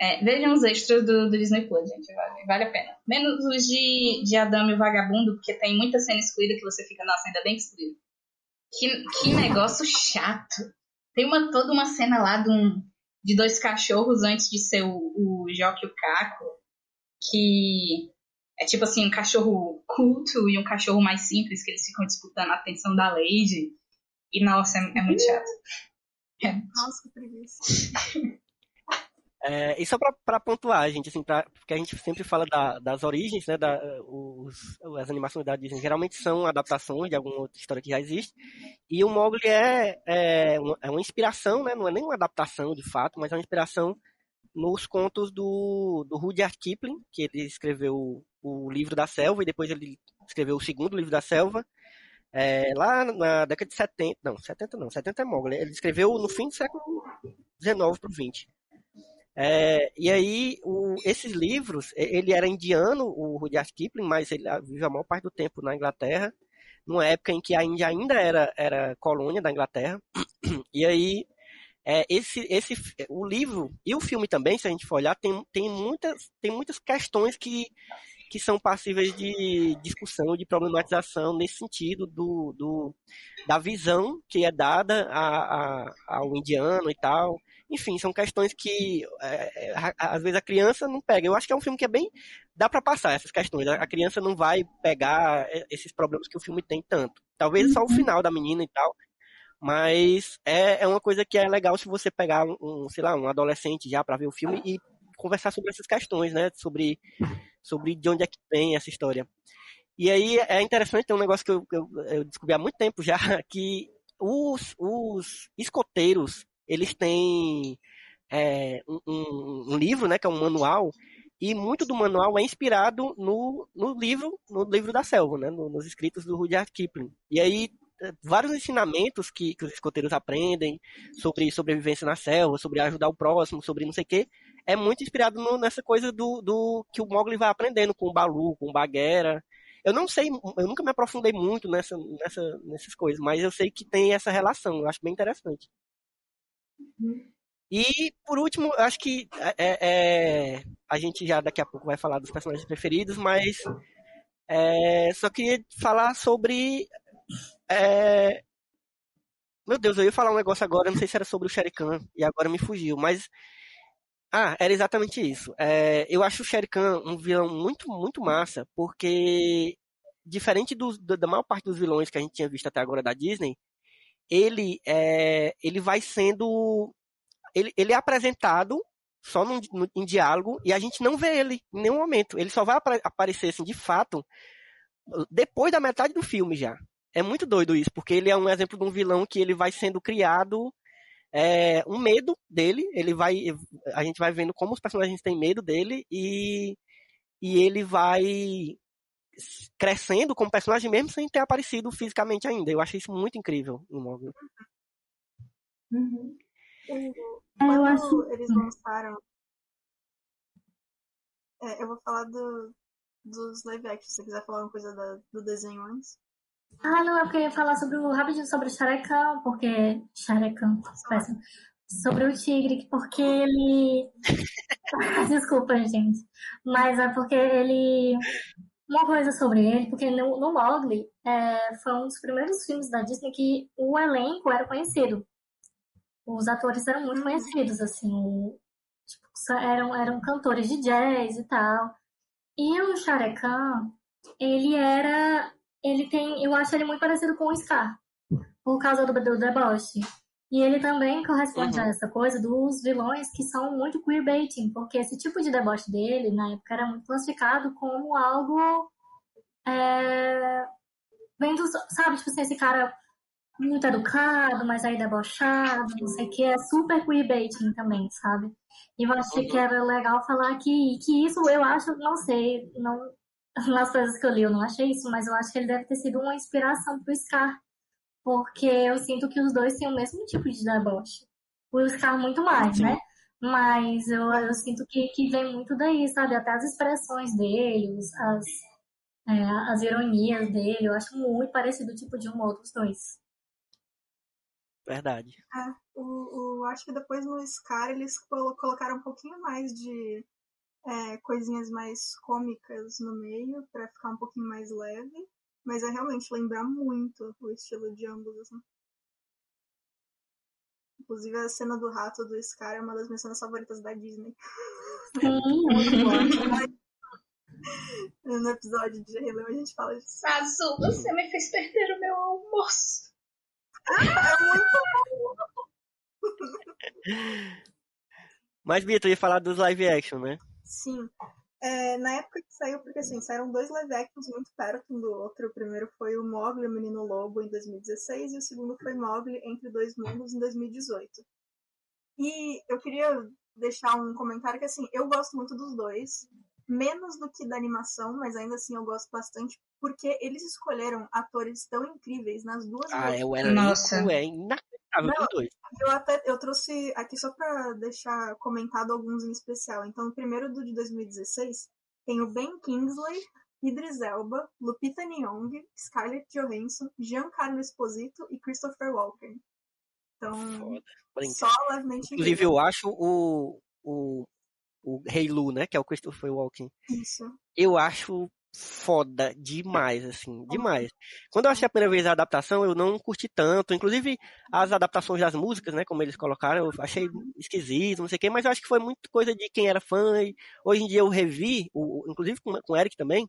É, vejam os extras do, do Disney Plus, gente, vale, vale a pena. Menos os de, de Adamo e o Vagabundo, porque tem muita cena excluída que você fica, nossa, ainda bem que excluída. Que, que negócio chato. Tem uma, toda uma cena lá de, um, de dois cachorros antes de ser o, o Jock e o Caco, que é tipo assim, um cachorro culto e um cachorro mais simples, que eles ficam disputando a atenção da Lady. E nossa, é, é muito chato. É. Nossa, que preguiça. (laughs) É, e só pra, pra pontuar, gente, assim, pra, porque a gente sempre fala da- das origens, né, da, os, as animações da Disney geralmente são adaptações de alguma outra história que já existe, e o Mowgli é, é, uma, é uma inspiração, né, não é nem uma adaptação de fato, mas é uma inspiração nos contos do, do Rudyard Kipling, que ele escreveu o, o livro da selva, e depois ele escreveu o segundo livro da selva, é, lá na década de 70, não, 70 não, 70 é Mowgli, ele escreveu no fim do século XIX para o 20. É, e aí, o- esses livros, ele era indiano, o Rudyard Kipling, mas ele ah, viveu a maior parte do tempo na Inglaterra, numa época em que a Índia ainda era, era colônia da Inglaterra. E aí, é, esse, esse, o livro e o filme também, se a gente for olhar, tem, tem, muitas, tem muitas questões que, que são passíveis de discussão, de problematização nesse sentido do, do, da visão que é dada a, a- ao indiano e tal. Enfim, são questões que é, é, às vezes a criança não pega. Eu acho que é um filme que é bem. dá pra passar essas questões. A criança não vai pegar é, esses problemas que o filme tem tanto. Talvez só o final da menina e tal. Mas é, é uma coisa que é legal se você pegar um, sei lá, um adolescente já pra ver o filme e conversar sobre essas questões, né? Sobre, sobre de onde é que vem essa história. E aí é interessante, tem um negócio que eu, eu, eu descobri há muito tempo já, (laughs) que os, os escoteiros, eles têm é, um, um- livro, né, que é um manual, e muito do manual é inspirado no, no livro, no livro da selva, né, no- nos escritos do Rudyard Kipling. E aí eh, vários ensinamentos que, que os escoteiros aprendem sobre sobrevivência na selva, sobre ajudar o próximo, sobre não sei o quê, é muito inspirado no- nessa coisa do, do que o Mowgli vai aprendendo com o Balu, com o Bagheera. Eu não sei, eu nunca me aprofundei muito nessa, nessa, nessas coisas, mas eu sei que tem essa relação, eu acho bem interessante. E, por último, eu acho que é, é, a gente já daqui a pouco vai falar dos personagens preferidos, mas é, só queria falar sobre. é, meu Deus, eu ia falar um negócio agora, não sei se era sobre o Shere Khan, e agora me fugiu, mas Ah, era exatamente isso. É, eu acho o Shere Khan um vilão muito, muito massa, porque diferente do, da maior parte dos vilões que a gente tinha visto até agora da Disney, ele, é, ele vai sendo. Ele, ele é apresentado só no, em diálogo e a gente não vê ele em nenhum momento. Ele só vai aparecer assim, de fato depois da metade do filme já. É muito doido isso, porque ele é um exemplo de um vilão que ele vai sendo criado é, um medo dele. Ele vai, a gente vai vendo como os personagens têm medo dele e, e ele vai crescendo como personagem mesmo sem ter aparecido fisicamente ainda. Eu achei isso muito incrível em Mogli. Uhum. Quando eu acho... eles lançaram. É, eu vou falar do, dos live action, se você quiser falar uma coisa da, do desenho antes. Ah, não, é porque eu ia falar sobre o, rapidinho sobre o Sharekan, porque. Sharekan, péssimo. Sobre o tigre, porque ele. (laughs) Desculpa, gente. Mas é porque ele. Uma coisa sobre ele, porque no, no Mowgli é, foi um dos primeiros filmes da Disney que o elenco era conhecido. Os atores eram muito conhecidos, assim. Tipo, eram, eram cantores de jazz e tal. E o Sharekan, ele era. Ele tem. Eu acho ele muito parecido com o Scar. Por causa do, do deboche. E ele também corresponde uhum. a essa coisa dos vilões que são muito queerbaiting, porque esse tipo de deboche dele, na época, era muito classificado como algo. É, vendo, sabe, tipo assim, esse cara muito educado, mas aí debochado, não sei o que, é super queerbaiting também, sabe? E eu achei que era legal falar que, que isso eu acho, não sei, não, nas coisas que eu li eu não achei isso, mas eu acho que ele deve ter sido uma inspiração pro Scar. Porque eu sinto que os dois têm o mesmo tipo de deboche. O Scar muito mais, Sim. né? Mas eu, eu sinto que, que vem muito daí, sabe? Até as expressões dele, as, é, as ironias dele, eu acho muito parecido o tipo de humor dos dois. Verdade. É, o, o, acho que depois no Scar eles colocaram um pouquinho mais de é, coisinhas mais cômicas no meio para ficar um pouquinho mais leve. Mas é realmente lembrar muito o estilo de ambos, assim. Inclusive a cena do rato do Scar é uma das minhas cenas favoritas da Disney. (laughs) Sim, no episódio de Leão a gente fala disso. Azul, você me fez perder o meu almoço. É muito (laughs) Mas, Bia, tu ia falar dos live action, né? Sim. É, na época que saiu, porque assim, saíram dois live actions muito perto um do outro. O primeiro foi o Mogli, o Menino Lobo, em 2016, e o segundo foi Mogli, Entre Dois Mundos, em 2018. E eu queria deixar um comentário que, assim, eu gosto muito dos dois menos do que da animação, mas ainda assim eu gosto bastante, porque eles escolheram atores tão incríveis nas duas Ah, é o elenco Nossa. é dos dois. Eu até eu trouxe aqui só para deixar comentado alguns em especial. Então, o primeiro do de 2016 tem o Ben Kingsley, Idris Elba, Lupita Nyong'o, Scarlett Johansson, Giancarlo Esposito e Christopher Walken. Então, Foda. só levemente. Inclusive, eu acho o, o o Rei Lu, né? Que é o Christopher Walken. Isso. Eu acho foda demais, assim, demais. Quando eu achei a primeira vez a adaptação, eu não curti tanto. Inclusive, as adaptações das músicas, né? Como eles colocaram, eu achei esquisito, não sei o quê, mas eu acho que foi muito coisa de quem era fã. E hoje em dia eu revi, o, inclusive com, com o Eric também,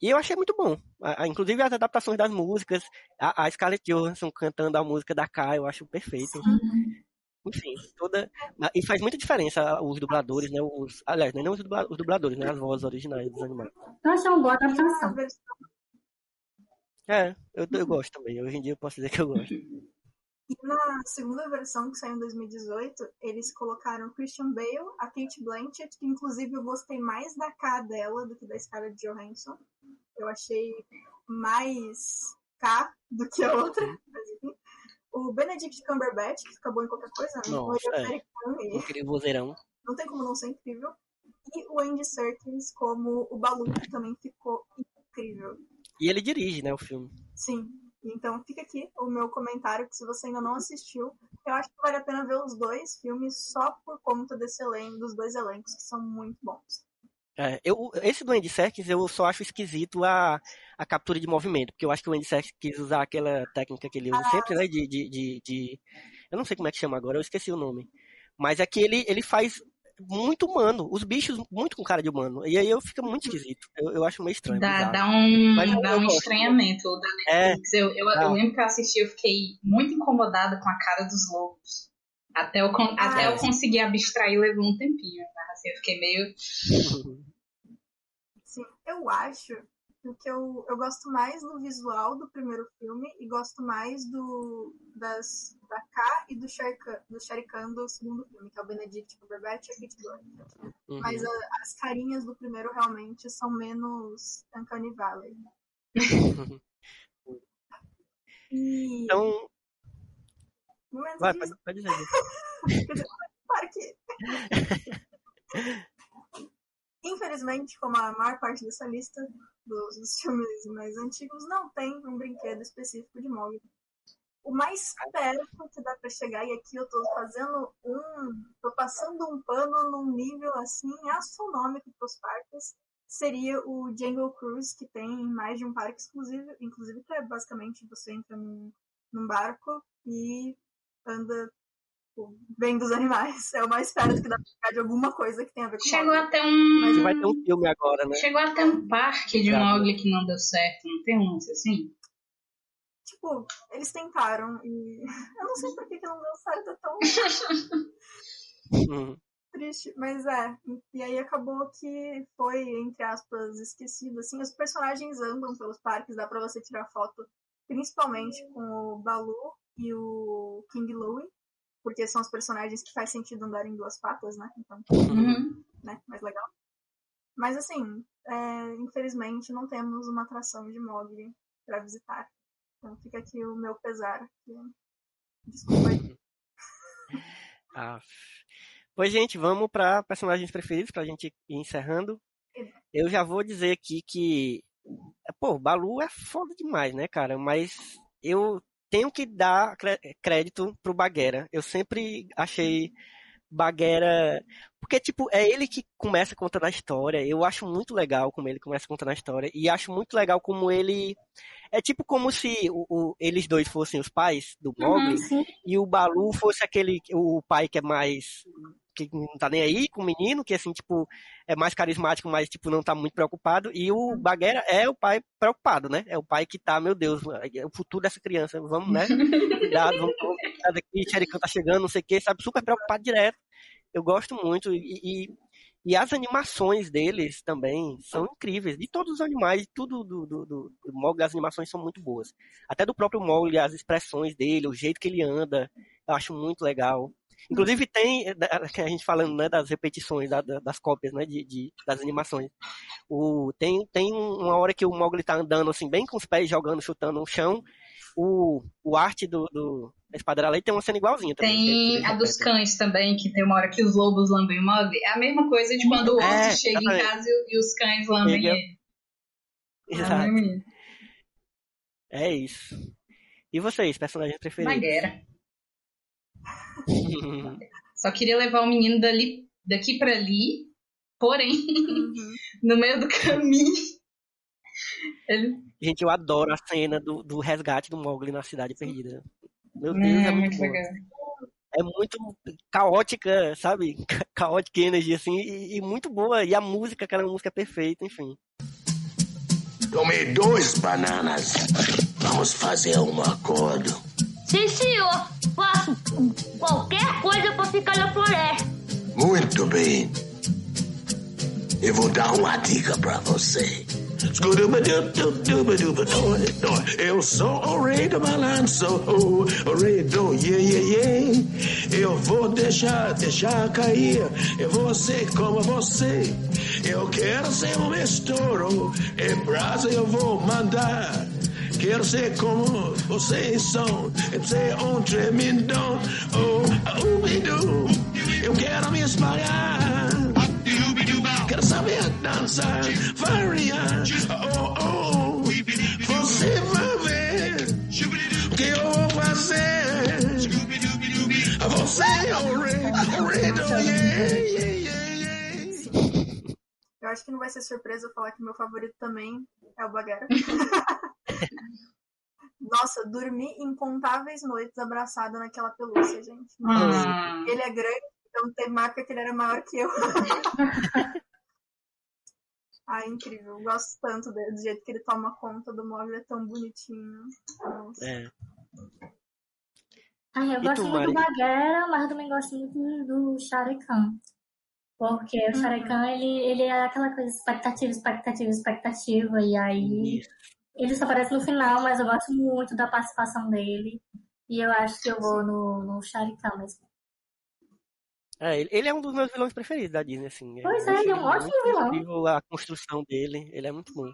e eu achei muito bom. A, a, inclusive as adaptações das músicas, a, a Scarlett Johansson cantando a música da K, eu acho perfeito. Sim enfim, toda. E faz muita diferença os dubladores, né? Os, aliás, não é os dubladores, né? As vozes originais dos animais. Eu achei uma boa adaptação. É, eu, eu gosto também. Hoje em dia eu posso dizer que eu gosto. E na segunda versão, que saiu em 2018, eles colocaram Christian Bale, a Kate Blanchett, que inclusive eu gostei mais da K dela do que da Scarlett Johansson. Eu achei mais K do que a outra, mas enfim o Benedict Cumberbatch, que fica bom em qualquer coisa, né? Nossa, o é. Incrível vozeirão. Não tem como não ser incrível. E o Andy Serkis como o Balu, que também ficou incrível. E ele dirige, né, o filme. Sim. Então fica aqui o meu comentário, que se você ainda não assistiu, eu acho que vale a pena ver os dois filmes só por conta desse elenco, dos dois elencos, que são muito bons. É, eu, esse do Andy Serkis eu só acho esquisito a, a captura de movimento, porque eu acho que o Andy Serkis quis usar aquela técnica que ele usa ah, sempre, né? De, de, de, de, Eu não sei como é que chama agora, eu esqueci o nome. Mas é que ele, ele faz muito humano. Os bichos muito com cara de humano. E aí eu fico muito esquisito. Eu, eu acho meio estranho. Dá, dá um, Mas dá um gosto. estranhamento da É. Netflix. Eu, eu, eu Não. lembro que eu assisti, eu fiquei muito incomodada com a cara dos lobos. Até eu, con- até eu conseguir abstrair levou um tempinho. Assim, eu fiquei meio. Sim, eu acho que eu, eu gosto mais do visual do primeiro filme e gosto mais do das, da K e do Shere Khan, do Shere Khan do segundo filme, que é o Benedict Cumberbatch e a Kate Blanchett. Uhum. Mas a- as carinhas do primeiro realmente são menos Uncanny Valley. (laughs) E... Então, vai, de- pode, pode dizer. (laughs) Que... (laughs) Infelizmente, como a maior parte dessa lista dos, dos filmes mais antigos, não tem um brinquedo específico de Mogli. O mais perto que dá pra chegar, e aqui eu tô fazendo um. tô passando um pano num nível assim astronômico pros parques, seria o Jungle Cruise, que tem mais de um parque exclusivo, inclusive que é basicamente você entra num, num barco e anda tipo, vendo os animais. É o mais perto que dá pra chegar de alguma coisa que tem a ver com Chegou Mogli. até um. Mas Vai ter um filme agora, né? Chegou até um parque de Obrigado. Mogli que não deu certo, não tem um lance assim? Tipo, eles tentaram e (laughs) eu não sei por que, que não deu certo, é tão Uhum. triste, mas é. E aí acabou que foi, entre aspas, esquecido, assim, os personagens andam pelos parques, dá pra você tirar foto, principalmente com o Balu e o King Louie, porque são os personagens que faz sentido andar em duas patas, né? Então, Uhum. né, mais legal. Mas assim, é, infelizmente não temos uma atração de Mogli pra visitar. Então fica aqui o meu pesar. Desculpa aí. (laughs) Ah. Pois, gente, vamos para personagens preferidos pra gente ir encerrando. Eu já vou dizer aqui que, pô, Balu é foda demais, né, cara? Mas eu tenho que dar crédito pro Baguera. Eu sempre achei Baguera. Porque, tipo, é ele que começa contando a história. Eu acho muito legal como ele começa contando a história. E acho muito legal como ele. É tipo como se o- o- eles dois fossem os pais do Mogli Uhum, e o Balu fosse aquele. O pai que é mais. Que não tá nem aí com o menino, que assim, tipo, é mais carismático, mas, tipo, não tá muito preocupado. E o Baguera é o pai preocupado, né? É o pai que tá, meu Deus, é o futuro dessa criança. Vamos, né? (laughs) Cuidado, vamos, cuidar daqui, Sherikan tá chegando, não sei o que, sabe? Super preocupado direto. Eu gosto muito. E, e, e as animações deles também são incríveis. De todos os animais, tudo do, do, do, do as animações são muito boas. Até do próprio Mogli, as expressões dele, o jeito que ele anda, eu acho muito legal. Inclusive tem, eh, da- a gente falando né, das repetições, da- da- das cópias né, de, de- das animações. O, tem, tem uma hora que o Mogli tá andando assim, bem com os pés jogando, chutando no chão. O, o arte do, do da Esquadra Lei tem uma cena igualzinha também. que- que Tem a dos cães também, que tem uma hora que os lobos lambem o Mogli. É a mesma coisa de quando o Otto É, chega em exatamente. casa e, e os cães lambem Chega. ele. Exato. Hum, É isso. E vocês, personagens preferidos? Baguera. Só queria levar o menino dali, daqui pra ali, porém, no meio do caminho, ele Gente, eu adoro a cena do, do resgate do Mogli na Cidade Perdida. Meu Deus, Hum, é muito, muito bom. legal. É muito caótica, sabe? (laughs) Ca- Chaotic energy, assim, e, e muito boa. E a música, aquela música perfeita, enfim. Tomei dois bananas. Vamos fazer um acordo. Sim, senhor. Faço qualquer coisa pra ficar na floresta. Muito bem. Eu vou dar uma dica pra você. Eu sou o rei do balanço, o rei do yeah, yeah. Eu vou deixar, deixar cair. Eu vou ser como você. Eu quero ser um estouro. Em brasa eu vou mandar. Quero ser como vocês são. Ser um tremendão. Oh, oh, Eu quero me espalhar. Quero saber dançar, variar. Oh, oh, você vai ver o que eu vou fazer. Você é o rei, yeah, yeah, yeah. Eu acho que não vai ser surpresa eu falar que meu favorito também é o Baguera. Nossa, dormi incontáveis noites abraçada naquela pelúcia, gente. Ah. Ele é grande, então ter marca que ele era maior que eu. (laughs) ah, incrível. Eu gosto tanto dele, do jeito que ele toma conta do móvel, é tão bonitinho. Nossa. É. Ai, eu E gosto tu, muito do Mari? Bagheera, mas eu também gosto muito do Shari Khan. Porque o Shari Khan, ele, ele é aquela coisa expectativa, expectativa, expectativa. E aí ele só aparece no final, mas eu gosto muito da participação dele. E eu acho que eu vou no, no Shari Khan mesmo. É, ele- é um dos meus vilões preferidos da Disney, assim. Pois é, ele é um ótimo vilão. a construção dele, ele é muito bom.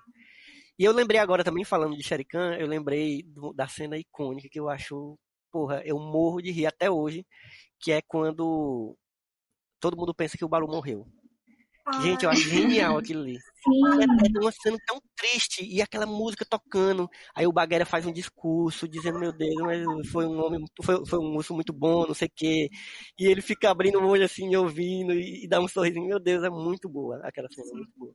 E eu lembrei agora também, falando de Shere Khan, eu lembrei do- da cena icônica que eu acho, porra, eu morro de rir até hoje, que é quando todo mundo pensa que o Balu morreu. Gente, eu acho genial aquilo ali. É, é uma cena tão triste e aquela música tocando. Aí o Baguera faz um discurso dizendo: Meu Deus, mas foi um homem, foi, foi um moço muito bom, não sei o quê. E ele fica abrindo o olho assim, ouvindo e, e dá um sorrisinho. Meu Deus, é muito boa aquela cena, muito boa.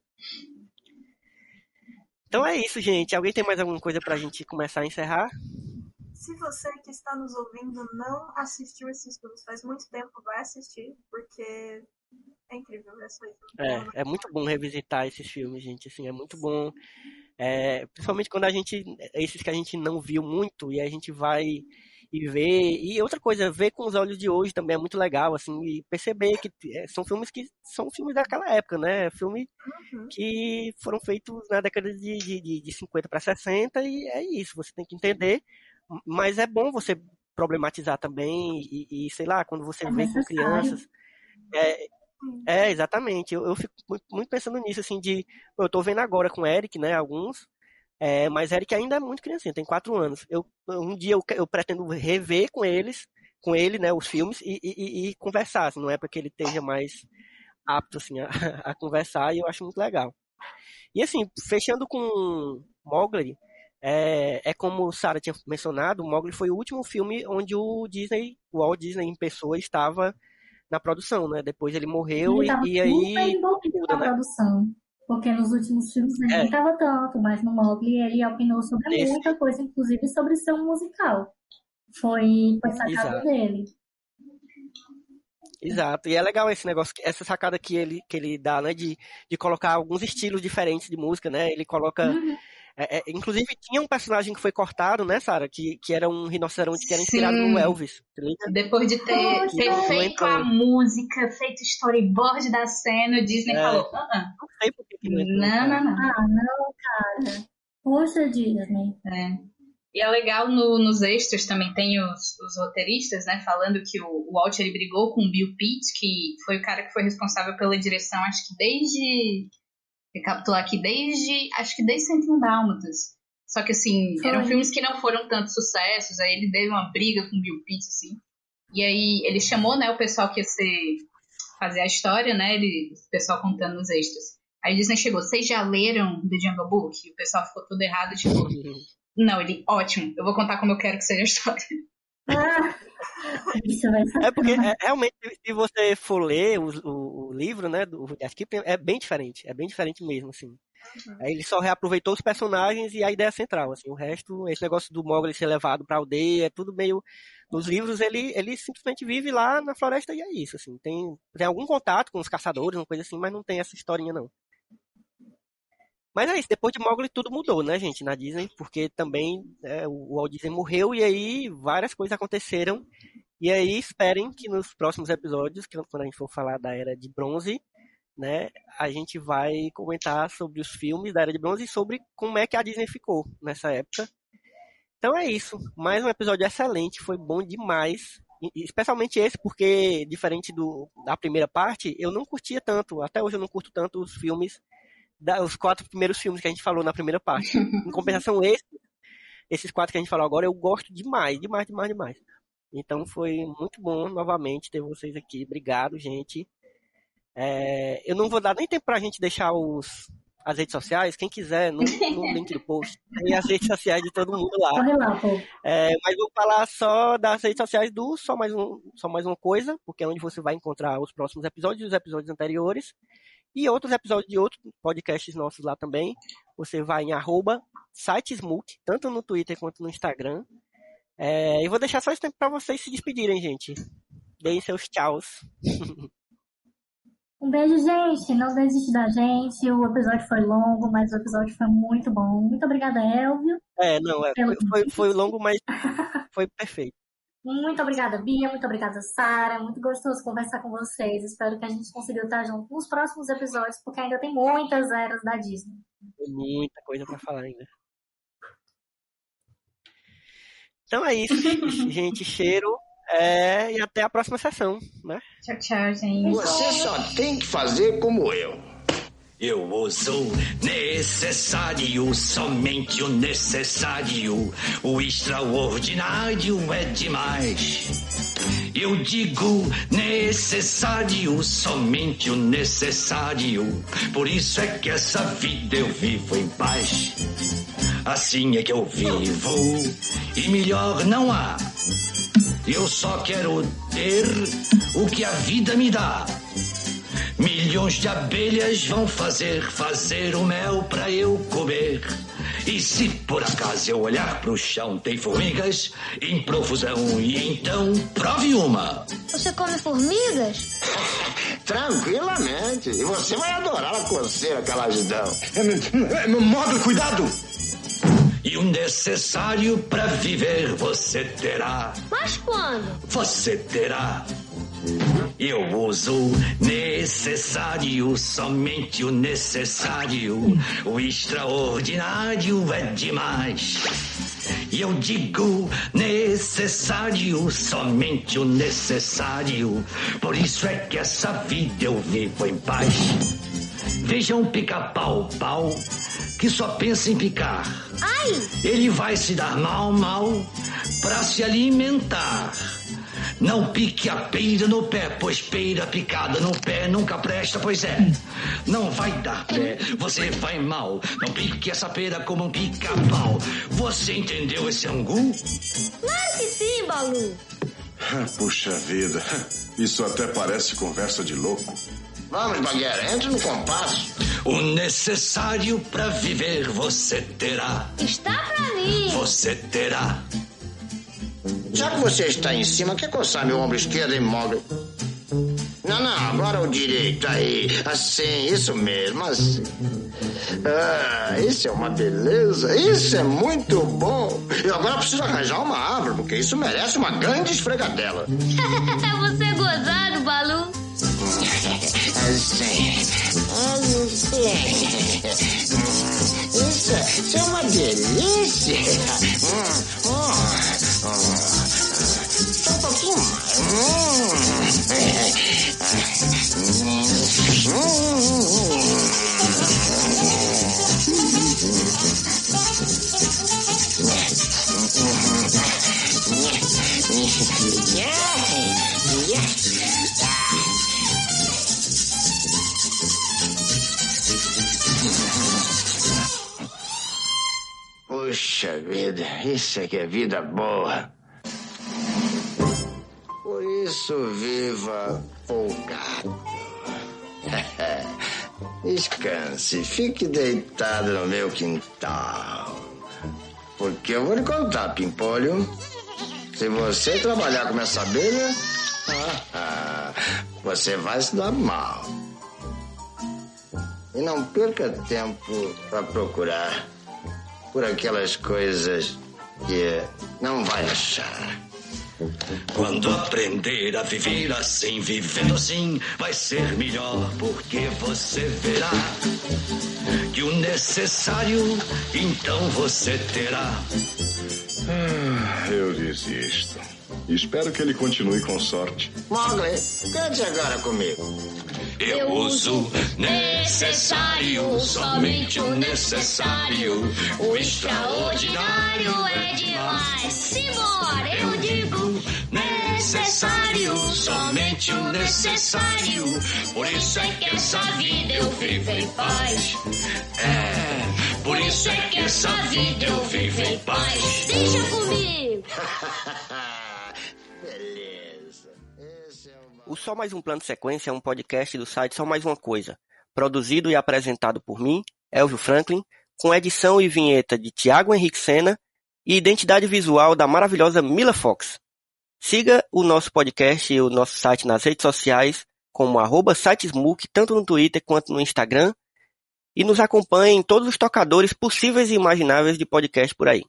Então é isso, gente. Alguém tem mais alguma coisa pra gente começar a encerrar? Se você que está nos ouvindo não assistiu esses filmes faz muito tempo, vai assistir, porque é incrível, é só isso. É, é muito bom revisitar esses filmes, gente. Assim, é muito bom. É, principalmente quando a gente. Esses que a gente não viu muito e a gente vai e vê. E outra coisa, ver com os olhos de hoje também é muito legal, assim, e perceber que é, são filmes que são filmes daquela época, né? Filme que foram feitos na década de, de, de, de 50 para 60 e é isso, você tem que entender. Mas é bom você problematizar também e, e sei lá, quando você É vê com crianças. É, é, exatamente. Eu, eu fico muito, muito pensando nisso, assim, de. Eu tô vendo agora com o Eric, né, alguns. É, mas Eric ainda é muito criancinha, tem quatro anos. Eu, um dia eu, eu pretendo rever com eles, com ele, né, os filmes e, e, e conversar, assim, não é porque ele esteja mais apto, assim, a, (laughs) a conversar e eu acho muito legal. E assim, fechando com Mowgli, é, é como Sarah tinha mencionado, Mowgli foi o último filme onde o Disney, o Walt Disney em pessoa estava na produção, né? Depois ele morreu Ele e, e aí envolvido na né? produção. Porque nos últimos filmes ele É. nem tava tanto, mas no Mogli ele opinou sobre Nesse- muita coisa, inclusive sobre ser um musical. Foi, foi sacada Exato. dele. Exato, e é legal esse negócio, essa sacada que ele, que ele dá, né, de, de colocar alguns estilos diferentes de música, né, ele coloca, Uhum. É, é, inclusive tinha um personagem que foi cortado, né, Sara, que, que era um rinoceronte que era inspirado Sim. no Elvis? Depois de ter, Poxa. ter Não feito entrou. a música, feito o storyboard da cena, o Disney É. falou: ah, ah. Não sei por que não cara. não, não. Ah, não, cara. Poxa, Disney. É. E é legal no- nos extras também tem os, os roteiristas, né, falando que o, o Walt ele brigou com o Bill Pitt, que foi o cara que foi responsável pela direção, acho que desde recapitular aqui, desde acho que desde 101 Dálmatas. Só que assim, Foi. eram filmes que não foram tantos sucessos, aí ele teve uma briga com o Bill Pitt assim. E aí ele chamou, né, o pessoal que ia ser fazer a história, né, ele, o pessoal contando nos extras. Aí Disney chegou, vocês já leram The Jungle Book? E o pessoal ficou tudo errado, tipo, (laughs) não, ele, ótimo, eu vou contar como eu quero que seja a história. Ah. É porque é, realmente, se você for ler o, o, o livro, né, do Rudyard Kipling, é bem diferente, é bem diferente mesmo, assim. Aí ele só reaproveitou os personagens e a ideia central, assim, o resto, esse negócio do Mowgli ser levado pra aldeia, é tudo meio... Nos livros ele, ele simplesmente vive lá na floresta e é isso, assim, tem, tem algum contato com os caçadores, uma coisa assim, mas não tem essa historinha não. Mas é isso, depois de Mowgli tudo mudou, né, gente, na Disney, porque também é, o Walt Disney morreu e aí várias coisas aconteceram. E aí esperem que nos próximos episódios, quando a gente for falar da Era de Bronze, né, a gente vai comentar sobre os filmes da Era de Bronze e sobre como é que a Disney ficou nessa época. Então é isso, mais um episódio excelente, foi bom demais. Especialmente esse, porque, diferente do, da primeira parte, eu não curtia tanto, até hoje eu não curto tanto os filmes os quatro primeiros filmes que a gente falou na primeira parte. (laughs) Em compensação, esse, esses quatro que a gente falou agora, eu gosto demais, demais, demais, demais. Então foi muito bom novamente ter vocês aqui. Obrigado, gente. É, eu não vou dar nem tempo pra gente deixar os, as redes sociais. Quem quiser, no, no (laughs) link do post, tem as redes sociais de todo mundo lá. É, mas vou falar só das redes sociais do Só Mais, um, só mais Uma Coisa, porque é onde você vai encontrar os próximos episódios e os episódios anteriores. E outros episódios de outros podcasts nossos lá também. Você vai em arroba sitesmook, tanto no Twitter quanto no Instagram. É, e vou deixar só esse tempo para vocês se despedirem, gente. Deem seus tchauz. Um beijo, gente. Não desiste da gente. O episódio foi longo, mas o episódio foi muito bom. Muito obrigada, Elvio. É, não, é, foi, foi longo, mas foi perfeito. Muito obrigada, Bia. Muito obrigada, Sara. Muito gostoso conversar com vocês. Espero que a gente consiga estar junto nos próximos episódios, porque ainda tem muitas eras da Disney. Tem muita coisa pra falar ainda. Então é isso, (laughs) gente. Cheiro. É, e até a próxima sessão, né? Tchau, tchau, gente. Você só tem que fazer como eu. Eu uso necessário, somente o necessário. O extraordinário é demais. Eu digo necessário, somente o necessário. Por isso é que essa vida eu vivo em paz. Assim é que eu vivo, e melhor não há. Eu só quero ter o que a vida me dá. Milhões de abelhas vão fazer, fazer o mel pra eu comer. E se por acaso eu olhar pro chão, tem formigas em profusão. E então, prove uma. Você come formigas? (laughs) Tranquilamente. E você vai adorar a coceira que elas dão. É, Mogli, cuidado! E o necessário pra viver você terá. Mas quando? Você terá. Eu uso necessário, somente o necessário. O extraordinário é demais. E eu digo necessário, somente o necessário. Por isso é que essa vida eu vivo em paz. Vejam um pica-pau, pau, que só pensa em picar. Ai! Ele vai se dar mal, mal, pra se alimentar. Não pique a peira no pé, pois peira picada no pé nunca presta, pois é. Não vai dar pé, você vai mal. Não pique essa pera como um pica-pau. Você entendeu esse angu? Claro que sim, Balu. Puxa vida, isso até parece conversa de louco. Vamos, Bagueira, entre no compasso. O necessário pra viver você terá. Está pra mim. Você terá. Já que você está em cima, quer coçar meu ombro esquerdo, Mogli? Não, não, agora o direito, aí. Assim, isso mesmo, assim. Ah, isso é uma beleza, isso é muito bom. E agora eu preciso arranjar uma árvore, porque isso merece uma grande esfregadela. (laughs) Você é gozado, Balu. Isso, isso é uma delícia. Hum, hum, hum. Só um pouquinho mais. Vida, isso é que é vida boa. Por isso viva folgado. (laughs) Descanse, fique deitado no meu quintal. Porque eu vou lhe contar, Pimpolho. Se você trabalhar com essa abelha, (laughs) você vai se dar mal. E não perca tempo para procurar por aquelas coisas que não vai achar. Quando aprender a viver assim, vivendo assim, vai ser melhor, porque você verá que o necessário então você terá. Ah, eu desisto. Espero que ele continue com sorte. Mogli, cante agora comigo. Eu uso necessário, somente o necessário. O extraordinário é demais. Simbora, eu digo necessário, somente o necessário. Por isso é que essa vida eu vivo em paz. É, Por isso é que essa vida eu vivo em paz. Deixa comigo. (laughs) O Só Mais Um Plano de Sequência é um podcast do site Só Mais Uma Coisa, produzido e apresentado por mim, Elvio Franklin, com edição e vinheta de Tiago Henrique Sena e identidade visual da maravilhosa Mila Fox. Siga o nosso podcast e o nosso site nas redes sociais, como arroba sitesmook, tanto no Twitter quanto no Instagram. E nos acompanhe em todos os tocadores possíveis e imagináveis de podcast por aí.